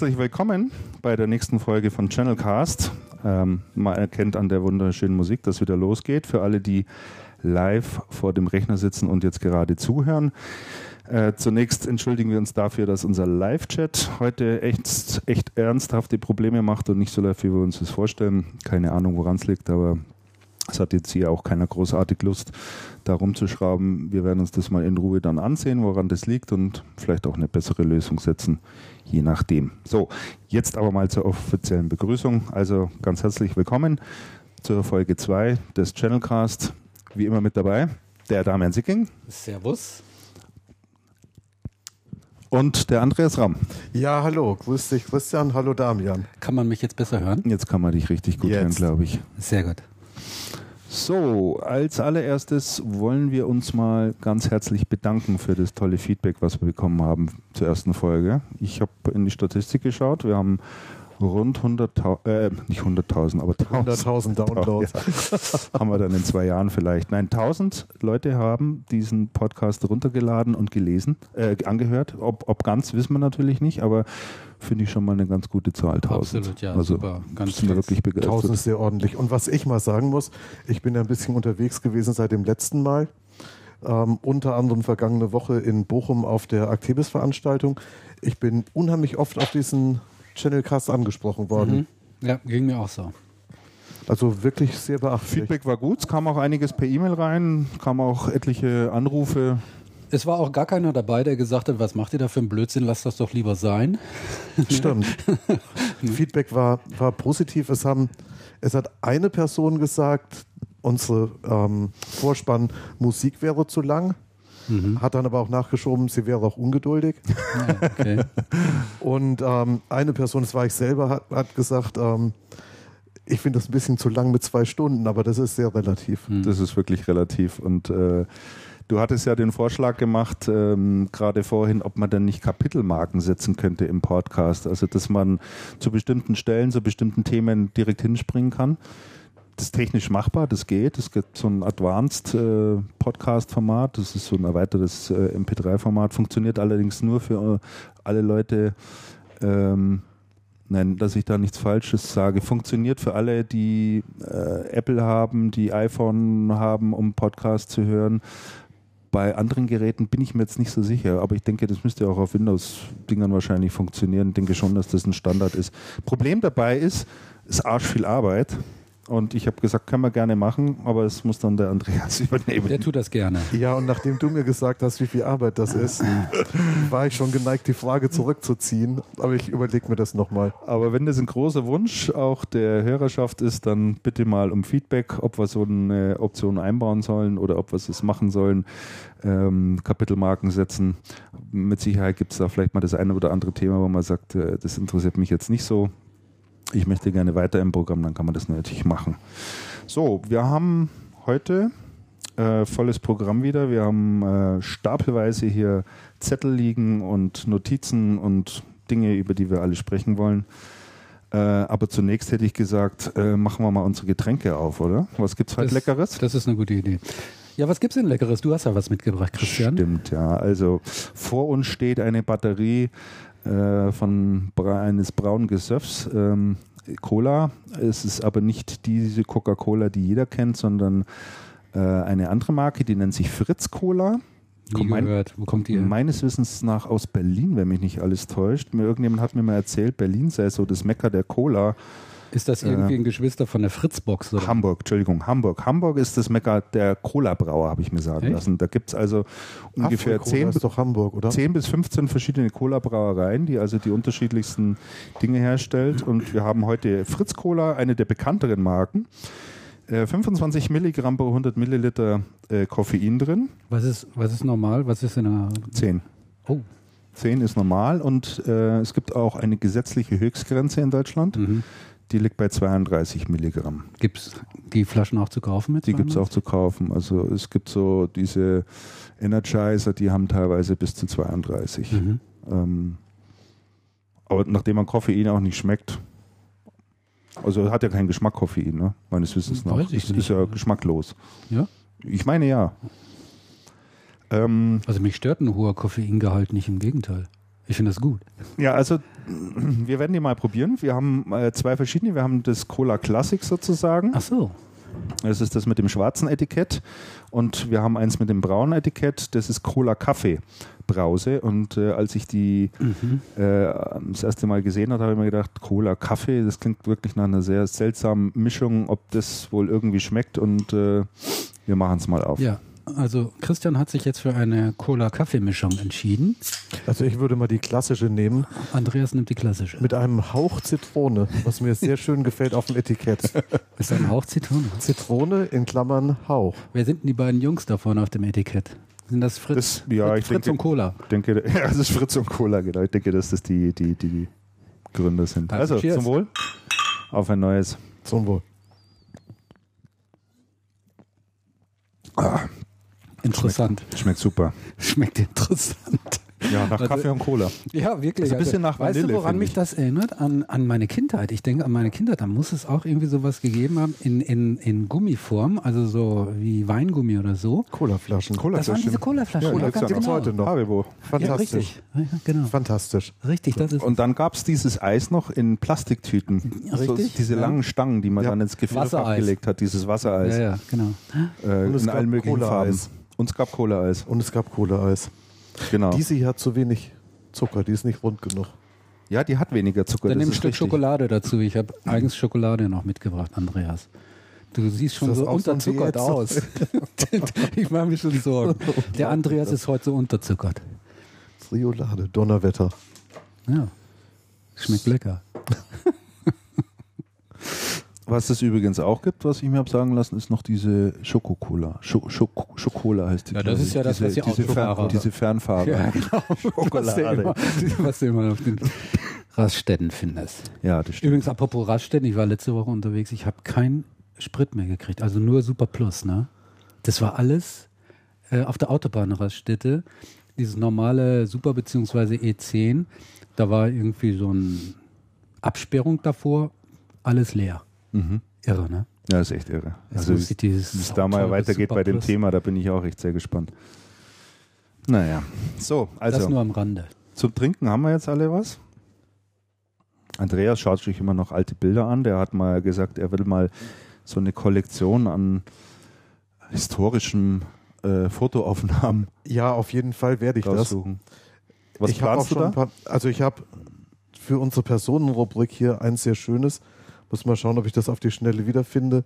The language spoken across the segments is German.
herzlich willkommen bei der nächsten Folge von Channelcast. Ähm, man erkennt an der wunderschönen Musik, dass wieder losgeht. Für alle, die live vor dem Rechner sitzen und jetzt gerade zuhören. Äh, zunächst entschuldigen wir uns dafür, dass unser Live-Chat heute echt, echt ernsthafte Probleme macht und nicht so live, wie wir uns das vorstellen. Keine Ahnung, woran es liegt, aber es hat jetzt hier auch keiner großartig Lust, da rumzuschrauben. Wir werden uns das mal in Ruhe dann ansehen, woran das liegt und vielleicht auch eine bessere Lösung setzen, je nachdem. So, jetzt aber mal zur offiziellen Begrüßung. Also ganz herzlich willkommen zur Folge 2 des Channelcast. Wie immer mit dabei der Damian Sicking. Servus. Und der Andreas Ramm. Ja, hallo. Grüß dich, Christian. Hallo, Damian. Kann man mich jetzt besser hören? Jetzt kann man dich richtig gut Jetzt. hören, glaube ich. Sehr gut. So, als allererstes wollen wir uns mal ganz herzlich bedanken für das tolle Feedback, was wir bekommen haben zur ersten Folge. Ich habe in die Statistik geschaut. Wir haben rund 100.000, äh, nicht 100.000, aber 100.000 Downloads. Ja, haben wir dann in zwei Jahren vielleicht. Nein, 1000 Leute haben diesen Podcast runtergeladen und gelesen, äh, angehört. Ob, ob ganz, wissen wir natürlich nicht, aber finde ich schon mal eine ganz gute Zahl, 1000. Absolut, ja, also, super. Ganz sind wir wirklich begeistert. 1000 ist sehr ordentlich. Und was ich mal sagen muss, ich bin ja ein bisschen unterwegs gewesen seit dem letzten Mal. Ähm, unter anderem vergangene Woche in Bochum auf der Actibis-Veranstaltung. Ich bin unheimlich oft auf diesen Channelcast angesprochen worden. Mhm. Ja, ging mir auch so. Also wirklich sehr beachtlich. Feedback war gut, es kam auch einiges per E-Mail rein, kam auch etliche Anrufe. Es war auch gar keiner dabei, der gesagt hat, was macht ihr da für einen Blödsinn, lasst das doch lieber sein. Stimmt. Feedback war, war positiv. Es, haben, es hat eine Person gesagt, unsere ähm, Vorspann-Musik wäre zu lang. Hat dann aber auch nachgeschoben, sie wäre auch ungeduldig. Ja, okay. Und ähm, eine Person, das war ich selber, hat, hat gesagt, ähm, ich finde das ein bisschen zu lang mit zwei Stunden, aber das ist sehr relativ. Das ist wirklich relativ. Und äh, du hattest ja den Vorschlag gemacht, ähm, gerade vorhin, ob man denn nicht Kapitelmarken setzen könnte im Podcast. Also, dass man zu bestimmten Stellen, zu bestimmten Themen direkt hinspringen kann. Das ist technisch machbar, das geht. Es gibt so ein Advanced äh, Podcast-Format, das ist so ein erweitertes äh, MP3-Format, funktioniert allerdings nur für äh, alle Leute, ähm, Nein, dass ich da nichts Falsches sage. Funktioniert für alle, die äh, Apple haben, die iPhone haben, um Podcast zu hören. Bei anderen Geräten bin ich mir jetzt nicht so sicher, aber ich denke, das müsste auch auf Windows-Dingern wahrscheinlich funktionieren. Ich denke schon, dass das ein Standard ist. Problem dabei ist, es ist arsch viel Arbeit. Und ich habe gesagt, können wir gerne machen, aber es muss dann der Andreas übernehmen. Der tut das gerne. Ja, und nachdem du mir gesagt hast, wie viel Arbeit das ist, war ich schon geneigt, die Frage zurückzuziehen. Aber ich überlege mir das nochmal. Aber wenn das ein großer Wunsch auch der Hörerschaft ist, dann bitte mal um Feedback, ob wir so eine Option einbauen sollen oder ob wir es machen sollen, ähm, Kapitelmarken setzen. Mit Sicherheit gibt es da vielleicht mal das eine oder andere Thema, wo man sagt, äh, das interessiert mich jetzt nicht so. Ich möchte gerne weiter im Programm, dann kann man das natürlich machen. So, wir haben heute äh, volles Programm wieder. Wir haben äh, stapelweise hier Zettel liegen und Notizen und Dinge, über die wir alle sprechen wollen. Äh, aber zunächst hätte ich gesagt, äh, machen wir mal unsere Getränke auf, oder? Was gibt's heute Das- Leckeres? Das ist eine gute Idee. Ja, was gibt's denn Leckeres? Du hast ja was mitgebracht, Christian. Stimmt, ja. Also vor uns steht eine Batterie äh, von eines braunen Gesöffs. Ähm, Cola. Es ist aber nicht diese Coca-Cola, die jeder kennt, sondern äh, eine andere Marke, die nennt sich Fritz Cola. Nie Kommt mein- gehört. Wo kommt die her? Meines Wissens nach aus Berlin, wenn mich nicht alles täuscht. Mir irgendjemand hat mir mal erzählt, Berlin sei so das Mecker der Cola. Ist das irgendwie ein Geschwister von der Fritzbox? Oder? Hamburg, Entschuldigung, Hamburg. Hamburg ist das Mecker der Cola-Brauer, habe ich mir sagen Echt? lassen. Da gibt es also ungefähr Afrikola 10 ist doch Hamburg, oder? 10 bis 15 verschiedene Cola-Brauereien, die also die unterschiedlichsten Dinge herstellt. Und wir haben heute Fritz Cola, eine der bekannteren Marken. Äh, 25 Milligramm pro 100 Milliliter äh, Koffein drin. Was ist, was ist normal? Was ist in der. 10. Oh. 10 ist normal und äh, es gibt auch eine gesetzliche Höchstgrenze in Deutschland. Mhm. Die liegt bei 32 Milligramm. Gibt's die Flaschen auch zu kaufen mit? Die gibt es 200? auch zu kaufen. Also es gibt so diese Energizer, die haben teilweise bis zu 32. Mhm. Ähm, aber nachdem man Koffein auch nicht schmeckt, also hat ja keinen Geschmack Koffein, ne? meines Wissens nach. Weiß ich ist, nicht. ist ja geschmacklos. Ja? Ich meine ja. Ähm, Also mich stört ein hoher Koffeingehalt nicht, im Gegenteil. Ich finde das gut. Ja, also wir werden die mal probieren. Wir haben äh, zwei verschiedene. Wir haben das Cola Classic sozusagen. Ach so. Das ist das mit dem schwarzen Etikett. Und wir haben eins mit dem braunen Etikett. Das ist Cola Kaffee Brause. Und äh, als ich die Mhm. äh, das erste Mal gesehen habe, habe ich mir gedacht, Cola Kaffee, das klingt wirklich nach einer sehr seltsamen Mischung, ob das wohl irgendwie schmeckt. Und äh, wir machen es mal auf. Ja, also Christian hat sich jetzt für eine Cola-Kaffee-Mischung entschieden. Also ich würde mal die klassische nehmen Andreas nimmt die klassische. mit einem Hauch Zitrone, was mir sehr schön gefällt auf dem Etikett. Ist ein Hauch Zitrone. Zitrone in Klammern Hauch. Wer sind denn die beiden Jungs da vorne auf dem Etikett? Sind das Fritz, Das- ja, Fritz, denke- und Cola? Ich denke, ja, das ist Fritz und Cola, genau. Ich denke, dass das die, die, die, Gründer sind. Also, Also, zum Wohl. Auf ein neues. Zum Wohl. Interessant. Schmeckt super. Schmeckt interessant. Ja, nach Also- Kaffee und Cola. Ja, wirklich. Ist ein bisschen nach weißt Vanille, du, woran mich ich. das erinnert? An, an meine Kindheit. Ich denke an meine Kindheit. Da muss es auch irgendwie sowas gegeben haben in, in, in Gummiform, also so wie Weingummi oder so. Colaflaschen. Das waren diese Colaflaschen. Ja, ja, ganz genau. heute noch. Haribo. Ja, Fantastisch. richtig. Ja, genau. Fantastisch. Richtig, das ist Und dann gab es dieses Eis noch in Plastiktüten. So, Richtig, diese ja. langen Stangen, die man Ja. dann ins Gefrierfach gelegt hat, dieses Wassereis. Ja, ja, genau. Äh, Und es in gab allen möglichen Farben. Und es gab Cola-Eis. Und es gab Cola-Eis. Genau. Diese hier hat zu wenig Zucker, die ist nicht rund genug. ja, die hat weniger Zucker. Dann nimm ein Stück richtig. Schokolade dazu. Ich habe eigens Schokolade noch mitgebracht, Andreas. Du siehst schon so so unterzuckert Diät? aus. ich mache mir schon Sorgen. Der Andreas ist heute so unterzuckert. Triolade, Donnerwetter. Ja. Schmeckt lecker. Was es übrigens auch gibt, was ich mir habe sagen lassen, ist noch diese Schokocola. Scho Schoko Schokola heißt die. Ja, das ist ja das, diese, was die diese, Autofahrer- Fern diese Fernfahrer. Ja, genau. Was du, Schokolade. immer, was du immer auf den Raststätten findest. Ja, das stimmt. Übrigens, apropos Raststätten, ich war letzte Woche unterwegs, ich habe keinen Sprit mehr gekriegt, also nur Super Plus, ne? Das war alles äh, auf der Autobahnraststätte, dieses normale Super bzw. E10, da war irgendwie so eine Absperrung davor, alles leer. Mhm. Irre, ne? Ja, ist echt irre. Jetzt Also, wie es da mal weitergeht bei dem Thema, da bin ich auch echt sehr gespannt. Naja, so, Das also nur am Rande. zum Trinken haben wir jetzt alle was. Andreas schaut sich immer noch alte Bilder an. Der hat mal gesagt, er will mal so eine Kollektion an historischen äh, Fotoaufnahmen Ja, auf jeden Fall werde ich das. raussuchen. Was ich habe auch planst du schon da? ein paar, also ich habe für unsere Personenrubrik hier eins sehr schönes. Muss mal schauen, ob ich das auf die Schnelle wiederfinde.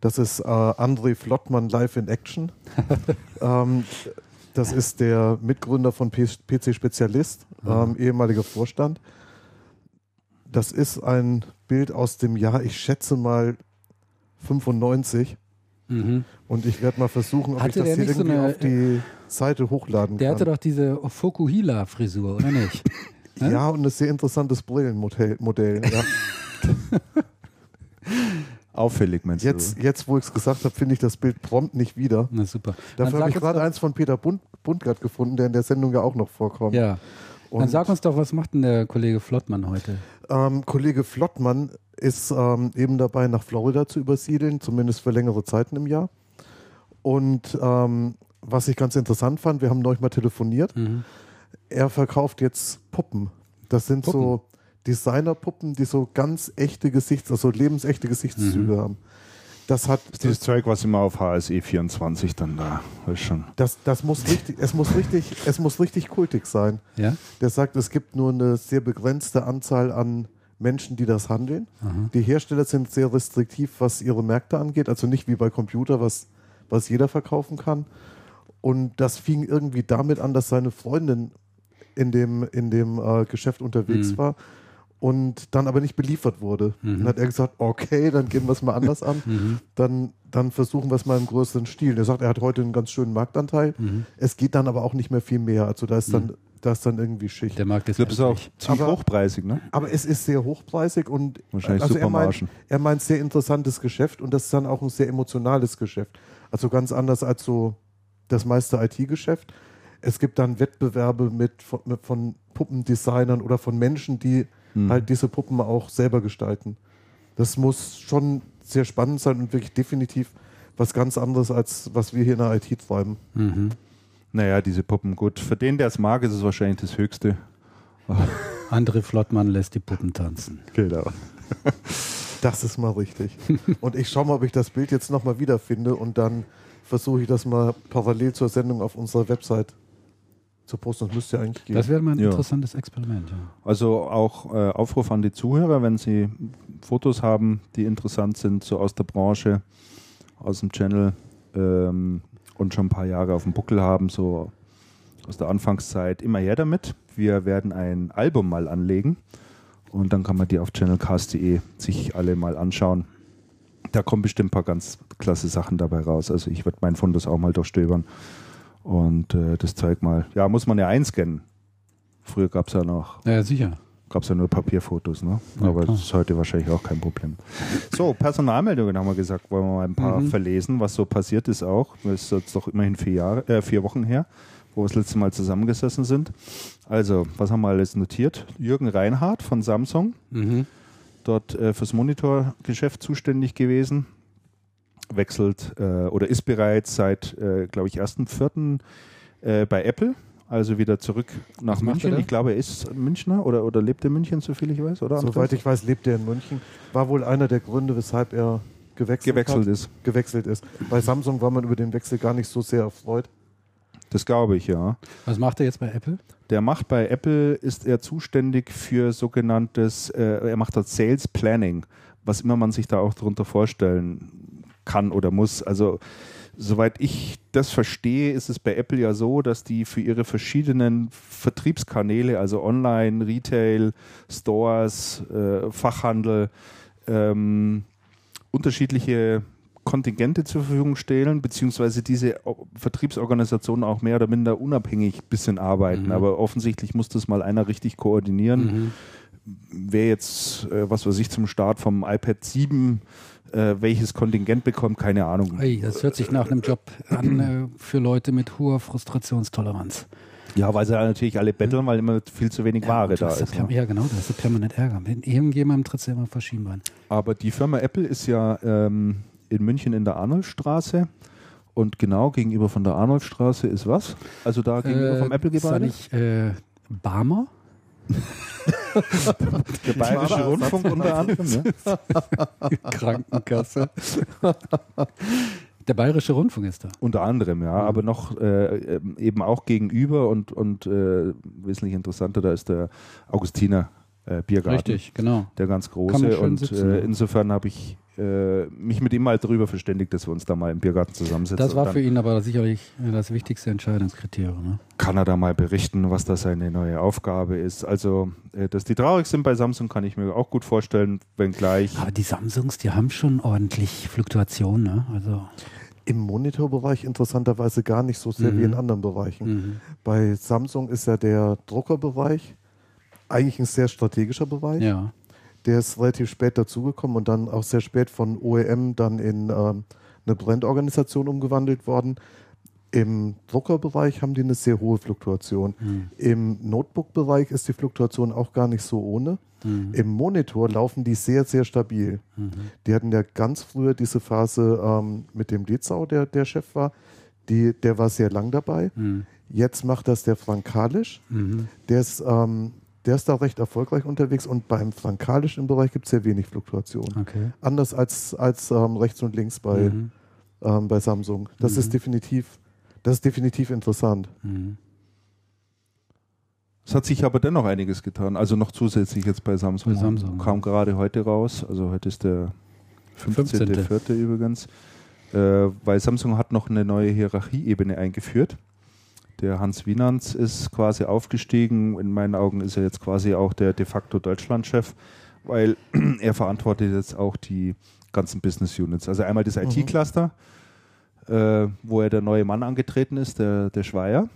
Das ist äh, André Flottmann live in Action. ähm, das ist der Mitgründer von PC Spezialist, ähm, ehemaliger Vorstand. Das ist ein Bild aus dem Jahr, ich schätze mal 95. Mhm. Und ich werde mal versuchen, ob Hatte ich das der hier nicht so irgendwie eine- auf die Seite hochladen Der kann. hatte doch diese Fokuhila-Frisur, oder nicht? Ja, und ein sehr interessantes Brillenmodell. Modell, ja. Auffällig, meinst jetzt, du? jetzt, wo ich es gesagt habe, finde ich das Bild prompt nicht wieder. Na super. Dann Dafür habe ich gerade eins von Peter Bund, Bundgart gefunden, der in der Sendung ja auch noch vorkommt. Ja. Dann Und, sag uns doch, was macht denn der Kollege Flottmann heute? ähm, Kollege Flottmann ist ähm, eben dabei, nach Florida zu übersiedeln, zumindest für längere Zeiten im Jahr. Und ähm, was ich ganz interessant fand, wir haben neulich mal telefoniert, Mhm. er verkauft jetzt Puppen. Das sind so Designerpuppen, die so ganz echte Gesichts-, also lebensechte Gesichtszüge haben. Das hat, Das ist dieses Zeug, was immer auf HSE 24 dann da ist schon. das, das muss richtig, es muss richtig, es muss richtig kultig sein. Ja? Der sagt, es gibt nur eine sehr begrenzte Anzahl an Menschen, die das handeln. Die Hersteller sind sehr restriktiv, was ihre Märkte angeht, also nicht wie bei Computer, was, was jeder verkaufen kann. Und das fing irgendwie damit an, dass seine Freundin in dem, in dem äh, Geschäft unterwegs Mhm. war und dann aber nicht beliefert wurde. Mhm. Dann hat er gesagt, okay, dann gehen wir es mal anders an. Mhm. Dann, dann versuchen wir es mal im größeren Stil. Er sagt, er hat heute einen ganz schönen Marktanteil. Mhm. Es geht dann aber auch nicht mehr viel mehr. Also da ist dann, da ist dann irgendwie Schicht. Der Markt ist das ist auch ziemlich Aber- hochpreisig, ne? Aber es ist sehr hochpreisig und Wahrscheinlich also super er meint, er meint sehr interessantes Geschäft und das ist dann auch ein sehr emotionales Geschäft. Also ganz anders als so das meiste IT-Geschäft. Es gibt dann Wettbewerbe mit von, mit, von Puppendesignern oder von Menschen, die Hm. halt diese Puppen auch selber gestalten. Das muss schon sehr spannend sein und wirklich definitiv was ganz anderes, als was wir hier in der IT treiben. Mhm. Naja, diese Puppen, gut. Für den, der es mag, ist es wahrscheinlich das Höchste. André Flottmann lässt die Puppen tanzen. Genau. Das ist mal richtig. Und ich schaue mal, ob ich das Bild jetzt nochmal wiederfinde und dann versuche ich das mal parallel zur Sendung auf unserer Website zu posten. Das müsste eigentlich gehen. Das wäre mal ein Ja. interessantes Experiment. Ja. Also auch äh, Aufruf an die Zuhörer, wenn sie Fotos haben, die interessant sind, so aus der Branche, aus dem Channel ähm, und schon ein paar Jahre auf dem Buckel haben, so aus der Anfangszeit, immer her damit. Wir werden ein Album mal anlegen und dann kann man die auf channelcast.de sich alle mal anschauen. Da kommen bestimmt ein paar ganz klasse Sachen dabei raus. Also ich werde meinen Fundus auch mal durchstöbern und äh, das Zeug mal, ja, muss man ja einscannen. Früher gab es ja noch ja, sicher. gab es ja nur Papierfotos, ne? Ja, Aber klar. das ist heute wahrscheinlich auch kein Problem. So, Personalmeldungen haben wir gesagt, wollen wir mal ein paar Mhm. verlesen, was so passiert ist auch. Das ist jetzt doch immerhin vier Jahre, äh, vier Wochen her, wo wir das letzte Mal zusammengesessen sind. Also, was haben wir alles notiert? Jürgen Reinhardt von Samsung, Mhm. dort äh, fürs Monitorgeschäft zuständig gewesen. Wechselt äh, oder ist bereits seit, äh, glaube ich, 1.4. Äh, bei Apple. Also wieder zurück nach Was München. Ich glaube, er ist Münchner oder, oder lebt in München, so viel ich weiß, oder? Soweit Andreas? ich weiß, lebt er in München. War wohl einer der Gründe, weshalb er gewechselt, gewechselt hat, ist. gewechselt ist. Bei Samsung war man über den Wechsel gar nicht so sehr erfreut. Das glaube ich, ja. Was macht er jetzt bei Apple? Der macht bei Apple, ist er zuständig für sogenanntes, äh, er macht das Sales Planning, was immer man sich da auch darunter vorstellen kann oder muss. Also soweit ich das verstehe, ist es bei Apple ja so, dass die für ihre verschiedenen Vertriebskanäle, also Online, Retail, Stores, äh, Fachhandel, ähm, unterschiedliche Kontingente zur Verfügung stellen, beziehungsweise diese Vertriebsorganisationen auch mehr oder minder unabhängig ein bisschen arbeiten. Mhm. Aber offensichtlich muss das mal einer richtig koordinieren. Mhm. Wer jetzt, äh, was weiß ich, zum Start vom iPad 7 äh, welches Kontingent bekommt, keine Ahnung. Ey, das hört sich nach einem Job an äh, für Leute mit hoher Frustrationstoleranz. Ja, weil sie natürlich alle betteln, weil immer viel zu wenig Ware und du da ja ist. Ne? Ja, genau, da hast du permanent Ärger. Mit irgendjemandem trittst du immer vor Schienbein. Aber die Firma Apple ist ja ähm, in München in der Arnoldstraße. Und genau gegenüber von der Arnoldstraße ist was? Also da gegenüber vom Ist da Apple-Gebäude? nicht äh, Barmer? Der Bayerische Rundfunk unter anderem. Ja? Krankenkasse. Der Bayerische Rundfunk ist da. Unter anderem, ja. Aber noch äh, ähm, eben auch gegenüber und, und äh, wesentlich interessanter, da ist der Augustiner äh, Biergarten. Richtig, genau. Der ganz Kann man große. schön Und sitzen, äh, insofern habe ich äh, mich mit ihm mal darüber verständigt, dass wir uns da mal im Biergarten zusammensetzen. Das war für ihn aber sicherlich äh, das wichtigste Entscheidungskriterium. Ne? kann er da mal berichten, was da seine neue Aufgabe ist. Also, äh, dass die traurig sind bei Samsung, kann ich mir auch gut vorstellen, wenngleich. Aber die Samsungs, die haben schon ordentlich Fluktuation. Ne? Also, Im Monitorbereich interessanterweise gar nicht so sehr Mhm. wie in anderen Bereichen. mhm. Bei Samsung ist ja der Druckerbereich eigentlich ein sehr strategischer Bereich. ja. Der ist relativ spät dazugekommen und dann auch sehr spät von OEM dann in ähm, eine Brandorganisation umgewandelt worden. Im Druckerbereich haben die eine sehr hohe Fluktuation. Mhm. Im Notebook-Bereich ist die Fluktuation auch gar nicht so ohne. Mhm. Im Monitor laufen die sehr, sehr stabil. Mhm. Die hatten ja ganz früher diese Phase ähm, mit dem Litzau, der der Chef war. Die, der war sehr lang dabei. Mhm. Jetzt macht das der Frank Kalisch. Mhm. Der ist, ähm, der ist da recht erfolgreich unterwegs und beim frankalischen Bereich gibt es sehr wenig Fluktuation. Okay. Anders als, als ähm, rechts und links bei, Mhm. ähm, bei Samsung. Das Mhm. ist definitiv, das ist definitiv interessant. Mhm. Es hat sich aber dennoch einiges getan. Also noch zusätzlich jetzt bei Samsung. Bei Samsung, Kam gerade heute raus. Also heute ist der 15.. 15.04. übrigens. Äh, weil Samsung hat noch eine neue Hierarchieebene eingeführt. Der Hans Wienands ist quasi aufgestiegen. In meinen Augen ist er jetzt quasi auch der de facto Deutschlandchef, weil er verantwortet jetzt auch die ganzen Business Units. Also einmal das Mhm. IT-Cluster, äh, wo er der neue Mann angetreten ist, der, der Schweier.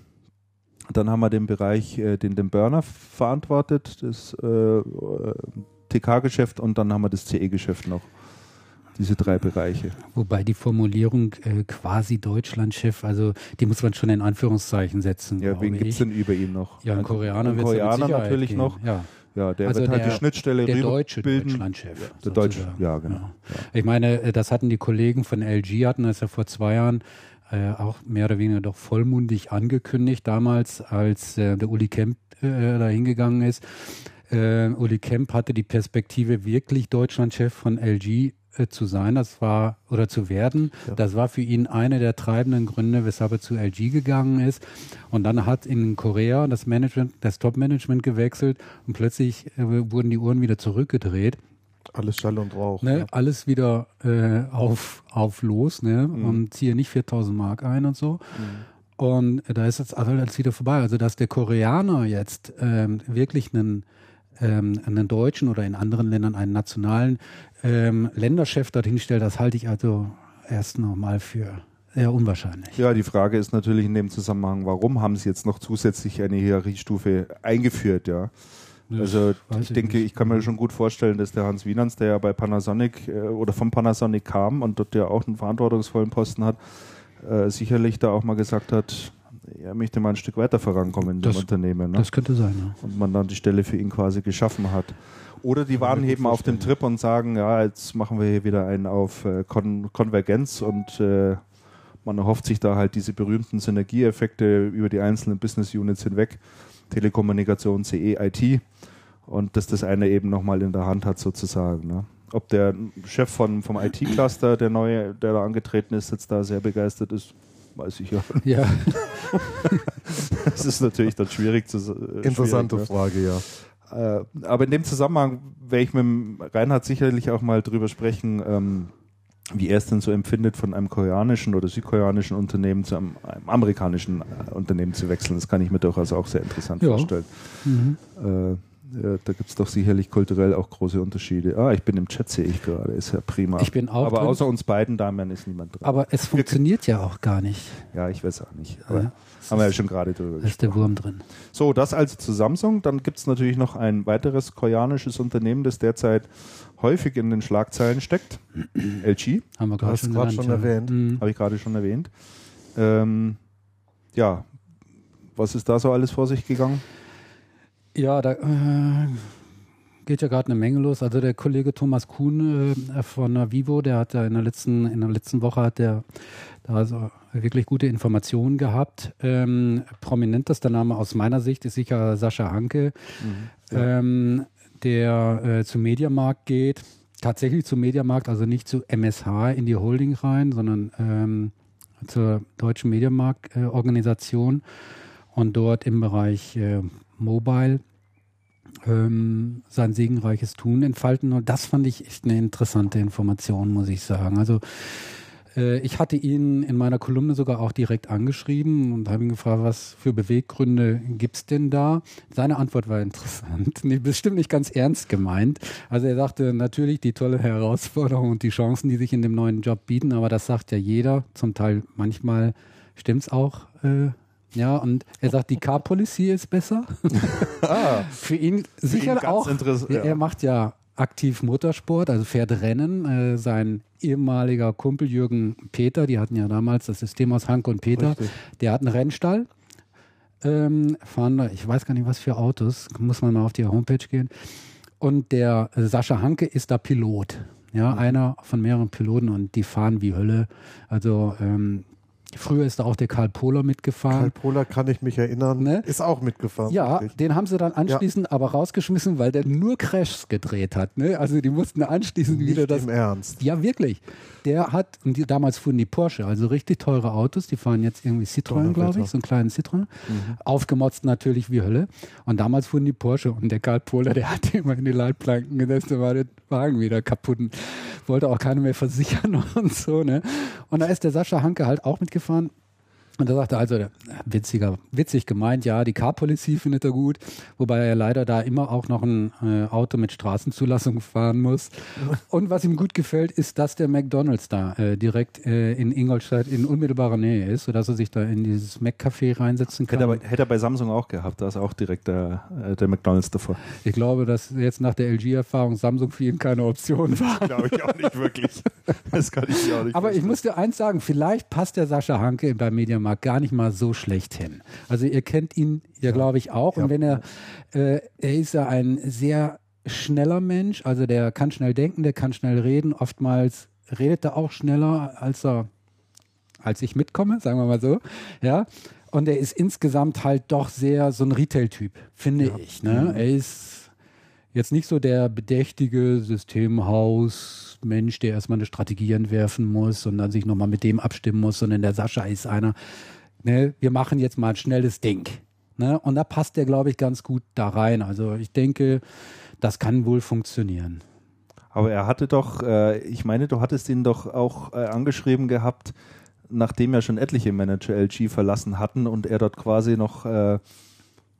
Dann haben wir den Bereich, äh, den den Burner verantwortet, das äh, äh, TK-Geschäft und dann haben wir das CE-Geschäft noch. Diese drei Bereiche. Wobei die Formulierung äh, quasi Deutschlandchef, also die muss man schon in Anführungszeichen setzen. Ja, wen gibt es denn über ihn noch? Ja, ein Also, Koreaner ein Koreaner natürlich geben. noch. Ja, Ja, der Also wird halt der- die Schnittstelle der deutsche bilden. Deutschlandchef. Der deutsche, ja, genau. Ja. Ich meine, äh, das hatten die Kollegen von LG, hatten das ja vor zwei Jahren äh, auch mehr oder weniger doch vollmundig angekündigt damals, als äh, der Uli Kemp äh, da hingegangen ist. Äh, Uli Kemp hatte die Perspektive, wirklich Deutschlandchef von LG äh, zu sein, das war oder zu werden. Ja. Das war für ihn eine der treibenden Gründe, weshalb er zu LG gegangen ist. Und dann hat in Korea das Management, das Top-Management gewechselt und plötzlich äh, wurden die Uhren wieder zurückgedreht. Alles Schall und Rauch. Ne? Ja. Alles wieder äh, auf, auf los ne? Mhm. und ziehe nicht 4000 Mark ein und so. Mhm. Und da ist jetzt alles wieder vorbei. Also, dass der Koreaner jetzt ähm, wirklich einen, ähm, einen Deutschen oder in anderen Ländern einen nationalen ähm, Länderchef dorthin stellt, das halte ich also erst nochmal für sehr unwahrscheinlich. Ja, die Frage ist natürlich in dem Zusammenhang, warum haben sie jetzt noch zusätzlich eine Hierarchiestufe eingeführt, ja? Also ich, ich denke, nicht. ich kann mir schon gut vorstellen, dass der Hans Wienans, der ja bei Panasonic äh, oder von Panasonic kam und dort ja auch einen verantwortungsvollen Posten hat, äh, sicherlich da auch mal gesagt hat, er möchte mal ein Stück weiter vorankommen in dem Unternehmen. Ne? Das könnte sein. Ja. Und man dann die Stelle für ihn quasi geschaffen hat. Oder die waren eben auf dem Trip und sagen, ja, jetzt machen wir hier wieder einen auf äh, Kon Konvergenz und äh, man erhofft sich da halt diese berühmten Synergieeffekte über die einzelnen Business Units hinweg. Telekommunikation, CE, IT und dass das eine eben nochmal in der Hand hat sozusagen. Ne? Ob der Chef von, vom IT-Cluster, der neue, der da angetreten ist, jetzt da sehr begeistert ist, weiß ich ja. Das ist natürlich dann schwierig zu äh, Interessante ne? Frage, ja. Äh, aber in dem Zusammenhang werde ich mit Reinhard sicherlich auch mal drüber sprechen, ähm, wie er es denn so empfindet, von einem koreanischen oder südkoreanischen Unternehmen zu einem, einem amerikanischen äh, Unternehmen zu wechseln. Das kann ich mir durchaus auch sehr interessant ja. vorstellen. Mhm. Äh, ja, da gibt es doch sicherlich kulturell auch große Unterschiede. Ah, ich bin im Chat, sehe ich gerade. Ist ja prima. Ich bin auch Aber drin. außer uns beiden Damen ist niemand drin. Aber es funktioniert ja auch gar nicht. Ja, ich weiß auch nicht. Aber ja, haben wir ja schon gerade drüber gesprochen. Ist der Wurm drin. So, das also zu Samsung. Dann gibt es natürlich noch ein weiteres koreanisches Unternehmen, das derzeit häufig in den Schlagzeilen steckt. LG. Haben wir gerade schon, schon, erwähnt. Mhm. Habe ich gerade schon erwähnt. Ähm, ja, was ist da so alles vor sich gegangen? Ja, da äh, geht ja gerade eine Menge los. Also der Kollege Thomas Kuhn äh, von Vivo, der hat ja in der letzten, in der letzten Woche hat der da also wirklich gute Informationen gehabt. Ähm, prominentester Name aus meiner Sicht ist sicher Sascha Hanke, mhm, ja. ähm, der äh, zum Mediamarkt geht. Tatsächlich zum Mediamarkt, also nicht zu MSH in die Holding rein, sondern ähm, zur deutschen Mediamarkt-Organisation äh, und dort im Bereich äh, Mobile ähm, sein segenreiches Tun entfalten. Und das fand ich echt eine interessante Information, muss ich sagen. Also äh, ich hatte ihn in meiner Kolumne sogar auch direkt angeschrieben und habe ihn gefragt, was für Beweggründe gibt es denn da? Seine Antwort war interessant, bestimmt nicht ganz ernst gemeint. Also er sagte natürlich die tolle Herausforderung und die Chancen, die sich in dem neuen Job bieten, aber das sagt ja jeder. Zum Teil manchmal stimmt es auch. Äh, ja, und er sagt, die Car Policy ist besser. ah, Für ihn sicher Für ihn auch. Ja. Er macht ja aktiv Motorsport, also fährt Rennen. Äh, sein ehemaliger Kumpel Jürgen Peter, die hatten ja damals das System aus Hanke und Peter, Richtig. der hat einen Rennstall. Ähm, fahren, ich weiß gar nicht, was für Autos, muss man mal auf die Homepage gehen. Und der Sascha Hanke ist da Pilot. Ja, mhm. einer von mehreren Piloten und die fahren wie Hölle. Also ähm, Früher ist da auch der Karl Pohler mitgefahren. Karl Pohler kann ich mich erinnern, ne? ist auch mitgefahren. Ja, wirklich. den haben sie dann anschließend ja. aber rausgeschmissen, weil der nur Crashs gedreht hat. Ne? Also die mussten anschließend Nicht wieder das. Im Ernst. Ja, wirklich. Der hat, und die, damals fuhren die Porsche, also richtig teure Autos, die fahren jetzt irgendwie Citroën, glaube ich, so einen kleinen Citroën. Mhm. Aufgemotzt natürlich wie Hölle. Und damals fuhren die Porsche und der Karl Pohler, der hat immer in die Leitplanken gesetzt, da war der Wagen wieder kaputt. Und wollte auch keiner mehr versichern und so. Ne? Und da ist der Sascha Hanke halt auch mitgefahren. fun. Und da sagte also, witziger, witzig gemeint, ja, die Car-Policy findet er gut, wobei er leider da immer auch noch ein äh, Auto mit Straßenzulassung fahren muss. Und was ihm gut gefällt, ist, dass der McDonalds da äh, direkt äh, in Ingolstadt in unmittelbarer Nähe ist, sodass er sich da in dieses Mac-Café reinsetzen kann. Hätte er, hätte er, bei Samsung auch gehabt, da ist auch direkt der, äh, der McDonalds davor. Ich glaube, dass jetzt nach der LG-Erfahrung Samsung für ihn keine Option war. glaube ich auch nicht wirklich. Das kann ich auch nicht Aber verstehen. ich muss dir eins sagen, vielleicht passt der Sascha Hanke beim Mediamarkt Dänemark gar nicht mal so schlecht hin. Also ihr kennt ihn ja, glaube ich, auch. Ja. Und wenn er, äh, er ist ja ein sehr schneller Mensch, also der kann schnell denken, der kann schnell reden. Oftmals redet er auch schneller, als er als ich mitkomme, sagen wir mal so. Ja. Und er ist insgesamt halt doch sehr so ein Retail-Typ, finde ja. ich. Ne? Er ist jetzt nicht so der bedächtige Systemhaus-Mensch, der erstmal eine Strategie entwerfen muss und dann sich nochmal mit dem abstimmen muss, sondern der Sascha ist einer, ne, wir machen jetzt mal ein schnelles Ding. Ne? Und da passt der, glaube ich, ganz gut da rein. Also ich denke, das kann wohl funktionieren. Aber er hatte doch, äh, ich meine, du hattest ihn doch auch äh, angeschrieben gehabt, nachdem ja schon etliche Manager LG verlassen hatten und er dort quasi noch äh,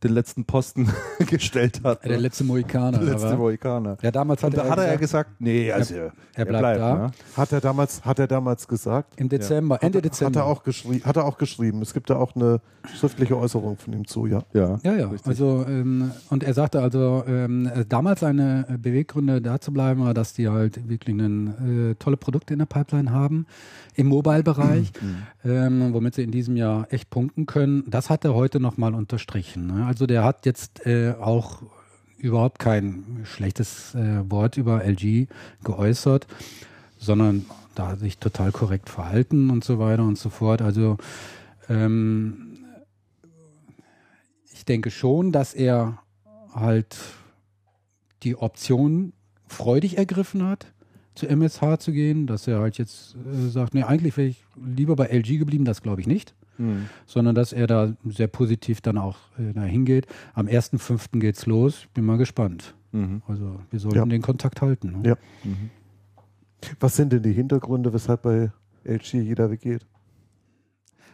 den letzten Posten gestellt hat. Der ne? letzte Mohikaner. Der letzte Mohikaner. Ja, damals hat und da er hat er gesagt, nee, also er, er bleibt, bleibt, da. Ne? Hat er damals, hat er damals gesagt? Im Dezember, ja. Ende hat, Dezember. Hat er auch geschrieben. Hat er auch geschrieben. Es gibt da auch eine schriftliche Äußerung von ihm zu, ja. Ja, ja, ja. Also ähm, und er sagte also ähm, damals seine Beweggründe da zu bleiben, war, dass die halt wirklich ein äh, tolle Produkte in der Pipeline haben im Mobile-Bereich, mhm. ähm, womit sie in diesem Jahr echt punkten können. Das hat er heute nochmal unterstrichen. Ne? Also der hat jetzt äh, auch überhaupt kein schlechtes äh, Wort über LG geäußert, sondern da sich total korrekt verhalten und so weiter und so fort. Also ähm, ich denke schon, dass er halt die Option freudig ergriffen hat zu MSH zu gehen, dass er halt jetzt äh, sagt, nee, eigentlich wäre ich lieber bei LG geblieben, das glaube ich nicht. Mhm. Sondern dass er da sehr positiv dann auch äh, dahin geht. Am 1.5. geht's los. Ich bin mal gespannt. Mhm. Also wir sollten ja. den Kontakt halten. Ne? Ja. Mhm. Was sind denn die Hintergründe, weshalb bei LG jeder weggeht?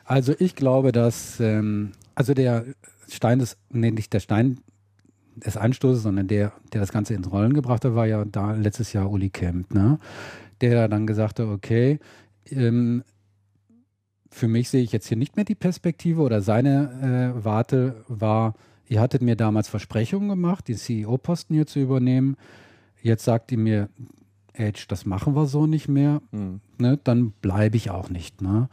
Also ich glaube, dass ähm, also der Stein des, nee, nicht der Stein des Anstoßes, sondern der, der das Ganze ins Rollen gebracht hat, war ja da letztes Jahr Uli Kemp, ne? Der dann gesagt hat, okay, ähm, für mich sehe ich jetzt hier nicht mehr die Perspektive oder seine äh, Warte war, ihr hattet mir damals Versprechungen gemacht, den CEO-Posten hier zu übernehmen. Jetzt sagt ihr mir, Edge, das machen wir so nicht mehr. Mhm. Ne? Dann bleibe ich auch nicht. Ne?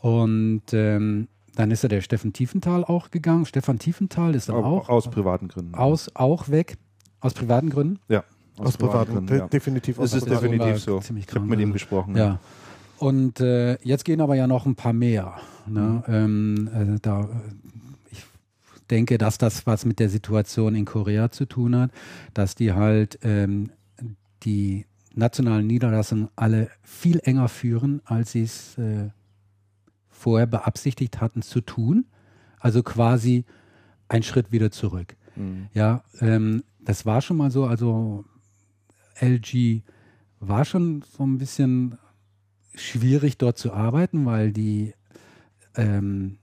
Und ähm, dann ist ja der Steffen Tiefenthal auch gegangen. Stefan Tiefenthal ist dann auch. Aus privaten Gründen. Aus, auch weg. Aus privaten Gründen? Ja. Aus, aus privaten Gründen. Ja. Definitiv aus Es ist definitiv so. Ich habe mit ihm gesprochen. Ja. ja. Und äh, jetzt gehen aber ja noch ein paar mehr. Ne? Mhm. Ähm, äh, da, ich denke, dass das was mit der Situation in Korea zu tun hat, dass die halt ähm, die nationalen Niederlassungen alle viel enger führen, als sie es äh, vorher beabsichtigt hatten zu tun. Also quasi ein Schritt wieder zurück. Mhm. Ja, ähm, das war schon mal so. Also LG war schon so ein bisschen schwierig dort zu arbeiten, weil die ähm,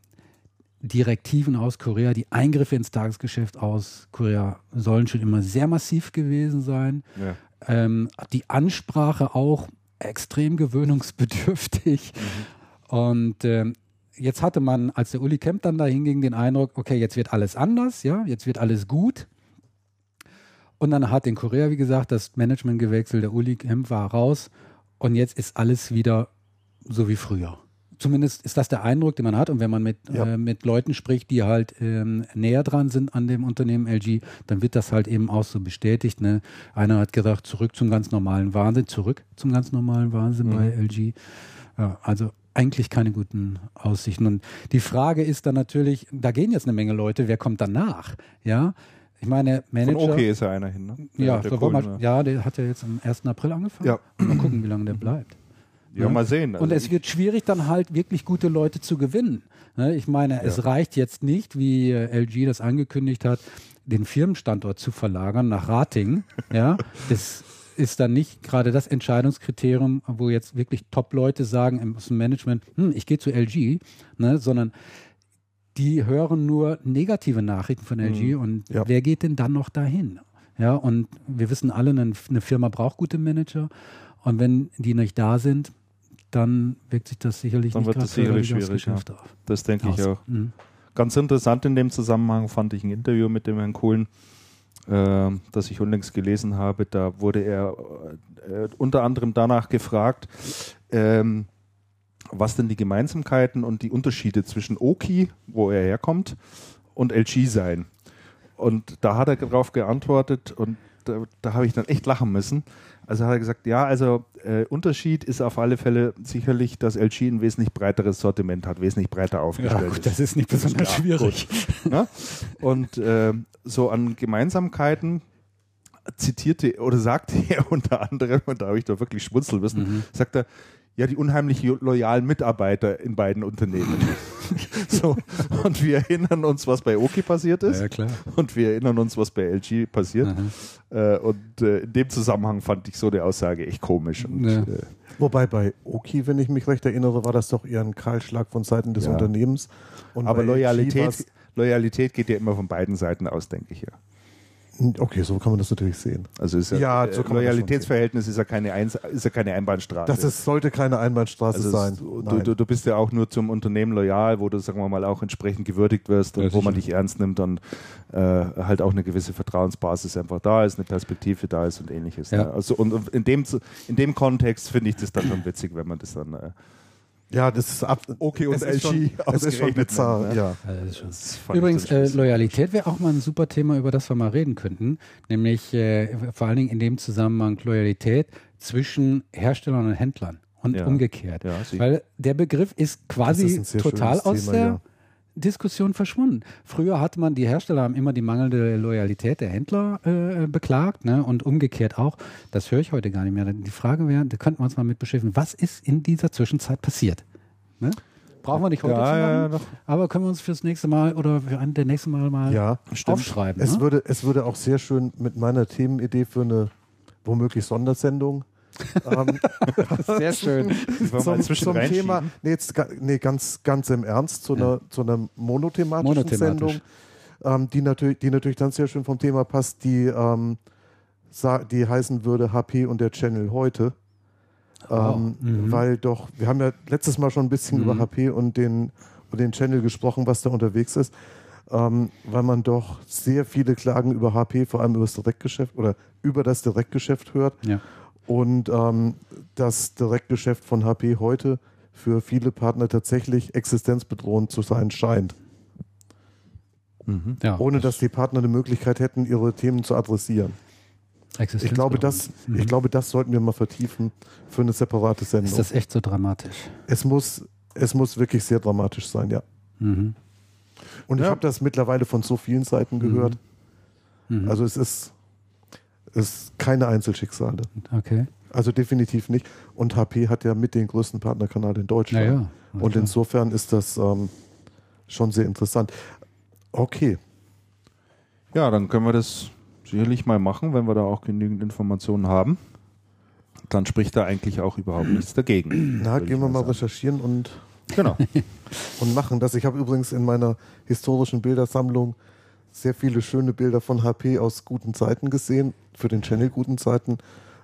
Direktiven aus Korea, die Eingriffe ins Tagesgeschäft aus Korea sollen schon immer sehr massiv gewesen sein. Ja. Ähm, die Ansprache auch extrem gewöhnungsbedürftig. Mhm. Und ähm, jetzt hatte man, als der Uli Kemp dann da hinging, den Eindruck, okay, jetzt wird alles anders, ja, jetzt wird alles gut. Und dann hat in Korea, wie gesagt, das Management gewechselt, der Uli Kemp war raus und jetzt ist alles wieder so wie früher. Zumindest ist das der Eindruck, den man hat. Und wenn man mit, ja. äh, mit Leuten spricht, die halt ähm, näher dran sind an dem Unternehmen LG, dann wird das halt eben auch so bestätigt. Ne? Einer hat gesagt, zurück zum ganz normalen Wahnsinn, zurück zum ganz normalen Wahnsinn mhm. bei LG. Ja, also eigentlich keine guten Aussichten. Und die Frage ist dann natürlich, da gehen jetzt eine Menge Leute, wer kommt danach? Ja, ich meine, Manager. Von okay ist ja einer hin, ne? Ja, der, der mal, ja, der hat ja jetzt am 1. April angefangen. Ja. Mal gucken, wie lange der bleibt. Ja, ne? mal sehen. Also und es wird schwierig, dann halt wirklich gute Leute zu gewinnen. Ne? Ich meine, ja. es reicht jetzt nicht, wie äh, LG das angekündigt hat, den Firmenstandort zu verlagern nach Rating. ja, das ist dann nicht gerade das Entscheidungskriterium, wo jetzt wirklich Top-Leute sagen im Management, hm, ich gehe zu LG, ne? sondern die hören nur negative Nachrichten von LG mhm. und ja. wer geht denn dann noch dahin? Ja, und wir wissen alle, eine, eine Firma braucht gute Manager und wenn die nicht da sind, dann wirkt sich das sicherlich dann nicht wird das sicherlich schwierig. Ja. Das denke ich auch. Mhm. Ganz interessant in dem Zusammenhang fand ich ein Interview mit dem Herrn Kohlen, äh, das ich unlängst gelesen habe. Da wurde er äh, unter anderem danach gefragt, ähm, was denn die Gemeinsamkeiten und die Unterschiede zwischen Oki, wo er herkommt, und LG seien. Und da hat er darauf geantwortet und da, da habe ich dann echt lachen müssen. Also hat er gesagt, ja, also äh, Unterschied ist auf alle Fälle sicherlich, dass LG ein wesentlich breiteres Sortiment hat, wesentlich breiter aufgestellt Ja, gut, ist. das ist nicht besonders klar, schwierig. Ne? Und äh, so an Gemeinsamkeiten zitierte oder sagte er unter anderem, und da habe ich doch wirklich schmunzeln müssen, Mhm. sagt er, ja, die unheimlich loyalen Mitarbeiter in beiden Unternehmen. so, und wir erinnern uns, was bei Oki passiert ist. Ja, klar. Und wir erinnern uns, was bei LG passiert. Äh, und äh, in dem Zusammenhang fand ich so eine Aussage echt komisch. Und, Ja. äh, Wobei bei Oki, wenn ich mich recht erinnere, war das doch eher ein Kahlschlag von Seiten des Ja. Unternehmens. Und aber Loyalität, Loyalität geht ja immer von beiden Seiten aus, denke ich ja. Okay, so kann man das natürlich sehen. Also ist ja, Ja, so Loyalitätsverhältnis ist ja keine, Eins, ist ja keine Einbahnstraße. Das ist, sollte keine Einbahnstraße Also sein. du, du, du bist ja auch nur zum Unternehmen loyal, wo du, sagen wir mal, auch entsprechend gewürdigt wirst und Ja, wo man dich ernst nimmt und äh, halt auch eine gewisse Vertrauensbasis einfach da ist, eine Perspektive da ist und ähnliches. Ja. Ne? Also und, in dem in dem Kontext finde ich das dann schon witzig, wenn man das dann äh, ja, das ist ab. Okay, und es ist LG schon, es ist schon bizarr. ne? Ja. Das das ich Übrigens, äh, Loyalität wäre auch mal ein super Thema, über das wir mal reden könnten. Nämlich äh, vor allen Dingen in dem Zusammenhang Loyalität zwischen Herstellern und Händlern und Ja. umgekehrt. Ja. Weil der Begriff ist Das quasi ist total schönes aus Thema, der ja. Diskussion verschwunden. Früher hatte man, die Hersteller haben immer die mangelnde Loyalität der Händler äh, beklagt ne? und umgekehrt auch. Das höre ich heute gar nicht mehr. Die Frage wäre, da könnten wir uns mal mit beschäftigen, was ist in dieser Zwischenzeit passiert? Ne? Brauchen wir nicht heute Ja, zu ja, machen, doch. aber können wir uns fürs nächste Mal oder für einen der nächsten Mal mal Ja, aufschreiben. Es, ne? würde, es würde auch sehr schön mit meiner Themenidee für eine womöglich Sondersendung ähm, Sehr schön. Zum, zum? Thema, nee, jetzt, nee, ganz, ganz im Ernst, zu einer, zu einer monothematischen Monothematisch. Sendung, ähm, die, natürlich, die natürlich dann sehr schön vom Thema passt, die, ähm, die heißen würde HP und der Channel heute. Ähm, mhm. Weil doch, wir haben ja letztes Mal schon ein bisschen über HP und den, und den Channel gesprochen, was da unterwegs ist. Ähm, weil man doch sehr viele Klagen über HP, vor allem über das Direktgeschäft oder über das Direktgeschäft hört. Ja. Und ähm, das Direktgeschäft von HP heute für viele Partner tatsächlich existenzbedrohend zu sein scheint. Mhm. Ja, Ohne dass die Partner eine Möglichkeit hätten, ihre Themen zu adressieren. Ich glaube, das, Mhm. ich glaube, das sollten wir mal vertiefen für eine separate Sendung. Ist das echt so dramatisch? es, muss, es muss wirklich sehr dramatisch sein, ja. Mhm. Und ich Ja. habe das mittlerweile von so vielen Seiten gehört. Mhm. Also es ist, ist keine Einzelschicksale. Okay. Also definitiv nicht. Und HP hat ja mit den größten Partnerkanal in Deutschland. Naja. Und insofern ist das ähm, schon sehr interessant. Okay, Ja, dann können wir das sicherlich mal machen, wenn wir da auch genügend Informationen haben. Dann spricht da eigentlich auch überhaupt nichts dagegen. na, gehen wir mal sagen. recherchieren und, Genau. und machen das. Ich habe übrigens in meiner historischen Bildersammlung sehr viele schöne Bilder von HP aus guten Zeiten gesehen, für den Channel guten Zeiten,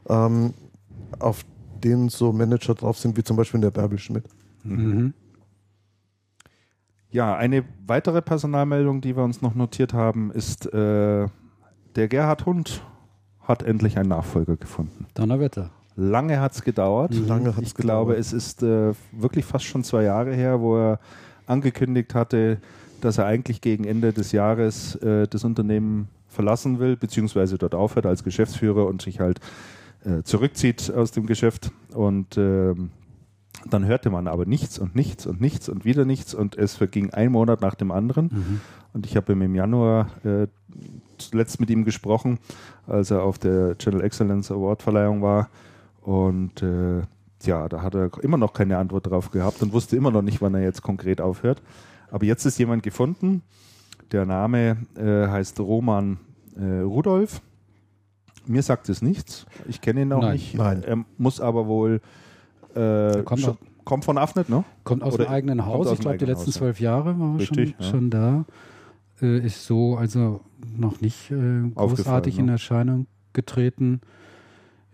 ähm, auf denen so Manager drauf sind, wie zum Beispiel der Bärbel Schmidt. Mhm. Ja, eine weitere Personalmeldung, die wir uns noch notiert haben, ist, äh, der Gerhard Hund hat endlich einen Nachfolger gefunden. Donnerwetter. Lange hat es gedauert. Lange hat's ich glaube, gedauert. es ist äh, wirklich fast schon zwei Jahre her, wo er angekündigt hatte, dass er eigentlich gegen Ende des Jahres äh, das Unternehmen verlassen will, beziehungsweise dort aufhört als Geschäftsführer und sich halt äh, zurückzieht aus dem Geschäft. Und ähm, dann hörte man aber nichts und nichts und nichts und wieder nichts und es verging ein Monat nach dem anderen. Mhm. Und ich habe im Januar äh, zuletzt mit ihm gesprochen, als er auf der Channel Excellence Award Verleihung war. Und äh, ja, da hat er immer noch keine Antwort drauf gehabt und wusste immer noch nicht, wann er jetzt konkret aufhört. Aber jetzt ist jemand gefunden. Der Name äh, heißt Roman äh, Rudolf. Mir sagt es nichts. Ich kenne ihn auch Nein. nicht. Nein. Er muss aber wohl äh, kommt schon, kommt von Afnet, ne? Kommt aus Oder dem eigenen Haus. aus Ich glaube, die letzten Haus, zwölf Jahre war er schon, ja. schon da. Äh, ist so also noch nicht äh, großartig in ne? Erscheinung getreten.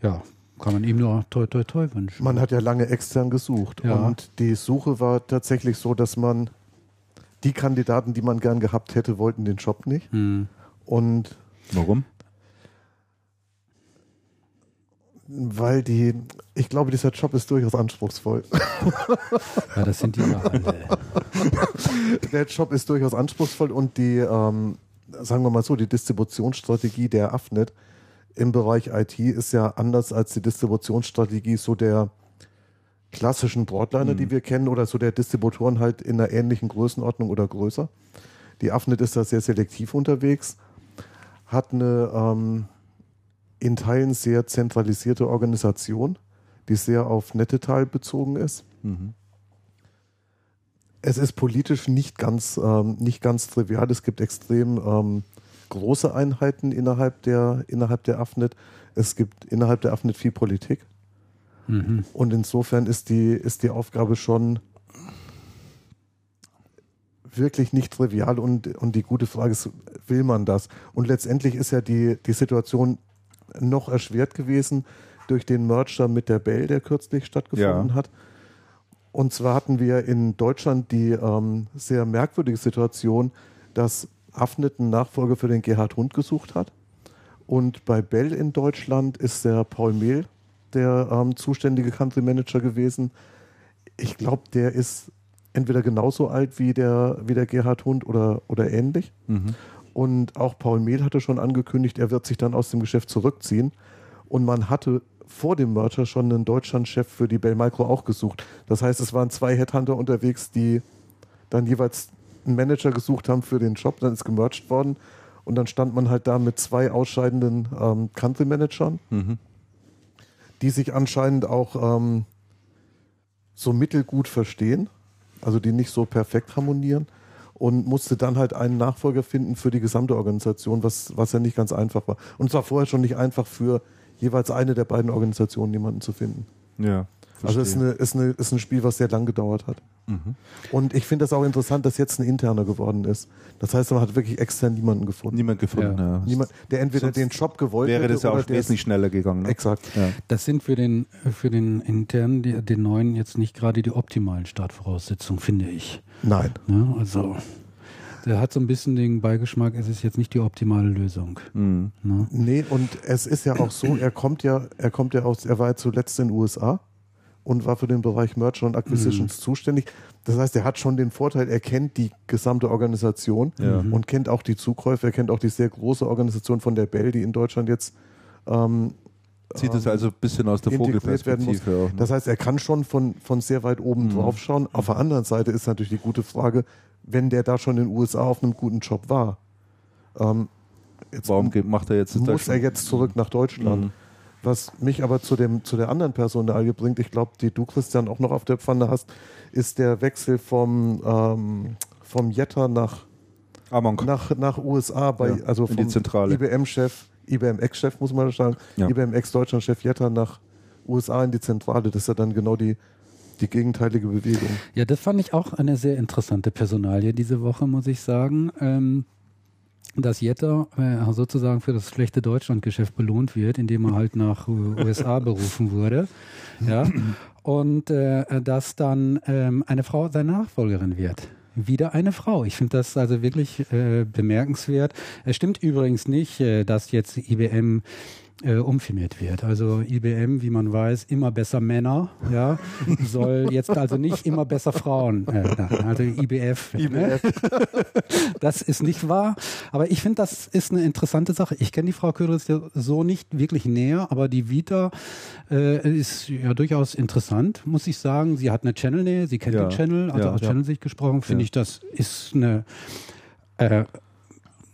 Ja, kann man ihm nur toi toi toi wünschen. Man hat ja lange extern gesucht. Ja. Und die Suche war tatsächlich so, dass man die Kandidaten, die man gern gehabt hätte, wollten den Job nicht. Hm. Und Warum? weil die, ich glaube, dieser Job ist durchaus anspruchsvoll. Ja, das sind die ja alle. Der Job ist durchaus anspruchsvoll und die, ähm, sagen wir mal so, die Distributionsstrategie der Afnet im Bereich IT ist ja anders als die Distributionsstrategie so der klassischen Broadliner, Mhm. die wir kennen, oder so der Distributoren halt in einer ähnlichen Größenordnung oder größer. Die Afnet ist da sehr selektiv unterwegs, hat eine ähm, in Teilen sehr zentralisierte Organisation, die sehr auf Nettetal bezogen ist. Mhm. Es ist politisch nicht ganz, ähm, nicht ganz trivial. Es gibt extrem ähm, große Einheiten innerhalb der, innerhalb der AFNet. Es gibt innerhalb der AFNet viel Politik. Mhm. Und insofern ist die, ist die Aufgabe schon wirklich nicht trivial und, und die gute Frage ist, will man das? Und letztendlich ist ja die, die Situation noch erschwert gewesen durch den Merger mit der Bell, der kürzlich stattgefunden Ja. hat. Und zwar hatten wir in Deutschland die ähm, sehr merkwürdige Situation, dass Afnet einen Nachfolger für den Gerhard Hund gesucht hat. Und bei Bell in Deutschland ist der Paul Mehl der ähm, zuständige Country Manager gewesen. Ich glaube, der ist entweder genauso alt wie der, wie der Gerhard Hund oder, oder ähnlich. Mhm. Und auch Paul Mehl hatte schon angekündigt, er wird sich dann aus dem Geschäft zurückziehen. Und man hatte vor dem Merger schon einen Deutschlandchef für die Bell Micro auch gesucht. Das heißt, es waren zwei Headhunter unterwegs, die dann jeweils einen Manager gesucht haben für den Job. Dann ist gemerged worden. Und dann stand man halt da mit zwei ausscheidenden ähm, Country-Managern, Mhm. Die sich anscheinend auch ähm, so mittelgut verstehen, also die nicht so perfekt harmonieren und musste dann halt einen Nachfolger finden für die gesamte Organisation, was, was ja nicht ganz einfach war. Und es war vorher schon nicht einfach für jeweils eine der beiden Organisationen jemanden zu finden. Ja. Also es ist, verstehe. eine, ist, eine, ist ein Spiel, was sehr lang gedauert hat. Mhm. Und ich finde das auch interessant, dass jetzt ein interner geworden ist. Das heißt, man hat wirklich extern niemanden gefunden. Niemand gefunden. Ja. Niemand, der entweder Sonst den Job gewollt Wäre hätte das ja auch der wesentlich schneller gegangen. Ne? Exakt. Ja. Das sind für den, für den internen, die, den neuen jetzt nicht gerade die optimalen Startvoraussetzungen, finde ich. Nein. Ne? Also, der hat so ein bisschen den Beigeschmack, es ist jetzt nicht die optimale Lösung. Mhm. Ne? Nee, und es ist ja auch so, er kommt ja, er kommt ja aus, er war ja zuletzt in den USA und war für den Bereich Merger und Acquisitions zuständig. Das heißt, er hat schon den Vorteil, er kennt die gesamte Organisation Ja. und kennt auch die Zukäufe, er kennt auch die sehr große Organisation von der Bell, die in Deutschland jetzt ähm, Sieht es ähm, also ein bisschen aus der. Vogelperspektive auch. Ne? Das heißt, er kann schon von, von sehr weit oben Mhm. drauf schauen. Auf der anderen Seite ist natürlich die gute Frage, wenn der da schon in den USA auf einem guten Job war, ähm, jetzt Warum macht er jetzt muss er jetzt zurück nach Deutschland. Mhm. Was mich aber zu, dem, zu der anderen Personalie bringt, ich glaube, die du, Christian, auch noch auf der Pfanne hast, ist der Wechsel vom, ähm, vom Jetter nach, Amon. nach, nach USA, bei, Ja, also in die vom Zentrale. IBM-Chef, IBM-Ex-Chef, muss man sagen, Ja. IBM-Ex-Deutschland-Chef Jetter nach USA in die Zentrale. Das ist ja dann genau die, die gegenteilige Bewegung. Ja, das fand ich auch eine sehr interessante Personalie diese Woche, muss ich sagen. Ähm, dass Jetter äh, sozusagen für das schlechte Deutschlandgeschäft belohnt wird, indem er halt nach äh, USA berufen wurde. Ja. Und äh, dass dann ähm, eine Frau seine Nachfolgerin wird. Wieder eine Frau. Ich finde das also wirklich äh, bemerkenswert. Es stimmt übrigens nicht, äh, dass jetzt IBM äh, umfirmiert wird. Also IBM, wie man weiß, immer besser Männer, ja, soll jetzt also nicht immer besser Frauen, äh, also IBF. Ne? Das ist nicht wahr. Aber ich finde, das ist eine interessante Sache. Ich kenne die Frau Ködritz ja so nicht wirklich näher, aber die Vita äh, ist ja durchaus interessant, muss ich sagen. Sie hat eine Channel-Nähe, sie kennt Ja. den Channel, also Ja. aus Ja. Channel-Sicht gesprochen, finde ich, das ist eine äh,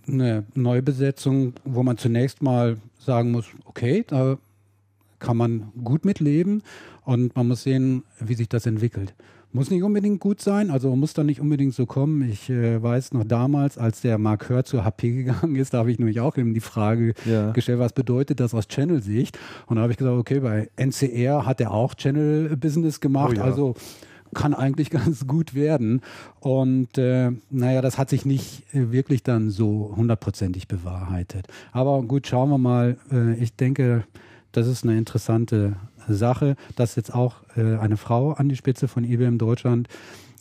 eine Neubesetzung, wo man zunächst mal sagen muss, okay, da kann man gut mitleben und man muss sehen, wie sich das entwickelt. Muss nicht unbedingt gut sein, also muss da nicht unbedingt so kommen. Ich äh, weiß noch damals, als der Mark Hör zur HP gegangen ist, da habe ich nämlich auch eben die Frage Ja. gestellt, was bedeutet das aus Channel-Sicht? Und da habe ich gesagt, okay, bei NCR hat er auch Channel-Business gemacht, Oh ja. also kann eigentlich ganz gut werden. Und äh, naja, das hat sich nicht äh, wirklich dann so hundertprozentig bewahrheitet. Aber gut, schauen wir mal. Äh, ich denke, das ist eine interessante Sache, dass jetzt auch äh, eine Frau an die Spitze von IBM Deutschland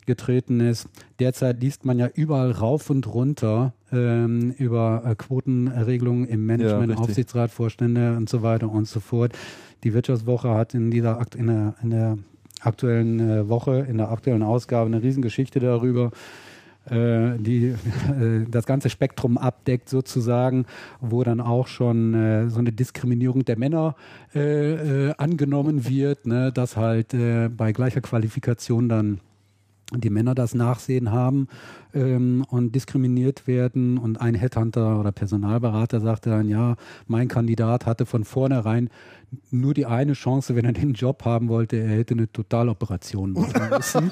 getreten ist. Derzeit liest man ja überall rauf und runter ähm, über Quotenregelungen im Management, richtig. Aufsichtsrat, Vorstände und so weiter und so fort. Die Wirtschaftswoche hat in dieser Akt in der, in der aktuellen äh, Woche, in der aktuellen Ausgabe eine Riesengeschichte darüber äh, die äh, das ganze Spektrum abdeckt sozusagen, wo dann auch schon so eine Diskriminierung der Männer angenommen wird, ne, dass halt bei gleicher Qualifikation dann die Männer das Nachsehen haben ähm, und diskriminiert werden. Und ein Headhunter oder Personalberater sagte dann, ja, mein Kandidat hatte von vornherein nur die eine Chance, wenn er den Job haben wollte, er hätte eine Totaloperation machen müssen.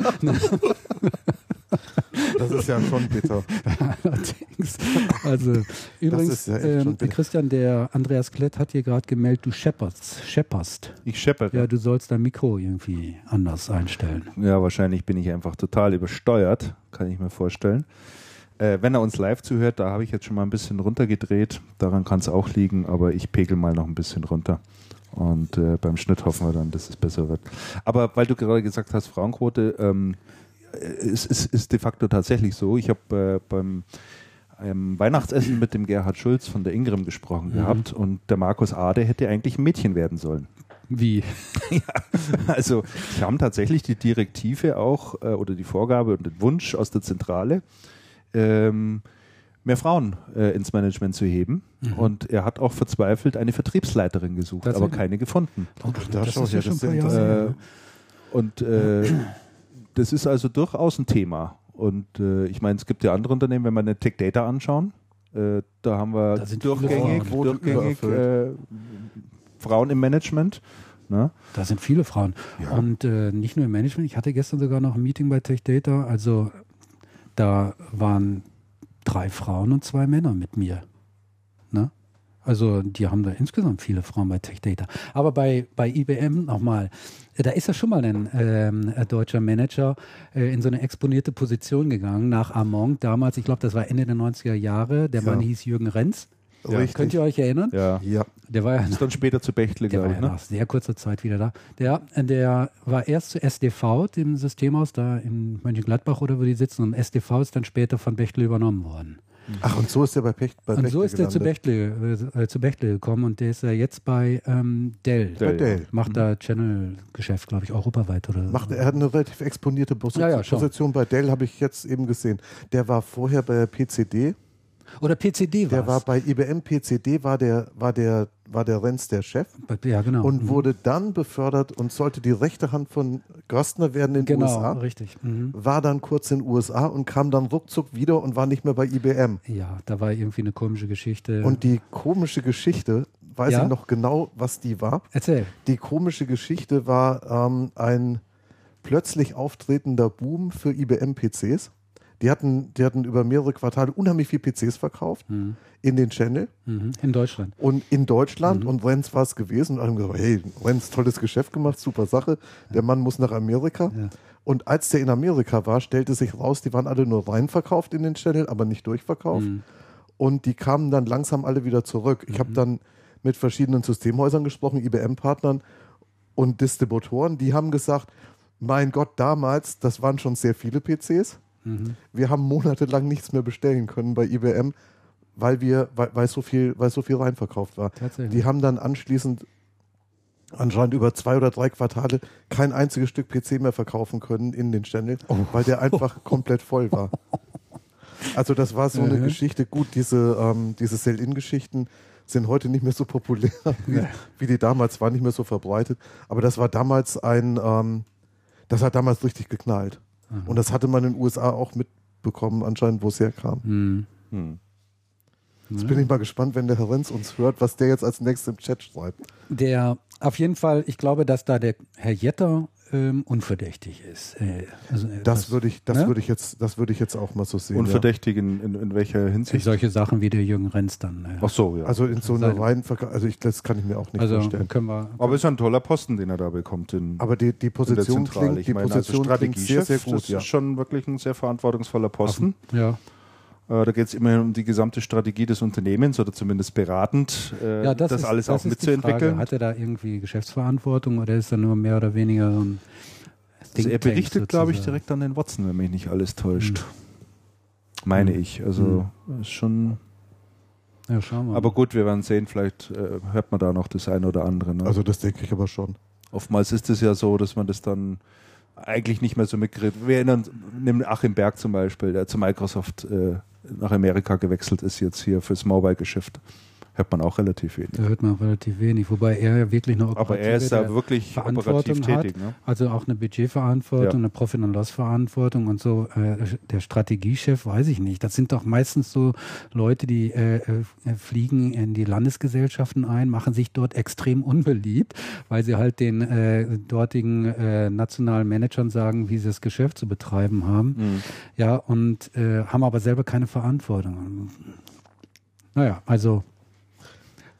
Das ist ja schon bitter. Allerdings. Also übrigens, ja ähm. Christian, der Andreas Klett hat hier gerade gemeldet, du schepperst. schepperst. Ich scheppere. Ja, du sollst dein Mikro irgendwie anders einstellen. Ja, wahrscheinlich bin ich einfach total übersteuert, kann ich mir vorstellen. Äh, wenn er uns live zuhört, da habe ich jetzt schon mal ein bisschen runtergedreht. Daran kann es auch liegen, aber ich pegel mal noch ein bisschen runter. Und äh, beim Schnitt hoffen wir dann, dass es besser wird. Aber weil du gerade gesagt hast, Frauenquote, ähm, es ist, ist de facto tatsächlich so. Ich habe äh, beim ähm, Weihnachtsessen mit dem Gerhard Schulz von der Ingram gesprochen Mhm. gehabt und der Markus Ade hätte eigentlich ein Mädchen werden sollen. Wie? Also wir haben tatsächlich die Direktive auch äh, oder die Vorgabe und den Wunsch aus der Zentrale, ähm, mehr Frauen äh, ins Management zu heben. Und er hat auch verzweifelt eine Vertriebsleiterin gesucht, aber keine gefunden. da das schau ist ja schon das ein paar sind, Jahre Äh, und äh, das ist also durchaus ein Thema. Und äh, ich meine, es gibt ja andere Unternehmen, wenn wir eine Tech Data anschauen, äh, da haben wir Da durchgängig, Frauen. durchgängig äh. Frauen im Management. Ne? Da sind viele Frauen. Ja. Und äh, nicht nur im Management. Ich hatte gestern sogar noch ein Meeting bei Tech Data. Also da waren drei Frauen und zwei Männer mit mir. Also die haben da insgesamt viele Frauen bei Tech Data. Aber bei, bei IBM nochmal, äh, da ist ja schon mal ein ähm, äh, deutscher Manager äh, in so eine exponierte Position gegangen nach Among. Damals, ich glaube, das war Ende der 90er Jahre. Der Ja. Mann hieß Jürgen Renz. Ja. Richtig. Könnt ihr euch erinnern? Ja. Ja, Der war ja Ist dann später zu Bechtle, der war glaube ja ich. Ne? nach sehr kurzer Zeit wieder da. Der, der war erst zu SDV, dem Systemhaus da in Mönchengladbach oder wo die sitzen. Und SDV ist dann später von Bechtle übernommen worden. Ach, und so ist er bei, Pech, bei und so Bechtle ist er zu. Bechtle, äh, zu Bechtle gekommen und der ist ja jetzt bei ähm, Dell. Bei Dell. Macht da Channel-Geschäft, glaube ich, europaweit oder Macht, er hat eine relativ exponierte Position, Ja, ja. Position bei Dell, habe ich jetzt eben gesehen. Der war vorher bei der PCD, Oder PCD der war bei IBM PCD, war der, war der, war der Renz der Chef Ja, genau. und Mhm. wurde dann befördert und sollte die rechte Hand von Gerstner werden in den Genau, USA. richtig. Mhm. War dann kurz in den USA und kam dann ruckzuck wieder und war nicht mehr bei IBM. Ja, da war irgendwie eine komische Geschichte. Und die komische Geschichte, weiß Ja? ich noch genau, was die war. Erzähl. Die komische Geschichte war ähm, ein plötzlich auftretender Boom für IBM-PCs. Die hatten, die hatten über mehrere Quartale unheimlich viel PCs verkauft Mhm. in den Channel Mhm. In Deutschland. und in Deutschland Mhm. und Renz war es gewesen und alle haben gesagt, hey, Renz, tolles Geschäft gemacht, super Sache, der Mann muss nach Amerika. Ja. Und als der in Amerika war, stellte sich raus, die waren alle nur rein verkauft in den Channel, aber nicht durchverkauft. Mhm. Und die kamen dann langsam alle wieder zurück. Ich habe dann mit verschiedenen Systemhäusern gesprochen, IBM-Partnern und Distributoren, die haben gesagt, mein Gott, damals, das waren schon sehr viele PCs. Mhm. Wir haben monatelang nichts mehr bestellen können bei IBM, weil wir, weil, weil so viel, weil so viel reinverkauft war. Die haben dann anschließend anscheinend über zwei oder drei Quartale kein einziges Stück PC mehr verkaufen können in den Channel, Oh. weil der einfach komplett voll war. Also das war so eine Mhm. Geschichte. Gut, diese, ähm, diese Sell-In-Geschichten sind heute nicht mehr so populär, wie, wie die damals waren, nicht mehr so verbreitet. Aber das war damals ein, ähm, das hat damals richtig geknallt. Mhm. Und das hatte man in den USA auch mitbekommen, anscheinend, wo es herkam. Mhm. Hm. Jetzt bin ich mal gespannt, wenn der Herr Renz uns hört, was der jetzt als nächstes im Chat schreibt. Der auf jeden Fall, ich glaube, dass da der Herr Jetter ähm, unverdächtig ist. Äh, also, äh, Das würde ich, das ne? würde ich jetzt, das würde ich jetzt auch mal so sehen. Unverdächtig in, in, in welcher Hinsicht? solche Sachen wie der Jürgen Renz dann. Äh, Ach so, ja. Ja. Also in so einer Sein- reinen also ich, das kann ich mir auch nicht also vorstellen. können wir. Aber es ist ein toller Posten, den er da bekommt in, Aber die, die in der Position klingt, Ich die meine, also Position klingt sehr, sehr gut. das Ja. ist schon wirklich ein sehr verantwortungsvoller Posten. ja. Äh, da geht es immerhin um die gesamte Strategie des Unternehmens oder zumindest beratend, äh, ja, das, das ist, alles das auch mitzuentwickeln. Hat er da irgendwie Geschäftsverantwortung oder ist er nur mehr oder weniger so ein Also er berichtet, glaube ich, direkt an den Watson, wenn mich nicht alles täuscht. Meine Hm. ich. Also ist schon. Ja, schauen wir. Aber gut, wir werden sehen, vielleicht äh, hört man da noch das eine oder andere. Ne? Also das denke ich aber schon. Oftmals ist es ja so, dass man das dann eigentlich nicht mehr so mitgeredet. Wir erinnern, nehmen Achim Berg zum Beispiel, der zu Microsoft äh, nach Amerika gewechselt ist, jetzt hier fürs Mobile-Geschäft hört man auch relativ wenig. Da hört man auch relativ wenig, wobei er ja wirklich noch Aber er ist da wirklich operativ tätig. Ne? Also auch eine Budgetverantwortung, ja. eine Profit- und Loss-Verantwortung und so. Äh, der Strategiechef, weiß ich nicht. Das sind doch meistens so Leute, die äh, äh, fliegen in die Landesgesellschaften ein, machen sich dort extrem unbeliebt, weil sie halt den äh, dortigen nationalen Managern sagen, wie sie das Geschäft zu betreiben haben. Mhm. Ja, und haben aber selber keine Verantwortung. Naja, also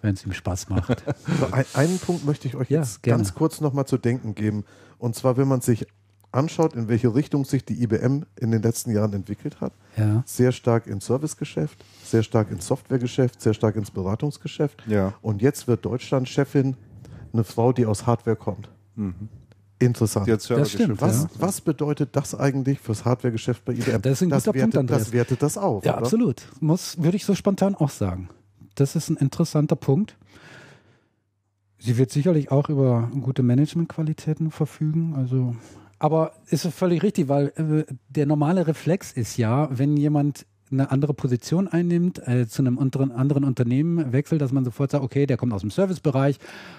wenn es ihm Spaß macht. So, ein, einen Punkt möchte ich euch ja, jetzt gerne. ganz kurz nochmal zu denken geben. Und zwar, wenn man sich anschaut, in welche Richtung sich die IBM in den letzten Jahren entwickelt hat. Ja. Sehr stark ins Servicegeschäft, sehr stark ins Softwaregeschäft, sehr stark ins Beratungsgeschäft. Ja. Und jetzt wird Deutschland Chefin eine Frau, die aus Hardware kommt. Mhm. Interessant. Das stimmt, was, ja. was, bedeutet das eigentlich fürs Hardwaregeschäft bei IBM? Das ist ein das guter wertet, Punkt, Andreas. Das wertet das auf. Ja, oder? absolut. Muss, würde ich so spontan auch sagen das ist ein interessanter Punkt. Sie wird sicherlich auch über gute Managementqualitäten verfügen. Also, aber ist völlig richtig, weil äh, der normale Reflex ist ja, wenn jemand eine andere Position einnimmt, äh, zu einem unteren, anderen Unternehmen wechselt, dass man sofort sagt, okay, der kommt aus dem Servicebereich,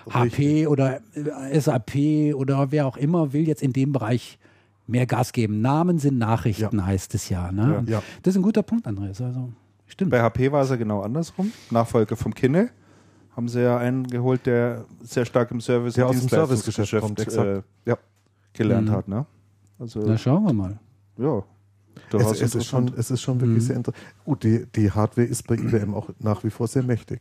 HP oder äh, SAP oder wer auch immer will jetzt in dem Bereich mehr Gas geben. Namen sind Nachrichten, ja. heißt es ja, ne? ja. Das ist ein guter Punkt, Andreas. Also Stimmt. Bei HP war es ja genau andersrum. Nachfolger vom Kinne haben sie ja einen geholt, der sehr stark im Service der aus dem Servicegeschäft kommt, äh, ja, gelernt mhm. hat. Ne? Also, Na, schauen wir mal. Ja. Es, es, ist schon, es ist schon wirklich mhm. sehr interessant. Gut, die, die Hardware ist bei IBM auch nach wie vor sehr mächtig.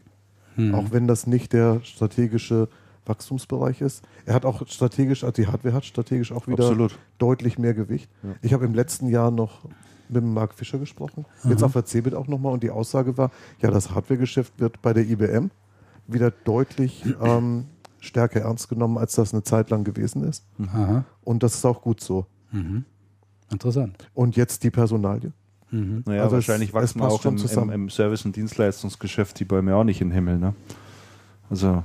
Mhm. Auch wenn das nicht der strategische Wachstumsbereich ist. Er hat auch strategisch, also die Hardware hat strategisch auch wieder Absolut. deutlich mehr Gewicht. Ja. Ich habe im letzten Jahr noch mit Marc Fischer gesprochen, mhm. jetzt auf der CeBIT auch nochmal und die Aussage war, ja, das Hardwaregeschäft wird bei der IBM wieder deutlich ähm, stärker ernst genommen, als das eine Zeit lang gewesen ist. Mhm. Und das ist auch gut so. Mhm. Interessant. Und jetzt die Personalie. Mhm. Naja, also wahrscheinlich es, wachsen es auch im, im, im, Service- und Dienstleistungsgeschäft die Bäume auch nicht in den Himmel. Ne? Also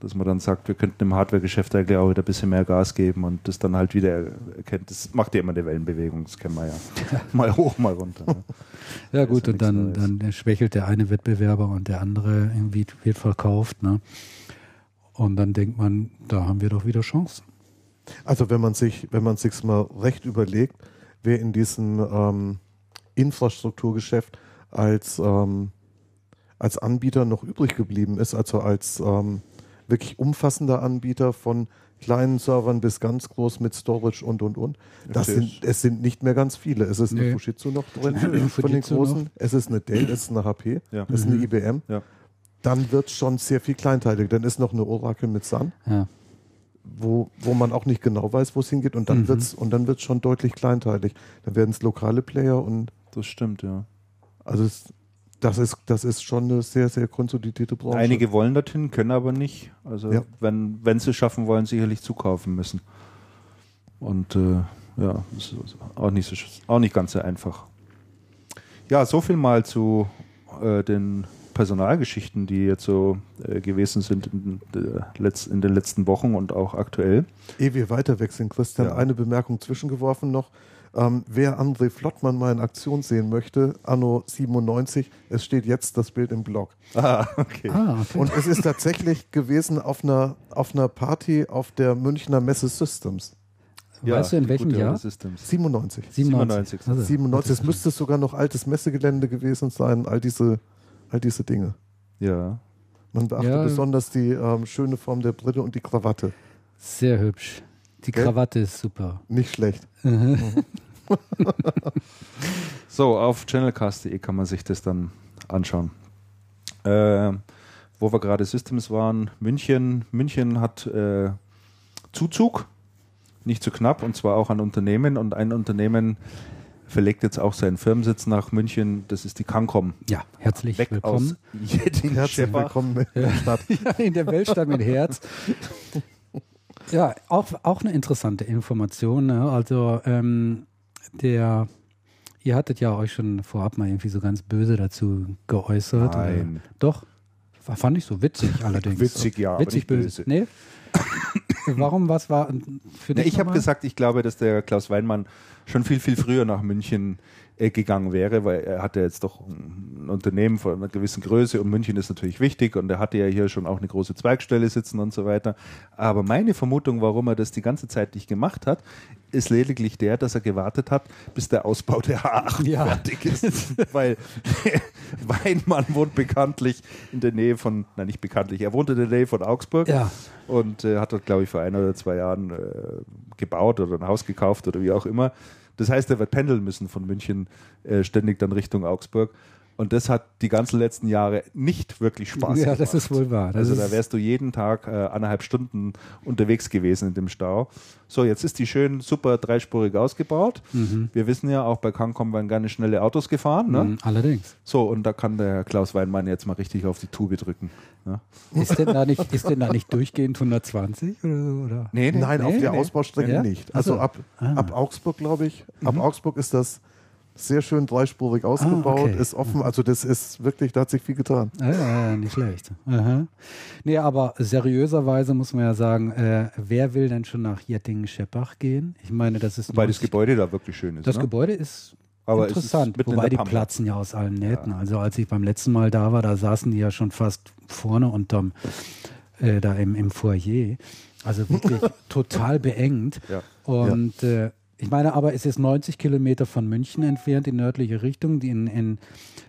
dass man dann sagt, wir könnten im Hardware-Geschäft eigentlich auch wieder ein bisschen mehr Gas geben und das dann halt wieder erkennt. Das macht ja immer eine Wellenbewegung, das kennen wir ja. mal hoch, mal runter. Ne? ja gut, und dann, dann schwächelt der eine Wettbewerber und der andere irgendwie wird verkauft. Ne? Und dann denkt man, da haben wir doch wieder Chancen. Also wenn man sich, wenn man sich mal recht überlegt, wer in diesem ähm, Infrastrukturgeschäft als, ähm, als Anbieter noch übrig geblieben ist, also als ähm, wirklich umfassender Anbieter von kleinen Servern bis ganz groß mit Storage und und und. Das sind, es sind nicht mehr ganz viele. Es ist nee. eine Fujitsu noch drin von den großen. Noch. Es ist eine Dell, es ist eine HP, ja. es ist eine IBM. Ja. Dann wird es schon sehr viel kleinteilig. Dann ist noch eine Oracle mit Sun. Ja. Wo, wo man auch nicht genau weiß, wo es hingeht, und dann mhm. wird es schon deutlich kleinteilig. Dann werden es lokale Player und. Das stimmt, ja. Also es, das ist, das ist schon eine sehr, sehr konsolidierte Branche. Einige wollen dorthin, können aber nicht. Also ja. wenn, wenn sie es schaffen wollen, sicherlich zukaufen müssen. Und äh, ja, ist auch nicht, so, auch nicht ganz so einfach. Ja, so viel mal zu äh, den Personalgeschichten, die jetzt so äh, gewesen sind in, äh, in, den letzten Wochen und auch aktuell. Ehe wir weiter wechseln, Christian, ja. eine Bemerkung zwischengeworfen noch. Ähm, wer André Flottmann mal in Aktion sehen möchte, Anno 97, es steht jetzt das Bild im Blog. Ah, okay. Ah, okay. Und es ist tatsächlich gewesen auf einer, auf einer Party auf der Münchner Messe Systems. Ja, weißt du, in welchem Jahr? 97. 97. 97. Also, 97. Es müsste sogar noch altes Messegelände gewesen sein, all diese, all diese Dinge. Ja. Man beachtet ja. besonders die ähm, schöne Form der Brille und die Krawatte. Sehr hübsch. Die Krawatte ist super. Nicht schlecht. Mhm. so, auf channelcast.de kann man sich das dann anschauen. Äh, wo wir gerade Systems waren, München. München hat äh, Zuzug, nicht zu knapp, und zwar auch an Unternehmen. Und ein Unternehmen verlegt jetzt auch seinen Firmensitz nach München. Das ist die Cancom. Ja, herzlich Weg willkommen. Herzlich willkommen in der Stadt. ja, in der Weltstadt mit Herz. Ja, auch, auch eine interessante Information. Ne? Also ähm, der, ihr hattet ja euch schon vorab mal irgendwie so ganz böse dazu geäußert. Nein. Oder? Doch, fand ich so witzig allerdings. witzig, ja. Witzig böse. böse. Nee? warum, was war für Na, dich? ich habe gesagt, ich glaube, dass der Klaus Weinmann schon viel, viel früher nach München äh, gegangen wäre, weil er hatte jetzt doch ein Unternehmen von einer gewissen Größe und München ist natürlich wichtig und er hatte ja hier schon auch eine große Zweigstelle sitzen und so weiter. Aber meine Vermutung, warum er das die ganze Zeit nicht gemacht hat, ist lediglich der, dass er gewartet hat, bis der Ausbau der A8 Ja. fertig ist. weil Weinmann wohnt bekanntlich in der Nähe von, nein nicht bekanntlich, er wohnt in der Nähe von Augsburg Ja. und äh, hat dort, glaube ich, vor ein oder zwei Jahren äh, gebaut oder ein Haus gekauft oder wie auch immer. Das heißt, er wird pendeln müssen von München äh, ständig dann Richtung Augsburg. Und das hat die ganzen letzten Jahre nicht wirklich Spaß Ja, gemacht. das ist wohl wahr. Das also da wärst du jeden Tag äh, anderthalb Stunden unterwegs gewesen in dem Stau. So, jetzt ist die schön super dreispurig ausgebaut. Wir wissen ja, auch bei Cancom werden gerne schnelle Autos gefahren. Ne? Mhm, allerdings. So, und da kann der Klaus Weinmann jetzt mal richtig auf die Tube drücken. Ne? Ist denn da nicht, ist denn da nicht durchgehend 120 oder so? Oder? Nee, nee. Nein, auf nee, der nee. Ausbaustrecke Ja? nicht. Ach so. Also ab, Ah. ab Augsburg, glaube ich. Ab Augsburg ist das sehr schön dreispurig ausgebaut, Ah, okay. ist offen. Also das ist wirklich, da hat sich viel getan. Ja, ja, ja, nicht schlecht. Aha. Nee, aber seriöserweise muss man ja sagen, äh, wer will denn schon nach Jettingen-Scheppach gehen? Ich meine, das ist Wobei das 90 Gebäude da wirklich schön ist. Das ne? Gebäude ist Aber interessant, wobei die platzen ja aus allen Nähten. Also als ich beim letzten Mal da war, da saßen die ja schon fast vorne unterm, äh, da im, im Foyer. Also wirklich total beengt. Ja. Und Äh, ich meine, aber es ist 90 Kilometer von München entfernt in nördliche Richtung. Die, in, in,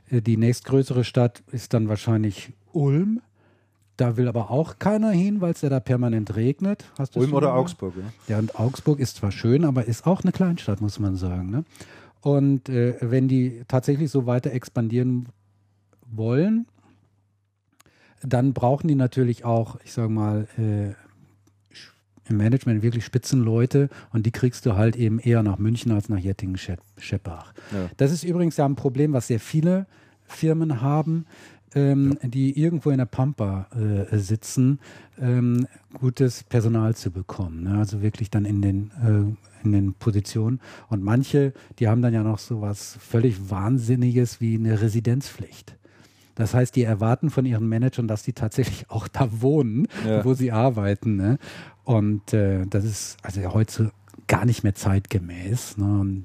äh, die nächstgrößere Stadt ist dann wahrscheinlich Ulm. Da will aber auch keiner hin, weil es ja da permanent regnet. Ulm oder mal? Augsburg. Ja? Ja, und Augsburg ist zwar schön, aber ist auch eine Kleinstadt, muss man sagen. Ne? Und äh, wenn die tatsächlich so weiter expandieren wollen, dann brauchen die natürlich auch, ich sage mal, äh, im Management wirklich Spitzenleute und die kriegst du halt eben eher nach München als nach Jettingen-Scheppach. Ja. Das ist übrigens ja ein Problem, was sehr viele Firmen haben, ähm, die irgendwo in der Pampa äh, sitzen, ähm, gutes Personal zu bekommen. Ne? Also wirklich dann in den, äh, in den Positionen. Und manche, die haben dann ja noch so was völlig Wahnsinniges wie eine Residenzpflicht. Das heißt, die erwarten von ihren Managern, dass die tatsächlich auch da wohnen, Ja. wo sie arbeiten. Ne? Und äh, das ist also heute gar nicht mehr zeitgemäß. Ne?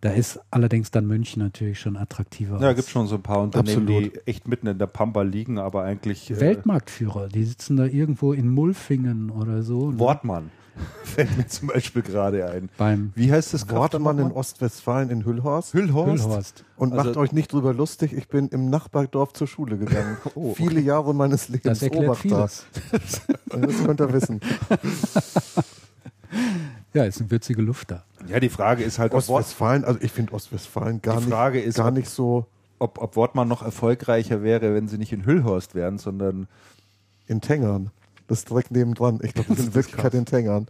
Da ist allerdings dann München natürlich schon attraktiver. Ja, gibt schon so ein paar Unternehmen, Absolut. die echt mitten in der Pampa liegen, aber eigentlich. äh, Weltmarktführer, die sitzen da irgendwo in Mulfingen oder so. ne? Wortmann fällt mir zum Beispiel gerade ein. Beim Wie heißt das Wortmann in? Ostwestfalen in Hüllhorst. Hüllhorst. Hüllhorst. Und Also- macht euch nicht drüber lustig, ich bin im Nachbardorf zur Schule gegangen. Oh. Viele Jahre meines Lebens Das erklärt Obachtag. vieles. Das könnt ihr wissen. Ja, ist eine würzige Luft da. Ja, die Frage ist halt, Ostwestfalen, also ich finde Ostwestfalen gar, Die Frage nicht, ist, gar nicht so ob, ob Wortmann noch erfolgreicher wäre, wenn sie nicht in Hüllhorst wären, sondern in Tengern. Das ist direkt nebendran. Ich glaube, das ist in Wirklichkeit in Tengern.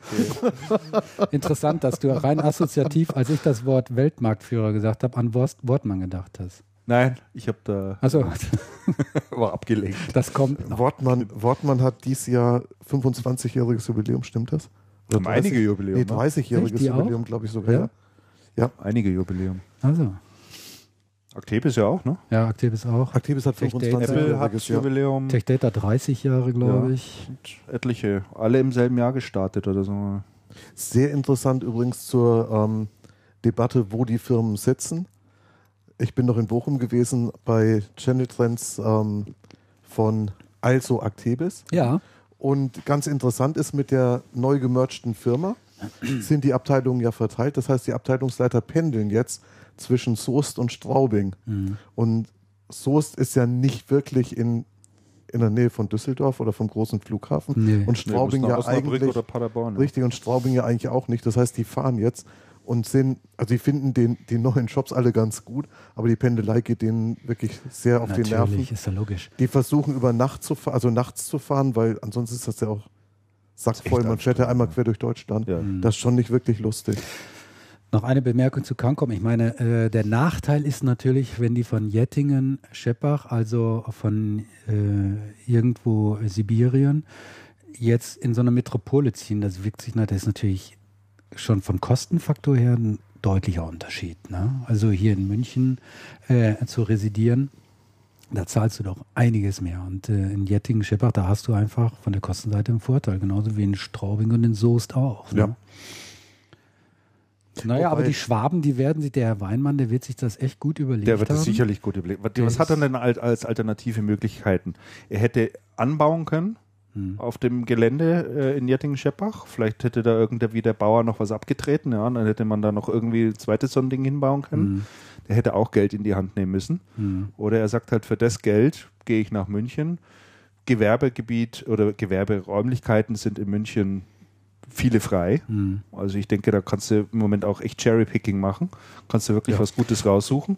Interessant, dass du rein assoziativ, als ich das Wort Weltmarktführer gesagt habe, an Worst Wortmann gedacht hast. nein, ich habe da Also, war abgelegt. das kommt noch. Wortmann, Wortmann hat dieses Jahr 25-jähriges Jubiläum, stimmt das? Haben einige Jubiläum, Nee, ne? 30-jähriges Echt, die auch? Jubiläum, glaube ich sogar. Ja. Einige Jubiläum. Also, Actebis ja auch, ne? ja, Activis auch. Aktivis hat Tech Data. Apple hat 25-jähriges Jahr. Jubiläum. Tech Data 30 Jahre, glaube Ja. ich. Und etliche, alle im selben Jahr gestartet oder so. Sehr interessant übrigens zur ähm, Debatte, wo die Firmen sitzen. Ich bin noch in Bochum gewesen bei Channel Trends ähm, von Also Actebis. Ja, Und ganz interessant ist, mit der neu gemergten Firma sind die Abteilungen ja verteilt. Das heißt, die Abteilungsleiter pendeln jetzt zwischen Soest und Straubing. Und Soest ist ja nicht wirklich in, in der Nähe von Düsseldorf oder vom großen Flughafen. Nee. Und Straubing Nee, ja eigentlich. oder Paderborn. ja. Richtig, und Straubing ja eigentlich auch nicht. Das heißt, die fahren jetzt und sind, also die finden den, die neuen Shops alle ganz gut, aber die Pendelei geht denen wirklich sehr auf die Nerven. natürlich, ist ja logisch. Die versuchen über Nacht zu fahren, also nachts zu fahren, weil ansonsten ist das ja auch sackvoll. Man fährt ja einmal quer durch Deutschland. Ja. Das ist schon nicht wirklich lustig. Noch eine Bemerkung zu Cancom. Ich meine, äh, der Nachteil ist natürlich, wenn die von Jettingen, Scheppach, also von äh, irgendwo Sibirien, jetzt in so eine Metropole ziehen, das wirkt sich, na, das ist natürlich schon vom Kostenfaktor her ein deutlicher Unterschied. Ne? Also hier in München äh, zu residieren Da zahlst du doch einiges mehr. Und äh, in Jettingen-Scheppach, da hast du einfach von der Kostenseite einen Vorteil, genauso wie in Straubing und in Soest auch. Ne? Ja. Naja, aber Wobei- die Schwaben, die werden sich, der Herr Weinmann, der wird sich das echt gut überlegt Der wird haben. es sicherlich gut überlegen. Was, was hat er denn als, als alternative Möglichkeiten? Er hätte anbauen können Hm. auf dem Gelände äh, in Jettingen-Scheppach. Vielleicht hätte da irgendwer wie der Bauer noch was abgetreten, ja, und dann hätte man da noch irgendwie ein zweites so ein Ding hinbauen können. Hm. Der hätte auch Geld in die Hand nehmen müssen. Hm. Oder er sagt halt, für das Geld gehe ich nach München. Gewerbegebiet oder Gewerberäumlichkeiten sind in München viele frei. Hm. Also ich denke, da kannst du im Moment auch echt Cherry-Picking machen. Kannst du wirklich Ja. was Gutes raussuchen.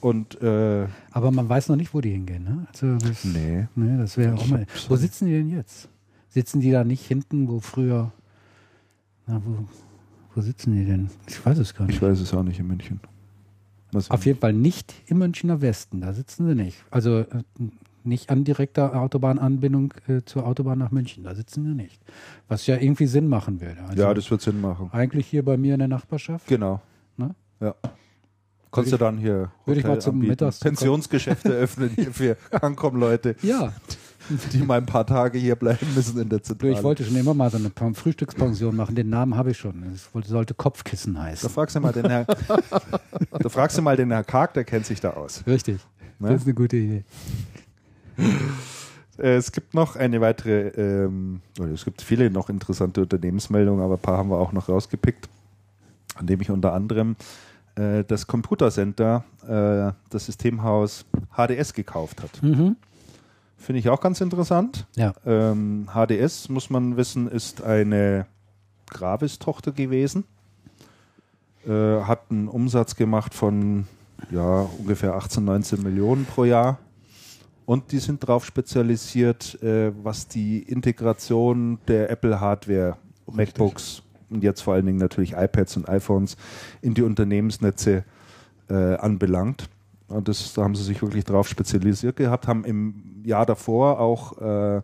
Und äh, Aber man weiß noch nicht, wo die hingehen. Ne? Also das, nee. nee, das wäre auch mal. Wo sitzen die denn jetzt? Sitzen die da nicht hinten, wo früher. Na, wo, wo sitzen die denn? Ich weiß es gar nicht. Ich weiß es auch nicht in München. Was Auf jeden Fall nicht im Münchner Westen, da sitzen sie nicht. Also äh, nicht an direkter Autobahnanbindung äh, zur Autobahn nach München, da sitzen sie nicht. Was ja irgendwie Sinn machen würde. Also ja, das wird Sinn machen. eigentlich hier bei mir in der Nachbarschaft. Genau. Ne? Ja. Kannst du dann hier würde ich mal zum anbieten. Mittags- Pensionsgeschäfte öffnen hier für Ankommen-Leute, Ja, die mal ein paar Tage hier bleiben müssen in der Zentrale. ich wollte schon immer mal so eine Frühstückspension machen. Den Namen habe ich schon. Es sollte Kopfkissen da heißen. fragst du mal den Herr, da fragst du mal den Herr Karg, der kennt sich da aus. Richtig. Ne? Das ist eine gute Idee. Äh, Es gibt noch eine weitere, ähm, es gibt viele noch interessante Unternehmensmeldungen, aber ein paar haben wir auch noch rausgepickt, an dem ich unter anderem äh, das Computercenter, äh, das Systemhaus HDS gekauft hat. Mhm. Finde ich auch ganz interessant. Ja. Ähm, HDS, muss man wissen, ist eine Gravis-Tochter gewesen. Äh, hat einen Umsatz gemacht von ja, ungefähr 18, 19 Millionen pro Jahr. Und die sind darauf spezialisiert, äh, was die Integration der Apple-Hardware, MacBooks und jetzt vor allen Dingen natürlich iPads und iPhones in die Unternehmensnetze äh, anbelangt. Und das, da haben sie sich wirklich darauf spezialisiert gehabt, haben im Jahr davor auch äh,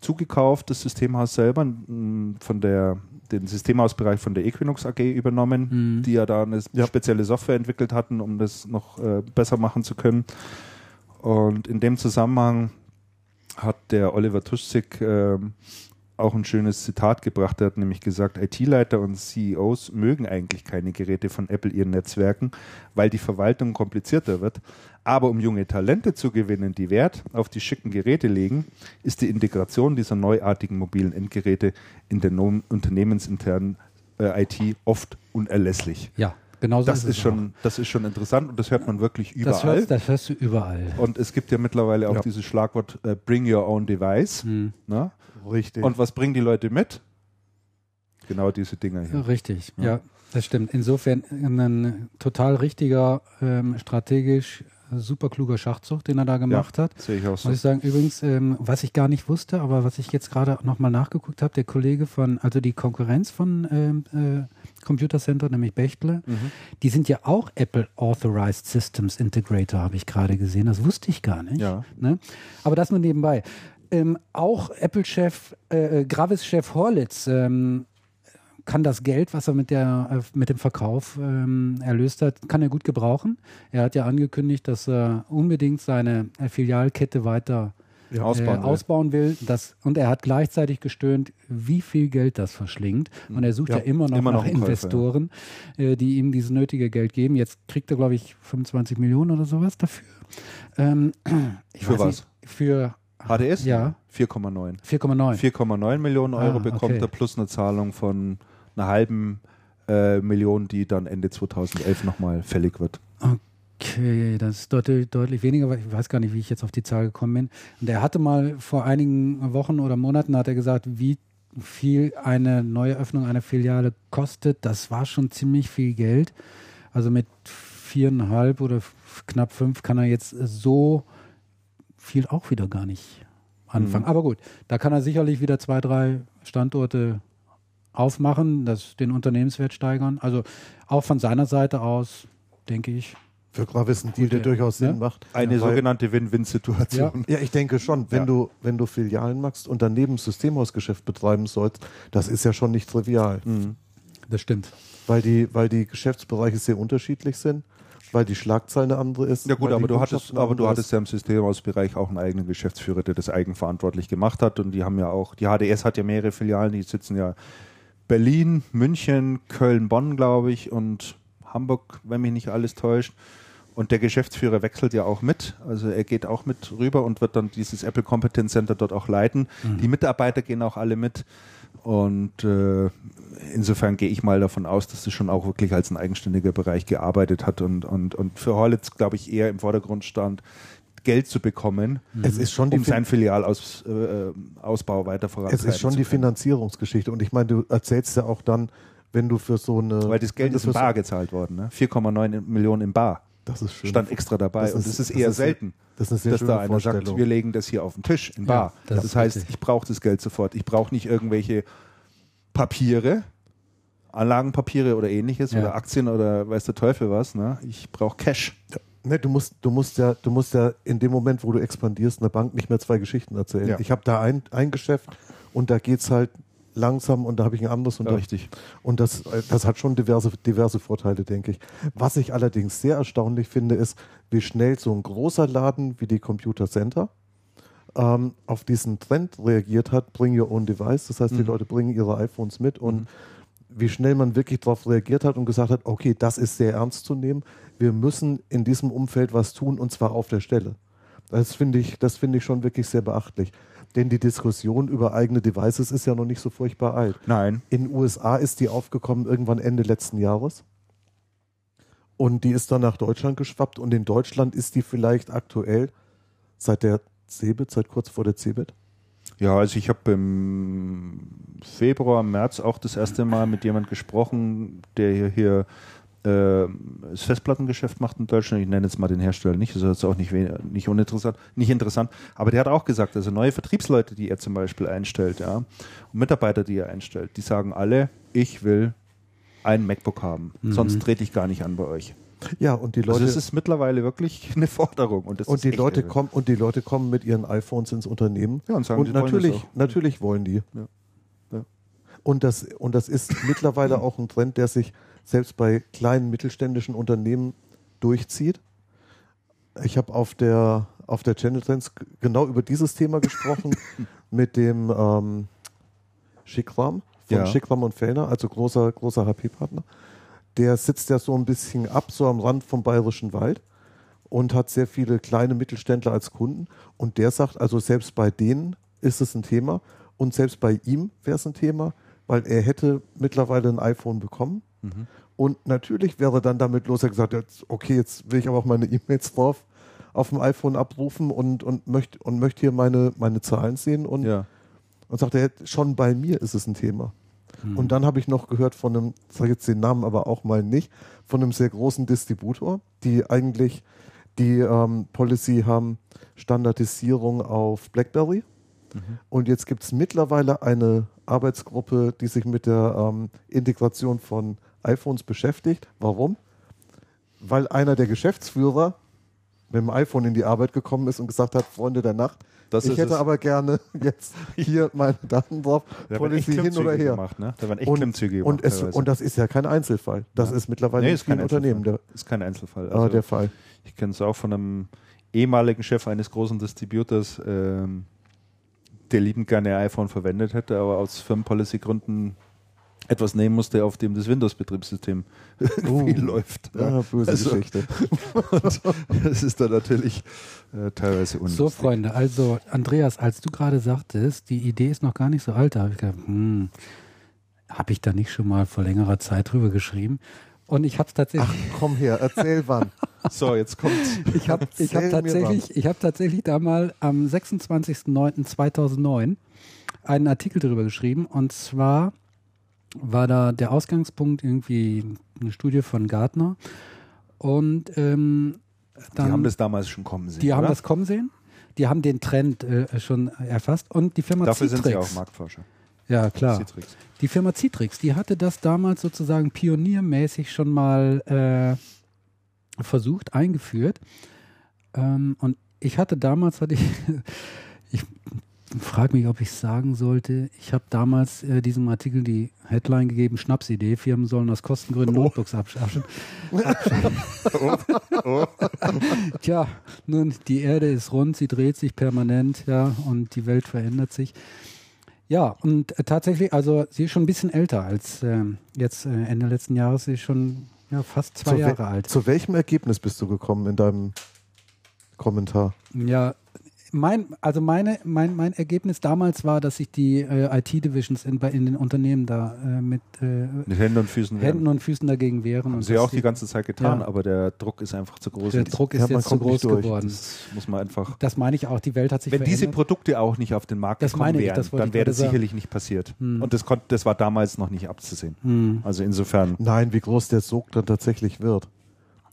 zugekauft, das Systemhaus selber, m, von der, den Systemhausbereich von der Equinox AG übernommen, Mhm. die ja da eine Ja. spezielle Software entwickelt hatten, um das noch äh, besser machen zu können. Und in dem Zusammenhang hat der Oliver Tuschzig ähm, auch ein schönes Zitat gebracht. Er hat nämlich gesagt, IT-Leiter und CEOs mögen eigentlich keine Geräte von Apple ihren Netzwerken, weil die Verwaltung komplizierter wird. Aber um junge Talente zu gewinnen, die Wert auf die schicken Geräte legen, ist die Integration dieser neuartigen mobilen Endgeräte in der unternehmensinternen äh, IT oft unerlässlich. Ja, genau so Das ist ist es schon, das ist schon interessant und das hört man wirklich auch. Das überall. hörst, das hörst du überall. Und es gibt ja mittlerweile auch Ja. dieses Schlagwort äh, Bring Your Own Device. Mhm. Ne? Richtig. Und was bringen die Leute mit? Genau diese Dinger hier. Richtig, Ja. ja. das stimmt. Insofern ein total richtiger, ähm, strategisch äh, super kluger Schachzug, den er da gemacht hat. Sehe ich auch so. Muss ich sagen, übrigens, ähm, was ich gar nicht wusste, aber was ich jetzt gerade nochmal nachgeguckt habe, der Kollege von, also die Konkurrenz von ähm, äh, Computer Center, nämlich Bechtle, Mhm. die sind ja auch Apple Authorized Systems Integrator, habe ich gerade gesehen. Das wusste ich gar nicht. Ja. Ne? Aber das nur nebenbei. Ähm, auch Apple-Chef, äh, äh, Gravis-Chef Horlitz ähm, kann das Geld, was er mit, der, äh, mit dem Verkauf ähm, erlöst hat, kann er gut gebrauchen. Er hat ja angekündigt, dass er unbedingt seine äh, Filialkette weiter Ja, ausbauen äh, will. ausbauen will. Das, und er hat gleichzeitig gestöhnt, wie viel Geld das verschlingt. Und er sucht ja, Ja, immer noch immer noch nach Käufer, Investoren, äh, die ihm dieses nötige Geld geben. Jetzt kriegt er, glaube ich, 25 Millionen oder sowas dafür. Ähm, ich Für weiß was? Nicht, für HDS? Ja. 4,9. 4,9. 4,9 Millionen Euro Ah, bekommt okay. er plus eine Zahlung von einer halben äh, Million, die dann Ende 2011 nochmal fällig wird. Okay, das ist deutlich, deutlich weniger, weil ich weiß gar nicht, wie ich jetzt auf die Zahl gekommen bin. Und er hatte mal vor einigen Wochen oder Monaten hat er gesagt, wie viel eine neue Öffnung einer Filiale kostet. Das war schon ziemlich viel Geld. Also mit viereinhalb oder knapp fünf kann er jetzt so viel auch wieder gar nicht anfangen. Mhm. Aber gut, da kann er sicherlich wieder zwei, drei Standorte aufmachen, das den Unternehmenswert steigern. Also auch von seiner Seite aus, denke ich, Für Gravis ein Deal, der durchaus Sinn ja. macht. Eine sogenannte Win-Win-Situation. Ja, ich denke schon. Wenn, Ja. du, wenn du Filialen machst und daneben Systemhausgeschäft betreiben sollst, das ist ja schon nicht trivial. Mhm. das stimmt. Weil die, weil die Geschäftsbereiche sehr unterschiedlich sind, weil die Schlagzahl eine andere ist. Ja gut, aber du, hattest, aber du hattest ja im Systemausbereich auch einen eigenen Geschäftsführer, der das eigenverantwortlich gemacht hat. Und die haben ja auch, die HDS hat ja mehrere Filialen, die sitzen ja Berlin, München, Köln, Bonn, glaube ich, und Hamburg, wenn mich nicht alles täuscht. Und der Geschäftsführer wechselt ja auch mit. Also er geht auch mit rüber und wird dann dieses Apple Competence Center dort auch leiten. Die Mitarbeiter gehen auch alle mit. Und äh, insofern gehe ich mal davon aus, dass es schon auch wirklich als ein eigenständiger Bereich gearbeitet hat und, und, und für Horlitz, glaube ich, eher im Vordergrund stand, Geld zu bekommen, Es ist schon die um seinen Filialausbau äh, weiter Es voranzutreiben. ist schon die können. Finanzierungsgeschichte. Und ich meine, du erzählst ja auch dann, wenn du für so eine. Weil das Geld ist in Bar gezahlt worden, ne? 4,9 Millionen in Bar. Das ist schön. Stand extra dabei. Das und ist- das ist das eher ist- selten, das ist dass da einer sagt, wir legen das hier auf den Tisch in Ja, Bar. das das ist heißt, richtig. ich brauche das Geld sofort. Ich brauche nicht irgendwelche Papiere, Anlagenpapiere oder ähnliches Ja. oder Aktien oder weiß der Teufel was. Ne? Ich brauche Cash. Ne, du musst, du musst ja, du musst ja in dem Moment, wo du expandierst, einer Bank nicht mehr zwei Geschichten erzählen. Ja. Ich habe da ein, ein Geschäft und da geht's halt langsam und da habe ich ein anderes und, Ja, da, richtig. und das, äh, das hat schon diverse, diverse Vorteile, denke ich. Was ich allerdings sehr erstaunlich finde, ist, wie schnell so ein großer Laden wie die Computer Center ähm, auf diesen Trend reagiert hat, bring your own device. Das heißt, die Mhm. Leute bringen ihre iPhones mit und Mhm. wie schnell man wirklich darauf reagiert hat und gesagt hat, okay, das ist sehr ernst zu nehmen. Wir müssen in diesem Umfeld was tun und zwar auf der Stelle. Das finde ich, das finde ich schon wirklich sehr beachtlich. Denn die Diskussion über eigene Devices ist ja noch nicht so furchtbar alt. Nein. In den USA ist die aufgekommen irgendwann Ende letzten Jahres. Und die ist dann nach Deutschland geschwappt und in Deutschland ist die vielleicht aktuell seit der CeBIT, seit kurz vor der CeBIT. Ja, also ich habe im Februar, März auch das erste Mal mit jemand gesprochen, der hier, hier das Festplattengeschäft macht in Deutschland. Ich nenne jetzt mal den Hersteller nicht, das ist jetzt auch nicht, nicht uninteressant, nicht interessant. Aber der hat auch gesagt, also neue Vertriebsleute, die er zum Beispiel einstellt, ja, und Mitarbeiter, die er einstellt, die sagen alle, ich will ein MacBook haben, sonst trete ich gar nicht an bei euch. Ja, und die Also Leute, das ist mittlerweile wirklich eine Forderung. Und, und die Leute irre. kommen und die Leute kommen mit ihren iPhones ins Unternehmen. Ja, und sagen, und wollen natürlich, auch. natürlich wollen die. Ja. Ja. Und das, und das ist mittlerweile auch ein Trend, der sich selbst bei kleinen mittelständischen Unternehmen durchzieht. Ich habe auf der, auf der Channel Trends genau über dieses Thema gesprochen mit dem ähm, Schickram von Ja. Schickram und Fellner, also großer, großer HP-Partner. Der sitzt ja so ein bisschen ab, so am Rand vom Bayerischen Wald und hat sehr viele kleine Mittelständler als Kunden. Und der sagt, also selbst bei denen ist es ein Thema und selbst bei ihm wäre es ein Thema, weil er hätte mittlerweile ein iPhone bekommen. Und natürlich wäre dann damit los, er gesagt hat, okay, jetzt will ich aber auch meine E-Mails drauf auf dem iPhone abrufen und, und möchte und möchte hier meine, meine Zahlen sehen und, Ja. und sagt er, schon bei mir ist es ein Thema. Und dann habe ich noch gehört von einem, ich sage jetzt den Namen aber auch mal nicht, von einem sehr großen Distributor, die eigentlich die ähm, Policy haben, Standardisierung auf BlackBerry. Und jetzt gibt es mittlerweile eine Arbeitsgruppe, die sich mit der ähm, Integration von iPhones beschäftigt. Warum? Weil einer der Geschäftsführer mit dem iPhone in die Arbeit gekommen ist und gesagt hat, Freunde der Nacht, Das ich hätte es. aber gerne jetzt hier meine Daten drauf, Da Policy hin oder her. Gemacht, ne? Da werden echt Und, Klimmzüge und, gemacht. es, und das ist ja kein Einzelfall. Das Ja. ist mittlerweile nee, ist kein Unternehmen der. Ist kein Einzelfall. äh, Also, der Fall. ich kenne es auch von einem ehemaligen Chef eines großen Distributors, ähm, der liebend gerne iPhone verwendet hätte, aber aus Firmenpolicy-Gründen etwas nehmen musste, auf dem das Windows-Betriebssystem irgendwie läuft. Ja, böse Also, Geschichte. Das ist dann natürlich äh, teilweise unlustig. So, Freunde, also Andreas, als du gerade sagtest, die Idee ist noch gar nicht so alt, da habe ich gedacht, hm, habe ich da nicht schon mal vor längerer Zeit drüber geschrieben? Und ich habe es tatsächlich, Ach, komm her, erzähl wann. So, jetzt kommt. ich habe ich hab tatsächlich, ich habe tatsächlich da mal am 26.09.2009 einen Artikel drüber geschrieben und zwar war da der Ausgangspunkt irgendwie eine Studie von Gartner und ähm, Die dann, haben das damals schon kommen sehen. die haben oder? das kommen sehen, die haben den Trend äh, schon erfasst und die Firma Dafür Citrix, sind sie auch Marktforscher. ja klar, Citrix. die Firma Citrix, die hatte das damals sozusagen pioniermäßig schon mal äh, versucht, eingeführt. Ähm, und ich hatte damals, hatte ich, ich frage mich, ob ich sagen sollte. Ich habe damals äh, diesem Artikel die Headline gegeben: Schnapsidee. Firmen sollen aus Kostengründen oh. Notebooks abschaffen. oh. oh. Tja, nun, die Erde ist rund, sie dreht sich permanent, ja, und die Welt verändert sich. Ja, und äh, tatsächlich, also sie ist schon ein bisschen älter als äh, jetzt Ende letzten Jahres. Sie ist schon ja, fast zwei Jahre alt. Zu welchem Ergebnis bist du gekommen in deinem Kommentar? Ja, mein, also meine, mein, mein Ergebnis damals war, dass sich die äh, IT-Divisions in, in den Unternehmen da äh, mit, äh, mit Händen und Füßen Händen und Füßen dagegen wehren. Haben sie auch die ganze Zeit getan, ja. aber der Druck ist einfach zu groß. Der Druck ist ja, jetzt zu groß geworden. Das muss man einfach. Das meine ich auch. Die Welt hat sich Wenn verändert. diese Produkte auch nicht auf den Markt das gekommen wären, ich, dann wäre das sicherlich nicht passiert. Hm. Und das, konnte, das war damals noch nicht abzusehen. Hm. Also insofern. Nein, wie groß der Sog dann tatsächlich wird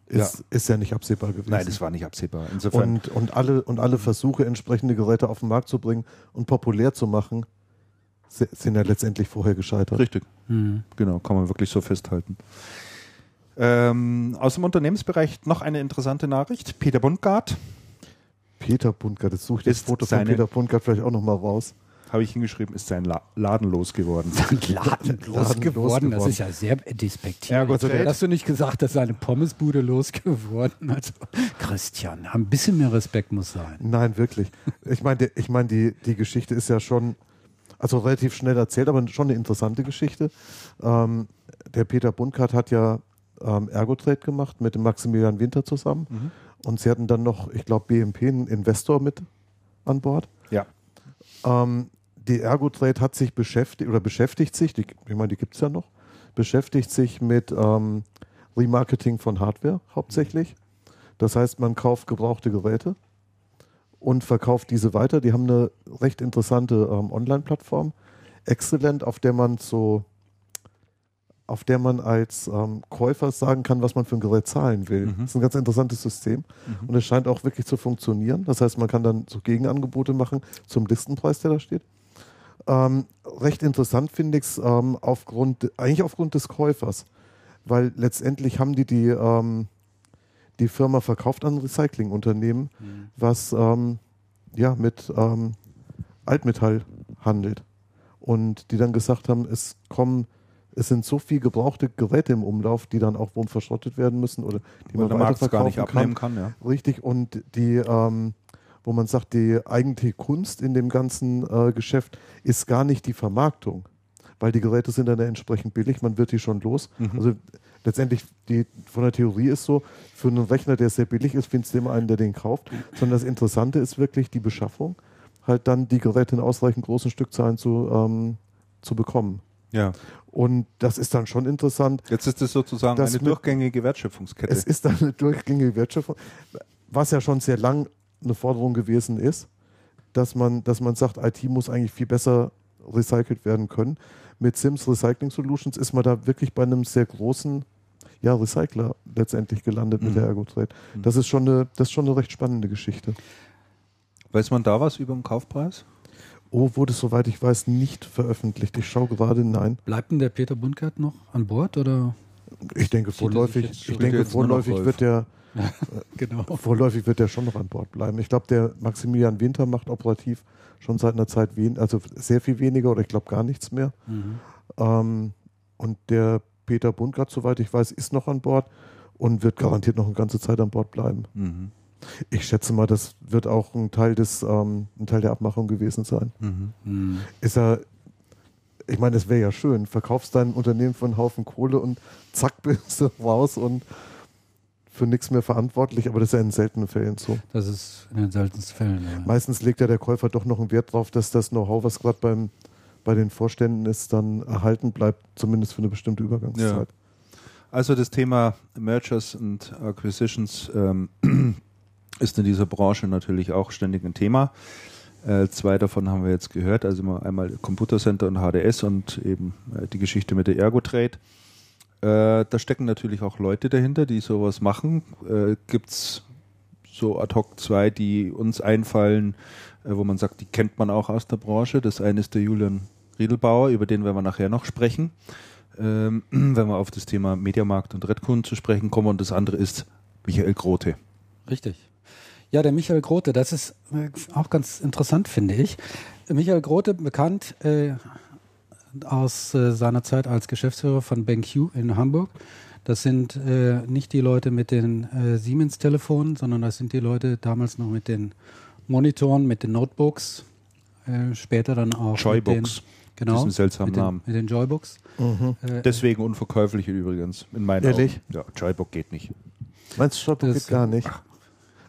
ist ja. ist ja nicht absehbar gewesen. Nein, das war nicht absehbar. Insofern. Und, und, alle, und alle Versuche, entsprechende Geräte auf den Markt zu bringen und populär zu machen, sind ja letztendlich vorher gescheitert. Richtig. Mhm. Genau, kann man wirklich so festhalten. Ähm, aus dem Unternehmensbereich noch eine interessante Nachricht. Peter Bundgart. Peter Bundgart, jetzt suche ich das Foto von Peter Bundgart vielleicht auch nochmal raus habe ich hingeschrieben, ist sein La Laden losgeworden. Laden losgeworden, das ist ja sehr despektierlich. Ja, Hast du nicht gesagt, dass seine Pommesbude losgeworden? Also Christian, ein bisschen mehr Respekt muss sein. Nein, wirklich. Ich meine, ich meine, die, die Geschichte ist ja schon, also relativ schnell erzählt, aber schon eine interessante Geschichte. Ähm, der Peter Bunkert hat ja ähm, Ergotrade gemacht mit dem Maximilian Winter zusammen. Mhm. Und sie hatten dann noch, ich glaube, BMP, einen Investor mit an Bord. Ja. Ähm, die Ergotrade hat sich beschäftigt oder beschäftigt sich, die, ich meine, die gibt es ja noch, beschäftigt sich mit ähm, Remarketing von Hardware hauptsächlich. Das heißt, man kauft gebrauchte Geräte und verkauft diese weiter. Die haben eine recht interessante ähm, Online-Plattform, Excellent, auf der man so, auf der man als ähm, Käufer sagen kann, was man für ein Gerät zahlen will. Mhm. Das ist ein ganz interessantes System mhm. und es scheint auch wirklich zu funktionieren. Das heißt, man kann dann so Gegenangebote machen zum Listenpreis, der da steht. Ähm, recht interessant finde ich es ähm, aufgrund, eigentlich aufgrund des Käufers, weil letztendlich haben die die, ähm, die Firma verkauft an ein Recyclingunternehmen, mhm. was ähm, ja mit ähm, Altmetall handelt und die dann gesagt haben, es kommen es sind so viel gebrauchte Geräte im Umlauf, die dann auch wohl verschrottet werden müssen oder die Weil man weiterverkaufen gar nicht abnehmen kann. kann ja. Richtig und die ähm, wo man sagt, die eigentliche Kunst in dem ganzen äh, Geschäft ist gar nicht die Vermarktung, weil die Geräte sind dann entsprechend billig, man wird die schon los. Mhm. Also letztendlich die, von der Theorie ist so, für einen Rechner, der sehr billig ist, findest du immer einen, der den kauft, sondern das Interessante ist wirklich die Beschaffung, halt dann die Geräte in ausreichend großen Stückzahlen zu, ähm, zu bekommen. Ja. Und das ist dann schon interessant. Jetzt ist es sozusagen eine durchgängige Wertschöpfungskette. Es ist dann eine durchgängige Wertschöpfung, was ja schon sehr lang eine Forderung gewesen ist, dass man, dass man sagt, IT muss eigentlich viel besser recycelt werden können. Mit Sims Recycling Solutions ist man da wirklich bei einem sehr großen ja, Recycler letztendlich gelandet mhm. mit der Ergotrade. Mhm. Das ist schon eine, das ist schon eine recht spannende Geschichte. Weiß man da was über den Kaufpreis? Oh, wurde soweit ich weiß nicht veröffentlicht. Ich schaue gerade, nein. Bleibt denn der Peter Bundgart noch an Bord oder? Ich denke vorläufig, ich denke vorläufig wird der, genau. Vorläufig wird er schon noch an Bord bleiben. Ich glaube, der Maximilian Winter macht operativ schon seit einer Zeit wen also sehr viel weniger oder ich glaube gar nichts mehr. Mhm. Ähm, und der Peter Bundgart, soweit ich weiß, ist noch an Bord und wird garantiert noch eine ganze Zeit an Bord bleiben. Mhm. Ich schätze mal, das wird auch ein Teil des, ähm, ein Teil der Abmachung gewesen sein. Mhm. mhm. Ist er, ich meine, es wäre ja schön, verkaufst dein Unternehmen für einen Haufen Kohle und zack bist du raus und für nichts mehr verantwortlich, aber das ist ja in seltenen Fällen so. Das ist in den seltensten Fällen. Ja. Meistens legt ja der Käufer doch noch einen Wert darauf, dass das Know-how, was gerade beim bei den Vorständen ist, dann erhalten bleibt, zumindest für eine bestimmte Übergangszeit. Ja. Also das Thema Mergers und Acquisitions ähm, ist in dieser Branche natürlich auch ständig ein Thema. Äh, zwei davon haben wir jetzt gehört, also einmal Computer Center und HDS und eben äh, die Geschichte mit der Ergotrade. Äh, da stecken natürlich auch Leute dahinter, die sowas machen. Äh, Gibt es so ad hoc zwei, die uns einfallen, äh, wo man sagt, die kennt man auch aus der Branche. Das eine ist der Julian Riedelbauer, über den werden wir nachher noch sprechen, ähm, wenn wir auf das Thema Mediamarkt und Redkunden zu sprechen kommen. Und das andere ist Michael Grote. Richtig. Ja, der Michael Grote, das ist äh, auch ganz interessant, finde ich. Michael Grote, bekannt äh, aus äh, seiner Zeit als Geschäftsführer von BenQ in Hamburg. Das sind äh, nicht die Leute mit den äh, Siemens-Telefonen, sondern das sind die Leute damals noch mit den Monitoren, mit den Notebooks, äh, später dann auch Joybooks. mit den, genau, Diesen seltsamen mit den, Namen. mit den Joybooks. Äh, Deswegen unverkäuflich übrigens, in meinen Ehrlich? Augen. Ja, Joybook geht nicht. Meinst du, Das- geht gar nicht?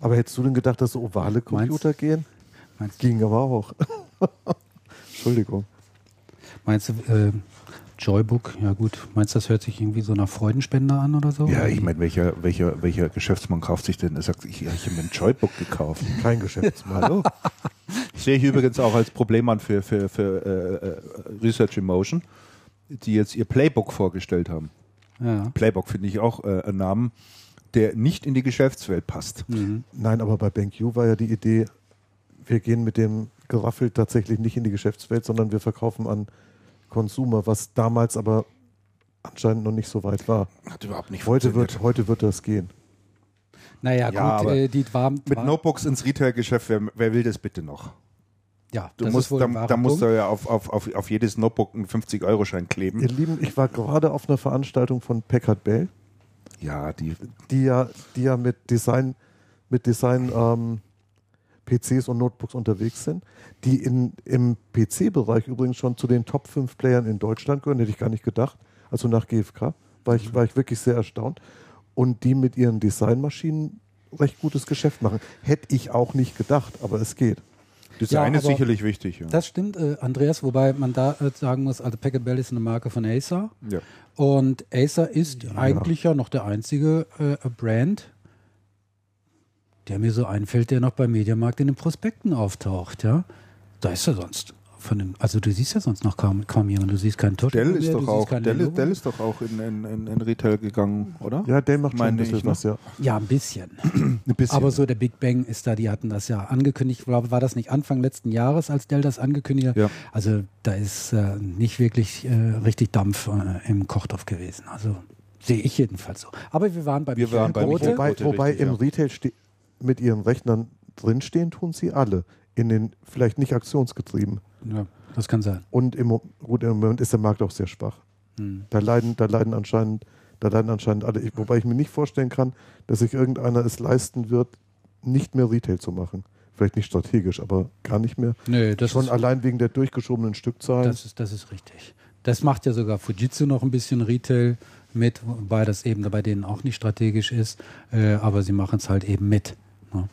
Aber hättest du denn gedacht, dass so ovale Computer gehen? meinst, du- Ging aber auch. Entschuldigung. meinst du, äh, Joybook, ja gut, meinst du, das hört sich irgendwie so nach Freudenspender an oder so? Ja, ich meine, welcher, welcher, welcher Geschäftsmann kauft sich denn? Er sagt, ich, ich habe mir ein Joybook gekauft. Kein Geschäftsmann. Hallo? Sehe ich übrigens auch als Problem an für, für, für äh, äh, Research in Motion, die jetzt ihr Playbook vorgestellt haben. Ja. Playbook finde ich auch äh, ein Namen, der nicht in die Geschäftswelt passt. Mhm. Nein, aber bei BenQ war ja die Idee, wir gehen mit dem Geraffel tatsächlich nicht in die Geschäftswelt, sondern wir verkaufen an Consumer, was damals aber anscheinend noch nicht so weit war. Hat überhaupt nicht Heute funktioniert. wird, heute wird das gehen. Naja, Ja, gut, aber äh, die war, Mit war Notebooks ins Retail-Geschäft, wer, wer will das bitte noch? ja, Du das musst, ist wohl da, da musst du ja auf, auf, auf, auf jedes Notebook einen 50-Euro-Schein kleben. Ihr Lieben, ich war gerade auf einer Veranstaltung von Packard Bell, Ja, die, die ja, die ja mit Design, mit Design ähm, PCs und Notebooks unterwegs sind, die in, im PC-Bereich übrigens schon zu den Top 5 Playern in Deutschland gehören, hätte ich gar nicht gedacht. Also nach GfK war ich, war ich wirklich sehr erstaunt. Und die mit ihren Designmaschinen recht gutes Geschäft machen. Hätte ich auch nicht gedacht, aber es geht. Design Ja, ist sicherlich wichtig. Ja. Das stimmt, äh, Andreas, wobei man da äh, sagen muss, also Packard Bell ist eine Marke von Acer ja. und Acer ist eigentlich ja noch der einzige äh, Brand, der mir so einfällt, der noch beim Mediamarkt in den Prospekten auftaucht, ja. Da ist er sonst. Von dem, also du siehst ja sonst noch kaum, kaum jemanden. Du siehst keinen Toshiba Dell ist doch auch, Dell. Dell ist doch auch in, in, in, in Retail gegangen, oder? Ja, der macht schon ein bisschen ich, was, ja. Ja, ein bisschen. ein bisschen. Aber so der Big Bang ist da, die hatten das ja angekündigt, war, war das nicht Anfang letzten Jahres, als Dell das angekündigt hat? Ja. Also da ist äh, nicht wirklich äh, richtig Dampf äh, im Kochtopf gewesen. Also sehe ich jedenfalls so. Aber wir waren bei Wir waren bei. Michael Wobei, wobei richtig, im ja. Retail mit ihren Rechnern drinstehen, tun sie alle. In den, vielleicht nicht aktionsgetrieben. Ja, das kann sein. Und im, gut, im Moment ist der Markt auch sehr schwach. Hm. Da leiden, da leiden anscheinend, da leiden anscheinend alle. Ich, wobei ich mir nicht vorstellen kann, dass sich irgendeiner es leisten wird, nicht mehr Retail zu machen. Vielleicht nicht strategisch, aber gar nicht mehr. Nö, das Schon ist, allein wegen der durchgeschobenen Stückzahlen. das, ist, das ist richtig. Das macht ja sogar Fujitsu noch ein bisschen Retail mit, wobei das eben bei denen auch nicht strategisch ist, äh, aber sie machen es halt eben mit. Ne?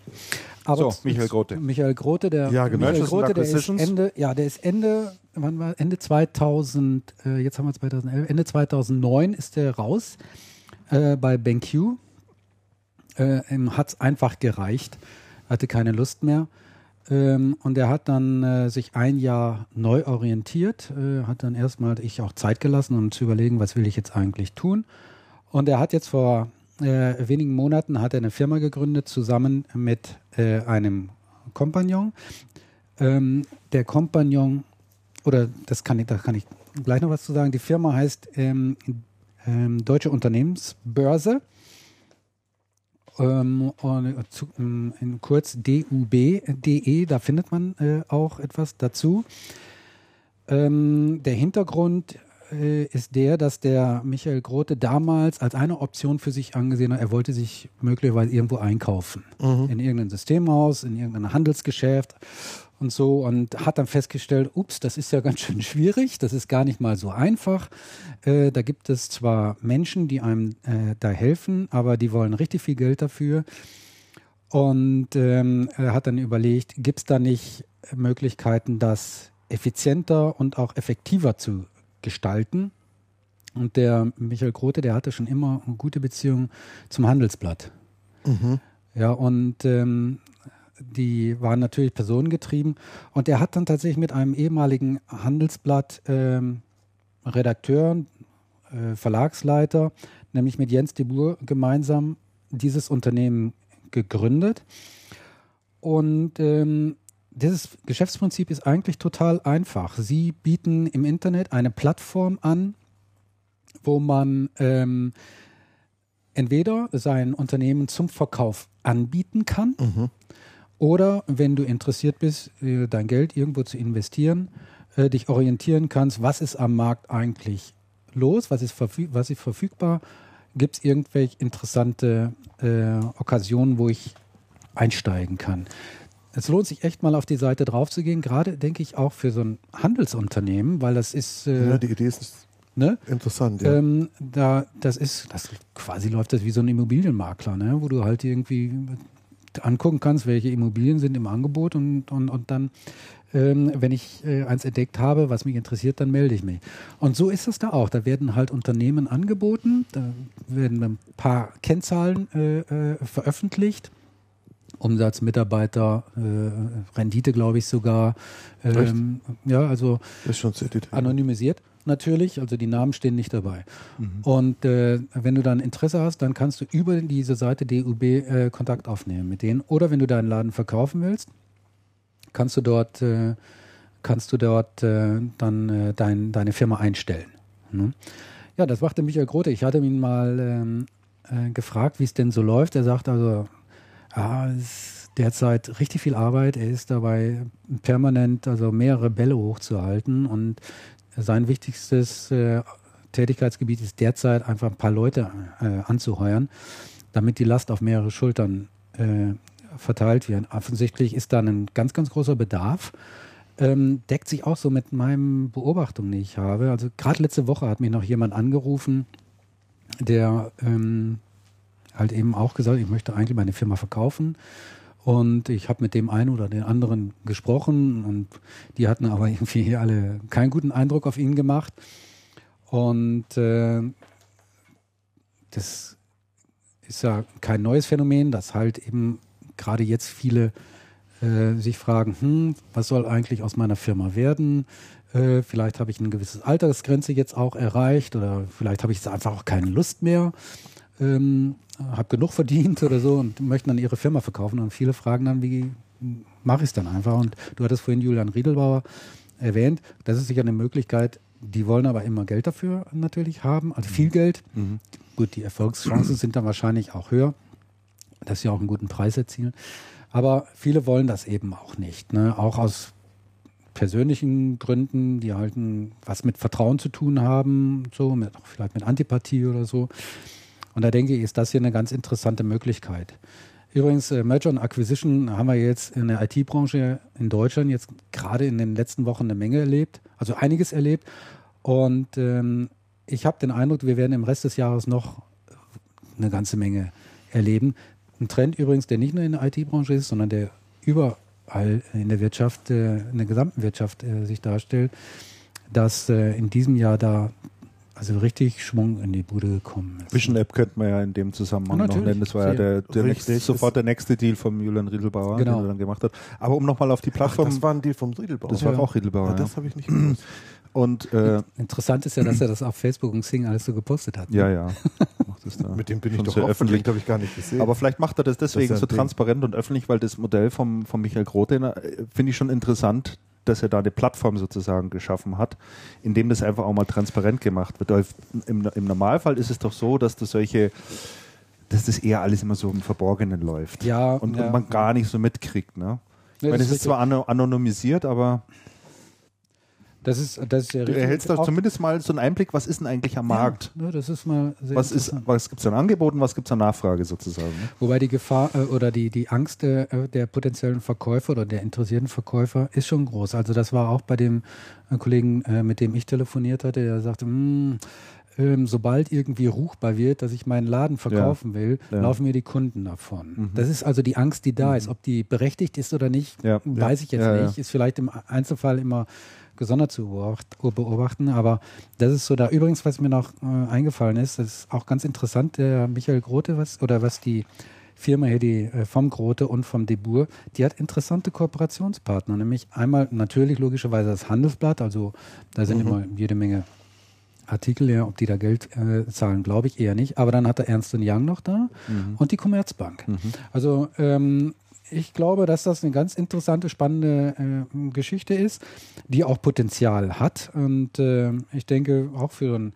Aber So, Michael Grote. Michael Grote, der Ja, genau. Michael Grote, der ist. Ende, ja, der ist Ende, wann war Ende 2000, äh, jetzt haben wir 2011, Ende 2009 ist der raus äh, bei BenQ. Äh, es einfach gereicht, hatte keine Lust mehr. Ähm, und er hat dann äh, sich ein Jahr neu orientiert, äh, hat dann erstmal ich auch Zeit gelassen, um zu überlegen, was will ich jetzt eigentlich tun. Und er hat jetzt vor äh, wenigen Monaten hat er eine Firma gegründet, zusammen mit äh, einem Kompagnon. Ähm, der Kompagnon, oder das kann ich, da kann ich gleich noch was zu sagen. Die Firma heißt ähm, ähm, Deutsche Unternehmensbörse. Ähm, und zu, ähm, in kurz dub.de, da findet man äh, auch etwas dazu. Ähm, der Hintergrund äh, ist der, dass der Michael Grote damals als eine Option für sich angesehen hat, er wollte sich möglicherweise irgendwo einkaufen. In irgendein Systemhaus, in irgendein Handelsgeschäft und so und hat dann festgestellt, ups, das ist ja ganz schön schwierig, das ist gar nicht mal so einfach. Äh, da gibt es zwar Menschen, die einem äh, da helfen, aber die wollen richtig viel Geld dafür. Und ähm, er hat dann überlegt, gibt es da nicht Möglichkeiten, das effizienter und auch effektiver zu gestalten? Und der Michael Grote, der hatte schon immer eine gute Beziehung zum Handelsblatt. Ja, und ähm, die waren natürlich personengetrieben. Und er hat dann tatsächlich mit einem ehemaligen Handelsblatt ähm, Redakteur, äh, Verlagsleiter, nämlich mit Jens de Boer gemeinsam dieses Unternehmen gegründet. Und ähm, dieses Geschäftsprinzip ist eigentlich total einfach. Sie bieten im Internet eine Plattform an, wo man ähm, entweder sein Unternehmen zum Verkauf anbieten kann Oder wenn du interessiert bist, äh, dein Geld irgendwo zu investieren, äh, dich orientieren kannst, was ist am Markt eigentlich los, was ist, verfüg was ist verfügbar, gibt es irgendwelche interessante äh, Okkasionen, wo ich einsteigen kann. Es lohnt sich echt mal auf die Seite drauf zu gehen, gerade denke ich auch für so ein Handelsunternehmen, weil das ist. Äh, ja, die Idee ist ne? interessant. Ja. Ähm, da, das ist, das quasi läuft das wie so ein Immobilienmakler, ne? wo du halt irgendwie angucken kannst, welche Immobilien sind im Angebot und, und, und dann ähm, wenn ich äh, eins entdeckt habe, was mich interessiert, dann melde ich mich. Und so ist es da auch. Da werden halt Unternehmen angeboten, da werden ein paar Kennzahlen äh, äh, veröffentlicht. Umsatz, Mitarbeiter, äh, Rendite, glaube ich sogar. Ähm, ja, also anonymisiert natürlich, also die Namen stehen nicht dabei. Mhm. Und äh, wenn du dann Interesse hast, dann kannst du über diese Seite DUB äh, Kontakt aufnehmen mit denen. Oder wenn du deinen Laden verkaufen willst, kannst du dort, äh, kannst du dort äh, dann äh, dein, deine Firma einstellen. Ne? Ja, das machte Michael Grote. Ich hatte ihn mal ähm, äh, gefragt, wie es denn so läuft. Er sagt also, ja, ist derzeit richtig viel Arbeit. Er ist dabei permanent, also mehrere Bälle hochzuhalten und sein wichtigstes äh, Tätigkeitsgebiet ist derzeit einfach ein paar Leute äh, anzuheuern, damit die Last auf mehrere Schultern äh, verteilt werden. Offensichtlich ist da ein ganz, ganz großer Bedarf. Ähm, deckt sich auch so mit meinen Beobachtungen, die ich habe. Also gerade letzte Woche hat mich noch jemand angerufen, der ähm, halt eben auch gesagt, ich möchte eigentlich meine Firma verkaufen. Und ich habe mit dem einen oder den anderen gesprochen und die hatten aber irgendwie alle keinen guten Eindruck auf ihn gemacht. Und äh, das ist ja kein neues Phänomen, dass halt eben gerade jetzt viele äh, sich fragen, hm, was soll eigentlich aus meiner Firma werden? Äh, vielleicht habe ich eine gewisse Altersgrenze jetzt auch erreicht oder vielleicht habe ich jetzt einfach auch keine Lust mehr, ähm, habe genug verdient oder so und möchten dann ihre Firma verkaufen. Und viele fragen dann, wie mache ich es dann einfach? Und du hattest vorhin Julian Riedelbauer erwähnt, das ist sicher eine Möglichkeit, die wollen aber immer Geld dafür natürlich haben, also viel Geld. Mhm. Gut, die Erfolgschancen sind dann wahrscheinlich auch höher dass sie auch einen guten Preis erzielen. Aber viele wollen das eben auch nicht. Ne? Auch aus persönlichen Gründen, die halt was mit Vertrauen zu tun haben, so mit, vielleicht mit Antipathie oder so. Und da denke ich, ist das hier eine ganz interessante Möglichkeit. Übrigens, äh, Merger und Acquisition haben wir jetzt in der IT-Branche in Deutschland jetzt gerade in den letzten Wochen eine Menge erlebt, also einiges erlebt. Und ähm, ich habe den Eindruck, wir werden im Rest des Jahres noch eine ganze Menge erleben. Ein Trend übrigens, der nicht nur in der IT-Branche ist, sondern der überall in der Wirtschaft, äh, in der gesamten Wirtschaft äh, sich darstellt, dass in diesem Jahr da also richtig Schwung in die Bude gekommen ist. Vision App könnte man ja in dem Zusammenhang ja, noch nennen. Das war ja der, der nächste, sofort der nächste Deal von Julian Riedelbauer, genau. den er dann gemacht hat. Aber um nochmal auf die Plattform. Ach, das war ein Deal vom Riedelbauer. Das war ja. auch Riedelbauer. Ja, das habe ich nicht gewusst. Und, äh, Interessant ist ja, dass er das auf Facebook und Xing alles so gepostet hat. Ne? Ja, ja. Mit dem bin ich doch öffentlich, habe ich gar nicht gesehen. Aber vielleicht macht er das deswegen das so transparent und öffentlich, weil das Modell vom, von Michael Grote äh, finde ich schon interessant, dass er da eine Plattform sozusagen geschaffen hat, in dem das einfach auch mal transparent gemacht wird. Im, Im Normalfall ist es doch so, dass das solche dass das eher alles immer so im Verborgenen läuft. Ja, und, ja. und man gar nicht so mitkriegt. Ne? Ich meine, es ist zwar anonymisiert, aber das ist, das ist ja Du erhältst doch zumindest mal so einen Einblick, was ist denn eigentlich am Markt? Ja, das ist mal was ist, was gibt es an Angeboten, was gibt es an Nachfrage sozusagen? Ne? Wobei die Gefahr äh, oder die, die Angst der, äh, der potenziellen Verkäufer oder der interessierten Verkäufer ist schon groß. Also das war auch bei dem äh, Kollegen, äh, mit dem ich telefoniert hatte, der sagte, hm, ähm, sobald irgendwie ruchbar wird, dass ich meinen Laden verkaufen ja. will, ja. laufen mir die Kunden davon. Mhm. Das ist also die Angst, die da mhm. ist. Ob die berechtigt ist oder nicht, ja. weiß ich jetzt nicht. Ist vielleicht im Einzelfall immer gesondert zu beobachten. Aber das ist so da. Übrigens, was mir noch äh, eingefallen ist, das ist auch ganz interessant, der Michael Grote, was, oder was die Firma hier, die äh, vom Grote und vom Debur, die hat interessante Kooperationspartner. Nämlich einmal natürlich logischerweise das Handelsblatt, also da sind mhm. immer jede Menge Artikel, ja, ob die da Geld äh, zahlen, glaube ich eher nicht. Aber dann hat er Ernst Young noch da mhm. und die Commerzbank. Mhm. Also ähm, ich glaube, dass das eine ganz interessante, spannende äh, Geschichte ist, die auch Potenzial hat. Und äh, ich denke, auch für einen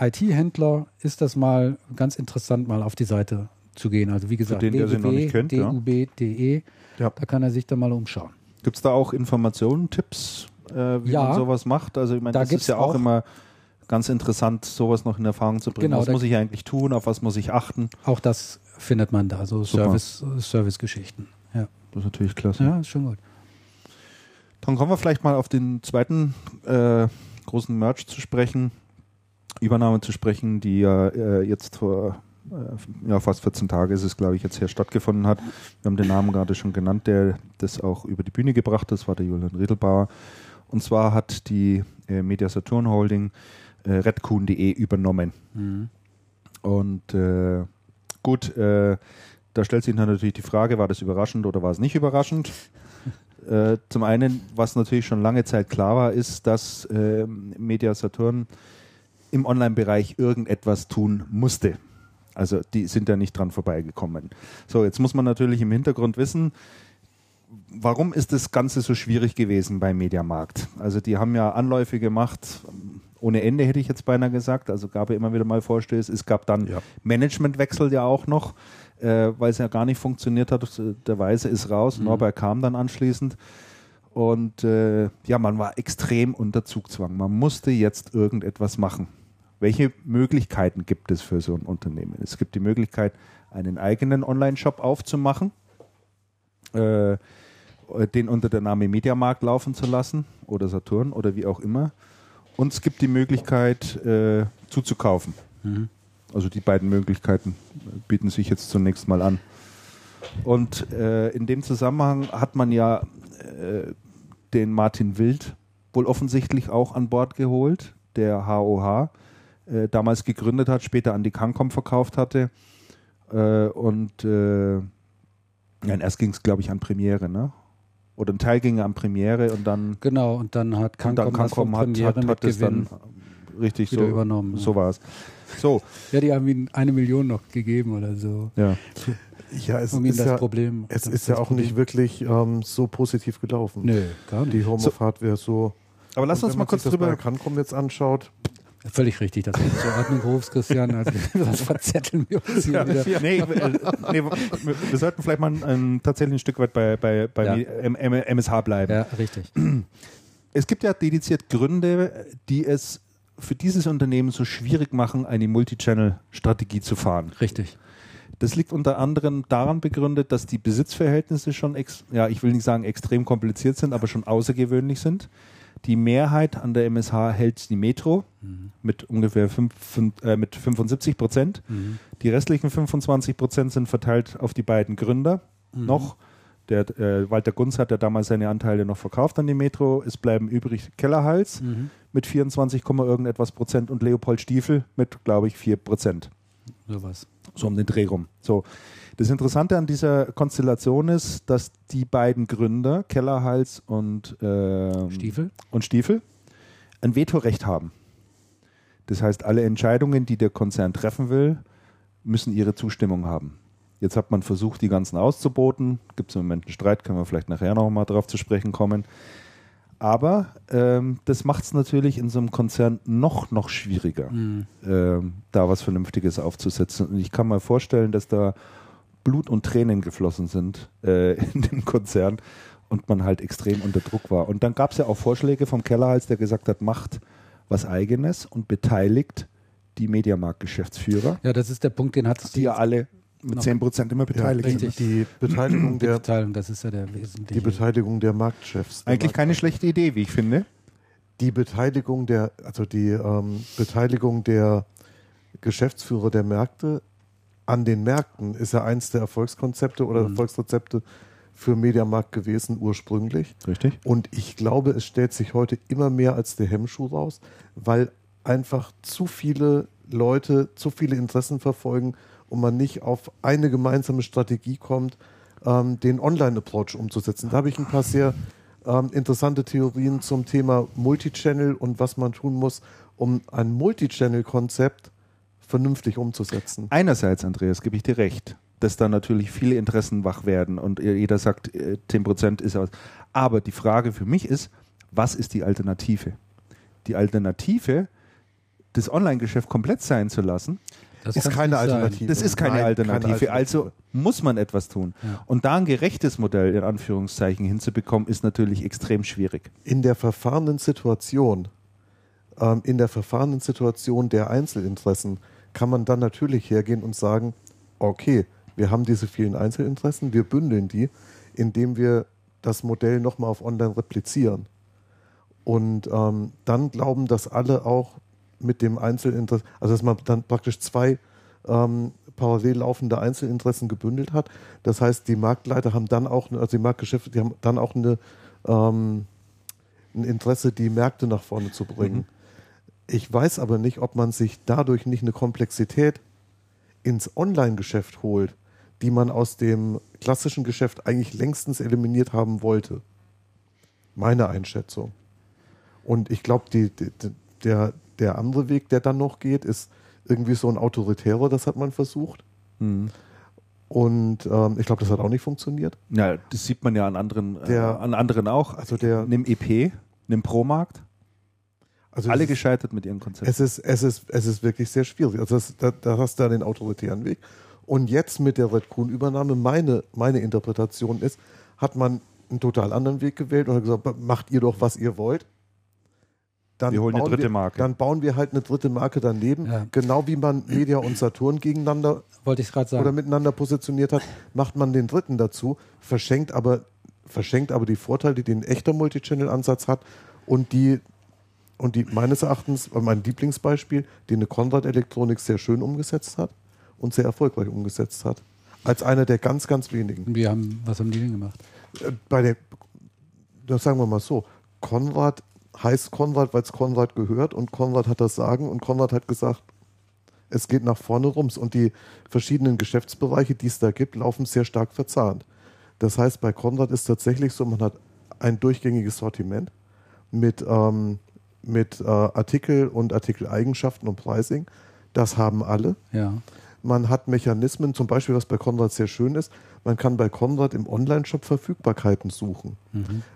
IT-Händler ist das mal ganz interessant, mal auf die Seite zu gehen. Also wie gesagt, kennt, ja. dub.de, Ja. da kann er sich dann mal umschauen. Gibt es da auch Informationen, Tipps, äh, wie Ja. man sowas macht? Also ich meine, Da das ist ja auch, auch- immer ganz interessant, sowas noch in Erfahrung zu bringen. Genau, was muss ich eigentlich tun? Auf was muss ich achten? Auch das findet man da, so Super. Service, Service-Geschichten. Ja. Das ist natürlich klasse. ja, ist schon gut. Dann kommen wir vielleicht mal auf den zweiten äh, großen Merch zu sprechen, Übernahme zu sprechen, die ja äh, jetzt vor äh, ja, fast 14 Tage ist es, glaube ich, jetzt hier stattgefunden hat. Wir haben den Namen gerade schon genannt, der das auch über die Bühne gebracht hat. Das war der Julian Riedelbauer. Und zwar hat die äh, Media Saturn Holding äh, redcoon.de übernommen. Mhm. Und äh, gut, äh, da stellt sich dann natürlich die Frage, war das überraschend oder war es nicht überraschend? äh, zum einen, was natürlich schon lange Zeit klar war, ist, dass äh, Media Saturn im Online-Bereich irgendetwas tun musste. Also die sind da nicht dran vorbeigekommen. So, jetzt muss man natürlich im Hintergrund wissen, warum ist das Ganze so schwierig gewesen beim Mediamarkt? Also die haben ja Anläufe gemacht, ohne Ende hätte ich jetzt beinahe gesagt. Also gab ja immer wieder mal Vorstöße. Es gab dann Ja. Managementwechsel ja auch noch, äh, weil es ja gar nicht funktioniert hat. Der Weise ist raus. Norbert kam dann anschließend. Und äh, ja, man war extrem unter Zugzwang. Man musste jetzt irgendetwas machen. Welche Möglichkeiten gibt es für so ein Unternehmen? Es gibt die Möglichkeit, einen eigenen Online-Shop aufzumachen, äh, den unter der Name Mediamarkt laufen zu lassen oder Saturn oder wie auch immer. Und es gibt die Möglichkeit, äh, zuzukaufen. Mhm. Also die beiden Möglichkeiten bieten sich jetzt zunächst mal an. Und äh, in dem Zusammenhang hat man ja äh, den Martin Wild wohl offensichtlich auch an Bord geholt, der HOH äh, damals gegründet hat, später an die Cancom verkauft hatte. Äh, und äh, ja, und erst ging es, glaube ich, an Premiere, ne? Oder ein Teil ging an Premiere und dann, Genau, und dann hat dann das Cancom hat, Premiere hat, hat es dann richtig so, übernommen. so war es. So, Ja, die haben ihm eine Million noch gegeben oder so, ja. Ja, es um ist das ja, Problem. es das ist ja das auch Problem. nicht wirklich ähm, so positiv gelaufen. Nö, gar nicht. Die Home So. of Hardware so. Aber lass uns wenn mal man kurz sich das bei drüber. Cancom jetzt anschaut, Völlig richtig, dass du zur Ordnung rufst, Christian. Also, das verzetteln wir uns hier Ja, wieder. nee, äh, nee, wir, sollten vielleicht mal ähm, tatsächlich ein Stück weit bei, bei, bei Ja. MSH bleiben. Ja, richtig. Es gibt ja dediziert Gründe, die es für dieses Unternehmen so schwierig machen, eine Multichannel-Strategie zu fahren. Richtig. Das liegt unter anderem daran begründet, dass die Besitzverhältnisse schon, ex ja, ich will nicht sagen extrem kompliziert sind, aber schon außergewöhnlich sind. Die Mehrheit an der MSH hält die Metro mit ungefähr fünf, fünf, äh, mit 75 Prozent. Mhm. Die restlichen 25 Prozent sind verteilt auf die beiden Gründer noch. Der äh, Walter Gunz hat ja damals seine Anteile noch verkauft an die Metro. Es bleiben übrig Kellerhals Mhm. mit 24, Komma irgendetwas Prozent und Leopold Stiefel mit, glaube ich, 4 Prozent. Sowas. So um den Dreh rum. So. Das Interessante an dieser Konstellation ist, dass die beiden Gründer, Kellerhals und, ähm, Stiefel? und Stiefel, ein Vetorecht haben. Das heißt, alle Entscheidungen, die der Konzern treffen will, müssen ihre Zustimmung haben. Jetzt hat man versucht, die ganzen auszuboten. Gibt es im Moment einen Streit, können wir vielleicht nachher noch mal drauf zu sprechen kommen. Aber ähm, das macht es natürlich in so einem Konzern noch, noch schwieriger, Mhm. ähm, da was Vernünftiges aufzusetzen. Und ich kann mir vorstellen, dass da Blut und Tränen geflossen sind äh, in dem Konzern und man halt extrem unter Druck war. Und dann gab es ja auch Vorschläge vom Kellerhals, der gesagt hat, macht was Eigenes und beteiligt die Mediamarkt-Geschäftsführer, Ja, das ist der Punkt, den hat die ja alle mit Noch- 10% immer beteiligt ja, sind. richtig. die Beteiligung die der, Beteiligung, das ist ja der die wesentliche. Beteiligung der Marktchefs. der Eigentlich keine schlechte Idee, wie ich finde. Die Beteiligung der, also die ähm, Beteiligung der Geschäftsführer der Märkte an den Märkten ist ja eins der Erfolgskonzepte oder Mhm. Erfolgsrezepte für Mediamarkt gewesen ursprünglich. Richtig. Und ich glaube, es stellt sich heute immer mehr als der Hemmschuh raus, weil einfach zu viele Leute zu viele Interessen verfolgen und man nicht auf eine gemeinsame Strategie kommt, ähm, den Online-Approach umzusetzen. Da habe ich ein paar sehr ähm, interessante Theorien zum Thema Multichannel und was man tun muss, um ein Multichannel-Konzept vernünftig umzusetzen. Einerseits, Andreas, gebe ich dir recht, dass da natürlich viele Interessen wach werden und jeder sagt, äh, 10% ist aus. Aber die Frage für mich ist, was ist die Alternative? Die Alternative, das Online-Geschäft komplett sein zu lassen, Das ist keine sein. Alternative. Das ist keine Nein, Alternative. Also muss man etwas tun. Ja. Und da ein gerechtes Modell in Anführungszeichen hinzubekommen, ist natürlich extrem schwierig. in der verfahrenen Situation, ähm, in der verfahrenen Situation der Einzelinteressen, kann man dann natürlich hergehen und sagen, okay, wir haben diese vielen Einzelinteressen, wir bündeln die, indem wir das Modell nochmal auf online replizieren. Und ähm, dann glauben, dass alle auch mit dem Einzelinteresse, also dass man dann praktisch zwei ähm, parallel laufende Einzelinteressen gebündelt hat. Das heißt, die Marktleiter haben dann auch, also die Marktgeschäfte, die haben dann auch eine, ähm, ein Interesse, die Märkte nach vorne zu bringen. Ich weiß aber nicht, ob man sich dadurch nicht eine Komplexität ins Online-Geschäft holt, die man aus dem klassischen Geschäft eigentlich längstens eliminiert haben wollte. Meine Einschätzung. Und ich glaube, der, der andere Weg, der dann noch geht, ist irgendwie so ein autoritärer, das hat man versucht. Und ähm, ich glaube, das hat auch nicht funktioniert. Ja, das sieht man ja an anderen, äh, Der- an anderen auch. Also der, Nimm EP, nimm Pro-Markt. Also Alle gescheitert mit ihren Konzepten. Es ist, es ist, es ist wirklich sehr schwierig. Also das, da, da hast du den autoritären Weg. Und jetzt mit der Red Kuhn-Übernahme, meine, meine Interpretation ist, hat man einen total anderen Weg gewählt und hat gesagt, macht ihr doch, was ihr wollt. Dann Wir holen eine bauen dritte wir, Marke. Dann bauen wir halt eine dritte Marke daneben. Ja. Genau wie man Media und Saturn gegeneinander Wollte ich gerade oder sagen. miteinander positioniert hat, macht man den dritten dazu, verschenkt aber, verschenkt aber die Vorteile, die ein echter Multichannel-Ansatz hat und die, und die meines Erachtens, äh, mein Lieblingsbeispiel, die eine Konrad Elektronik sehr schön umgesetzt hat und sehr erfolgreich umgesetzt hat. Als einer der ganz, ganz wenigen. Wir haben, was haben die denn gemacht? Äh, Bei der, das sagen wir mal so, Konrad heißt Konrad, weil es Konrad gehört und Konrad hat das Sagen und Konrad hat gesagt, es geht nach vorne rums und die verschiedenen Geschäftsbereiche, die es da gibt, laufen sehr stark verzahnt. Das heißt, bei Konrad ist tatsächlich so, man hat ein durchgängiges Sortiment mit, ähm, mit äh, Artikel und Artikeleigenschaften und Pricing. Das haben alle. Ja. Man hat Mechanismen, zum Beispiel, was bei Konrad sehr schön ist, man kann bei Konrad im Online-Shop Verfügbarkeiten suchen.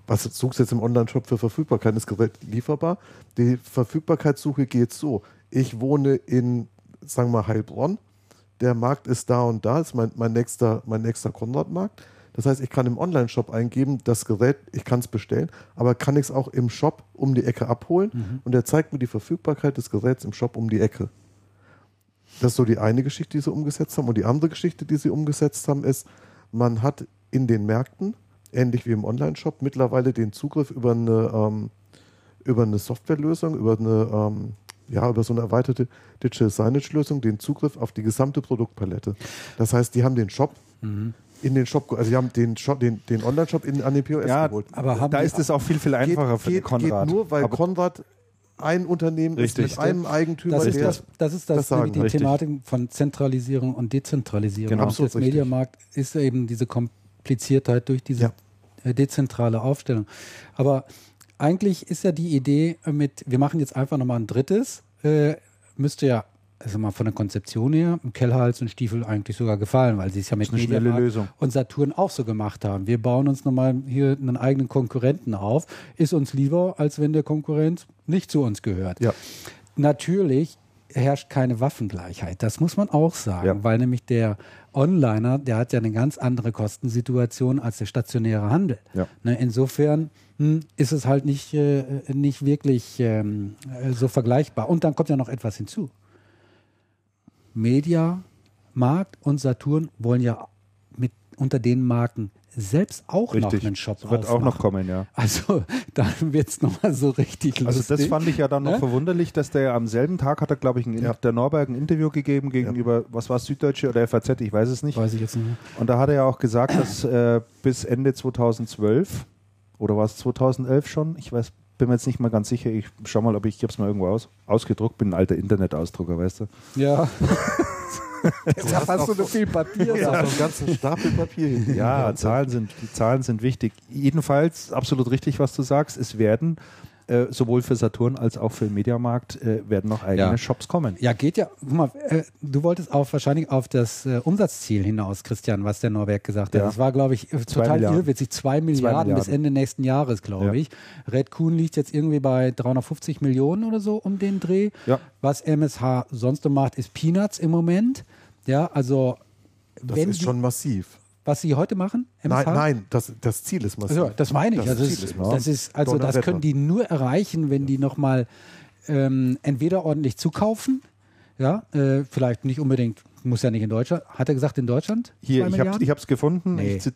Was suchst du jetzt im Online-Shop für Verfügbarkeiten? Ist Gerät lieferbar? Die Verfügbarkeitssuche geht so. Ich wohne in, sagen wir mal, Heilbronn. Der Markt ist da und da, ist mein, mein nächster, mein nächster Konrad-Markt. Das heißt, ich kann im Online-Shop eingeben, das Gerät, ich kann es bestellen, aber kann ich es auch im Shop um die Ecke abholen und er zeigt mir die Verfügbarkeit des Geräts im Shop um die Ecke. Das ist so die eine Geschichte, die sie umgesetzt haben. Und die andere Geschichte, die sie umgesetzt haben, ist, man hat in den Märkten, ähnlich wie im Online-Shop, mittlerweile den Zugriff über eine, ähm, über eine Softwarelösung, über eine, ähm, ja, über so eine erweiterte Digital Signage-Lösung, den Zugriff auf die gesamte Produktpalette. Das heißt, die haben den Shop in den Shop, also die haben den, Shop, den, den Online-Shop in, an den POS Ja, geholt. Aber da ist es auch viel, viel einfacher für den geht, Konrad. geht nur, weil Aber Konrad ein Unternehmen Richtig. ist mit einem Eigentümer, Das ist das, das ist das, das die Richtig. Thematik von Zentralisierung und Dezentralisierung. Genau. Absolut das richtig. Mediamarkt ist eben diese Kompliziertheit durch diese Ja. äh, dezentrale Aufstellung. Aber eigentlich ist ja die Idee mit, wir machen jetzt einfach nochmal ein drittes, äh, müsste ja also mal von der Konzeption her, Kellhals und Stiefel eigentlich sogar gefallen, weil sie es ja mit Mediamarkt und Saturn auch so gemacht haben. Wir bauen uns nochmal hier einen eigenen Konkurrenten auf. Ist uns lieber, als wenn der Konkurrent nicht zu uns gehört. Ja. Natürlich herrscht keine Waffengleichheit. Das muss man auch sagen, Ja. weil nämlich der Onliner, der hat ja eine ganz andere Kostensituation als der stationäre Handel. Ja. Ne, insofern hm, ist es halt nicht, äh, nicht wirklich ähm, äh, so vergleichbar. Und dann kommt ja noch etwas hinzu. Media, Markt und Saturn wollen ja mit unter den Marken selbst auch Richtig. noch einen Shop Das wird auch noch aufmachen. kommen, ja. Also dann wird es nochmal so richtig Also lustig. das fand ich ja dann noch Ne? verwunderlich, dass der am selben Tag hat er, glaube ich, ein, Ja. der Norberg ein Interview gegeben gegenüber, was war es, Süddeutsche oder FAZ, ich weiß es nicht. Weiß ich jetzt nicht mehr. Und da hat er ja auch gesagt, dass äh, bis Ende 2012 oder war es 2011 schon, ich weiß, bin mir jetzt nicht mal ganz sicher, ich schau mal, ob ich, ich habe es mal irgendwo aus, ausgedruckt, bin ein alter Internetausdrucker, weißt du. Ja. Du hast auch so- viel Papier. Ja, so einen ganzen Stapel Papier hinten. Ja, Zahlen sind, die Zahlen sind wichtig. Jedenfalls absolut richtig, was du sagst. Es werden äh, sowohl für Saturn als auch für den Mediamarkt äh, werden noch eigene Ja. Shops kommen. Ja, geht ja. Guck mal, äh, du wolltest auch wahrscheinlich auf das äh, Umsatzziel hinaus, Christian, was der Norberg gesagt hat. Ja. Das war, glaube ich, äh, total Milliarden. irrwitzig. Zwei Milliarden, bis Milliarden. Ende nächsten Jahres, glaube Ja. ich. Red Kuhn liegt jetzt irgendwie bei 350 Millionen oder so um den Dreh. Ja. Was MSH sonst noch macht, ist Peanuts im Moment. Ja, also Das wenn ist die, schon massiv. Was sie heute machen, Nein, MSH? nein, das, das Ziel ist massiv. Also, das meine ich. Das also, das, ist ist, massiv. das ist, also das können die nur erreichen, wenn die nochmal ähm, entweder ordentlich zukaufen, ja, äh, vielleicht nicht unbedingt, muss ja nicht in Deutschland. Hat er gesagt in Deutschland? Hier, ich habe hab's gefunden. Nee. Ich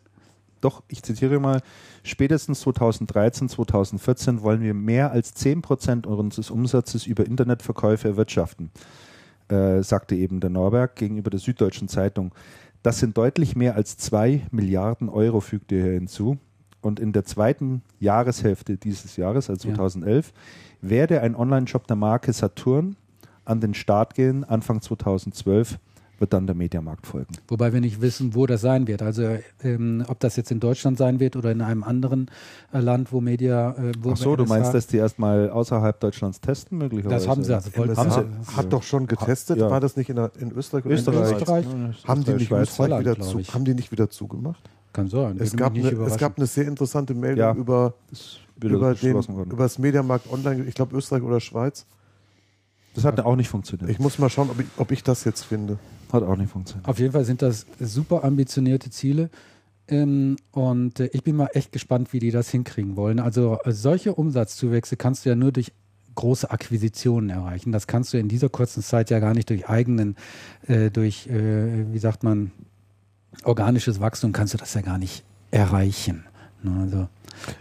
doch, ich zitiere mal, spätestens 2013, 2014 wollen wir mehr als 10% unseres Umsatzes über Internetverkäufe erwirtschaften, äh, sagte eben der Norberg gegenüber der Süddeutschen Zeitung. Das sind deutlich mehr als 2 Milliarden Euro, fügte er hinzu. Und in der zweiten Jahreshälfte dieses Jahres, also Ja. 2011, werde ein Online-Shop der Marke Saturn an den Start gehen. Anfang 2012 wird dann der Mediamarkt folgen. Wobei wir nicht wissen, wo das sein wird. Also ähm, ob das jetzt in Deutschland sein wird oder in einem anderen äh, Land, wo Media, äh, wo Ach so, du meinst, dass die erstmal außerhalb Deutschlands testen möglicherweise? Das haben sie also wollten MSH sie- hat doch schon getestet. Ja. War das nicht in, der, in Österreich oder Österreich. in? Österreich. Haben die, nicht Schweiz. Österreich Holland, wieder zu, haben die nicht wieder zugemacht? Kann sein. Es gab, eine, es gab eine sehr interessante Meldung Ja. über, über, den, über das Mediamarkt Online, ich glaube Österreich oder Schweiz. Das hat auch nicht funktioniert. Ich muss mal schauen, ob ich, ob ich das jetzt finde. Hat auch nicht funktioniert. Auf jeden Fall sind das super ambitionierte Ziele. Ähm, und äh, ich bin mal echt gespannt, wie die das hinkriegen wollen. Also äh, solche Umsatzzuwächse kannst du ja nur durch große Akquisitionen erreichen. Das kannst du in dieser kurzen Zeit ja gar nicht durch eigenen, äh, durch, äh, wie sagt man, organisches Wachstum kannst du das ja gar nicht erreichen. Ne, Also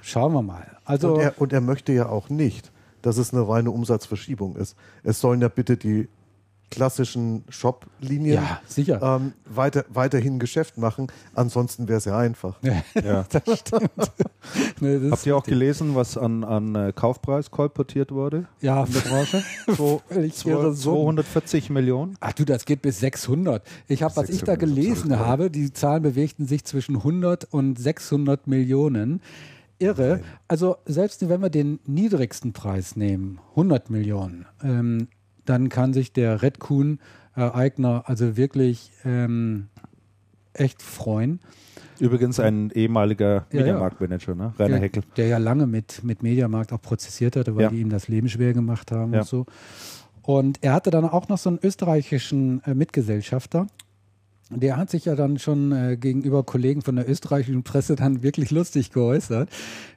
schauen wir mal. Also und, er, und er möchte ja auch nicht, dass es eine reine Umsatzverschiebung ist. Es sollen ja bitte die klassischen Shop-Linien ja, sicher. ähm, weiter, weiterhin Geschäft machen. Ansonsten wäre es ja einfach. Ja. das stimmt. Ne, das Habt ihr auch gelesen, was an, an äh, Kaufpreis kolportiert wurde? ja, in der Branche? Summen. 240 Millionen? Ach du, das geht bis 600. Ich habe, was ich da 600, gelesen habe, die Zahlen bewegten sich zwischen 100 und 600 Millionen. Irre. Also selbst wenn wir den niedrigsten Preis nehmen, 100 Millionen, ähm, dann kann sich der Red Kuhn äh, Eigner also wirklich ähm, echt freuen. Übrigens ein ehemaliger Ja. Mediamarktmanager, ne? Rainer der, Heckel. der ja lange mit, mit Mediamarkt auch prozessiert hatte, weil Ja. die ihm das Leben schwer gemacht haben Ja. und so. Und er hatte dann auch noch so einen österreichischen äh, Mitgesellschafter. Der hat sich ja dann schon äh, gegenüber Kollegen von der österreichischen Presse dann wirklich lustig geäußert.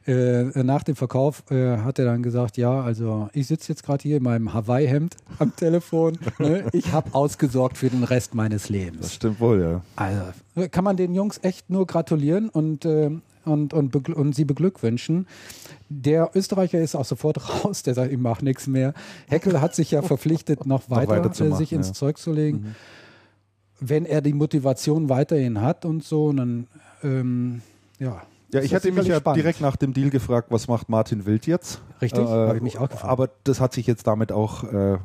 Äh, nach dem Verkauf äh, hat er dann gesagt, ja, also ich sitze jetzt gerade hier in meinem Hawaii-Hemd am Telefon. ne? Ich habe ausgesorgt für den Rest meines Lebens. Das stimmt wohl, ja. Also kann man den Jungs echt nur gratulieren und, äh, und, und, und sie beglückwünschen. Der Österreicher ist auch sofort raus, der sagt, ich mache nichts mehr. Heckel hat sich ja verpflichtet, noch weiter, weiterzumachen, äh, sich ins ja. Zeug zu legen. Wenn er die Motivation weiterhin hat und so, dann ähm, ja. Ja, ich das hatte mich ja spannend. direkt nach dem Deal gefragt, was macht Martin Wild jetzt? Richtig, habe ich mich auch gefragt. Aber das hat sich jetzt damit auch äh,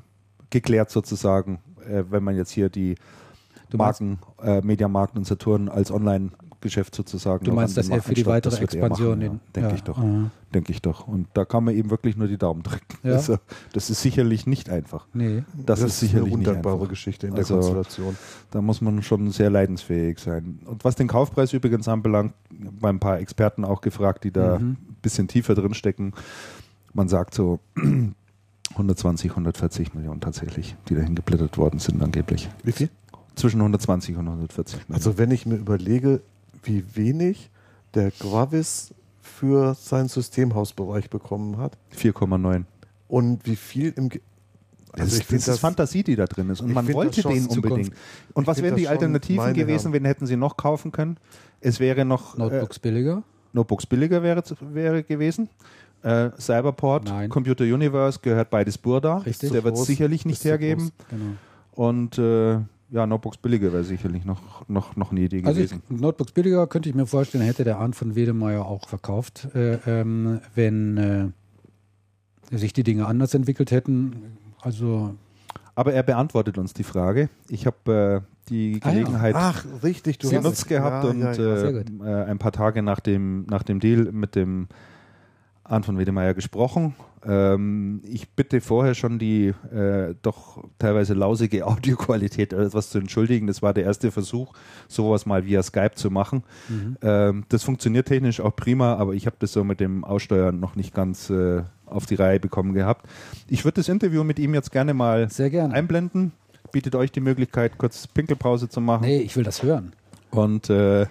geklärt sozusagen, äh, wenn man jetzt hier die Marken, äh, Mediamarkt und Saturn als Online-Geschäft sozusagen. Du meinst, dass er für die weitere das er Expansion machen, ja, denke ja, ich doch. aha. Denke ich doch. Und da kann man eben wirklich nur die Daumen drücken. Ja. Also, das ist sicherlich nicht einfach. Nee. Das, ist sicherlich eine undankbare. Geschichte in Also- der Konstellation. Da muss man schon sehr leidensfähig sein. Und was den Kaufpreis übrigens anbelangt, bei ein paar Experten auch gefragt, die da Mhm. ein bisschen tiefer drin stecken. Man sagt so 120, 140 Millionen tatsächlich, die dahin geblättert worden sind angeblich. Wie viel? Zwischen 120 und 140 Millionen. Also wenn ich mir überlege, wie wenig der Gravis für seinen Systemhausbereich bekommen hat 4,9. und wie viel im Ge Das, Also ich ist, find das ist das- Fantasie, die da drin ist. Und ich man wollte das schon den Zukunft. unbedingt. Und Ich was wären das die Alternativen gewesen, wen hätten sie noch kaufen können? Es wäre noch äh, Notebooks billiger? Notebooks billiger wäre, wäre gewesen. Äh, Cyberport, Nein. Computer Universe gehört beides Burda. Richtig. Der wird es sicherlich nicht ist hergeben. Genau. Und äh, ja, Notebooks billiger wäre sicherlich noch, noch, noch eine Idee Also ich, gewesen. Notebooks billiger könnte ich mir vorstellen, hätte der Arndt von Wedemeyer auch verkauft, äh, ähm, wenn äh, sich die Dinge anders entwickelt hätten. Also Aber er beantwortet uns die Frage. Ich habe äh, die Ah ja. Gelegenheit Ach, richtig, du genutzt gehabt ja, und ja, ja. Äh, äh, ein paar Tage nach dem, nach dem Deal mit dem Arndt von Wedemeyer gesprochen. Ähm, ich bitte vorher schon die äh, doch teilweise lausige Audioqualität etwas zu entschuldigen. Das war der erste Versuch, sowas mal via Skype zu machen. Mhm. Ähm, das funktioniert technisch auch prima, aber ich habe das so mit dem Aussteuern noch nicht ganz äh, auf die Reihe bekommen gehabt. Ich würde das Interview mit ihm jetzt gerne mal gerne. einblenden. Bietet euch die Möglichkeit, kurz Pinkelpause zu machen. Nee, ich will das hören. Und äh,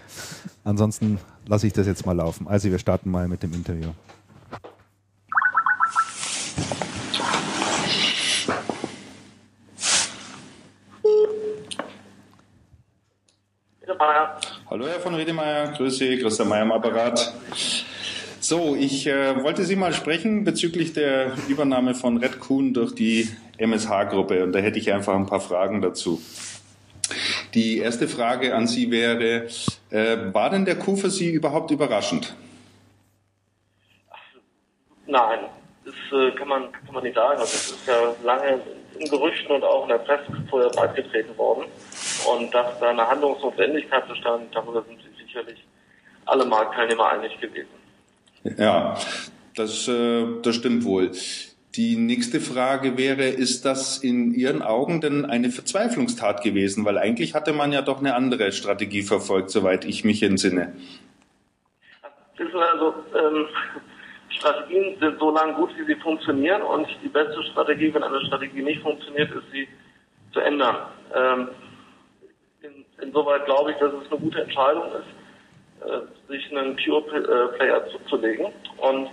ansonsten lasse ich das jetzt mal laufen. Also wir starten mal mit dem Interview. Hallo Herr von Redemeyer, Grüße, Christian Meyer am Apparat. So, ich äh, wollte Sie mal sprechen bezüglich der Übernahme von Red Kuhn durch die MSH-Gruppe und da hätte ich einfach ein paar Fragen dazu. Die erste Frage an Sie wäre, äh, war denn der Coup für Sie überhaupt überraschend? Nein, das äh, kann, man, kann man nicht sagen. Also, es ist ja lange in Gerüchten und auch in der Presse vorher breitgetreten worden. Und dass da eine Handlungsnotwendigkeit bestand, darüber sind sich sicherlich alle Marktteilnehmer einig gewesen. Ja, das, äh, das stimmt wohl. Die nächste Frage wäre, ist das in Ihren Augen denn eine Verzweiflungstat gewesen? Weil eigentlich hatte man ja doch eine andere Strategie verfolgt, soweit ich mich entsinne. Also, ähm, Strategien sind so lange gut, wie sie funktionieren und die beste Strategie, wenn eine Strategie nicht funktioniert, ist sie zu ändern. Ähm, in, insoweit glaube ich, dass es eine gute Entscheidung ist, äh, sich einen Pure Player zuzulegen und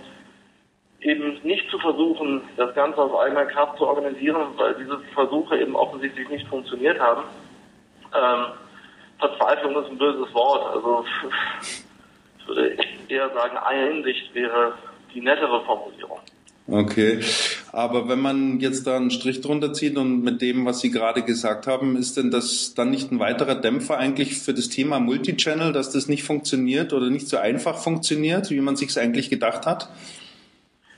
eben nicht zu versuchen, das Ganze aus eigener Kraft zu organisieren, weil diese Versuche eben offensichtlich nicht funktioniert haben. Ähm, Verzweiflung ist ein böses Wort. Also ich würde eher sagen, Einsicht wäre die nettere Formulierung. Okay, aber wenn man jetzt da einen Strich drunter zieht und mit dem, was Sie gerade gesagt haben, ist denn das dann nicht ein weiterer Dämpfer eigentlich für das Thema Multichannel, dass das nicht funktioniert oder nicht so einfach funktioniert, wie man sich es eigentlich gedacht hat?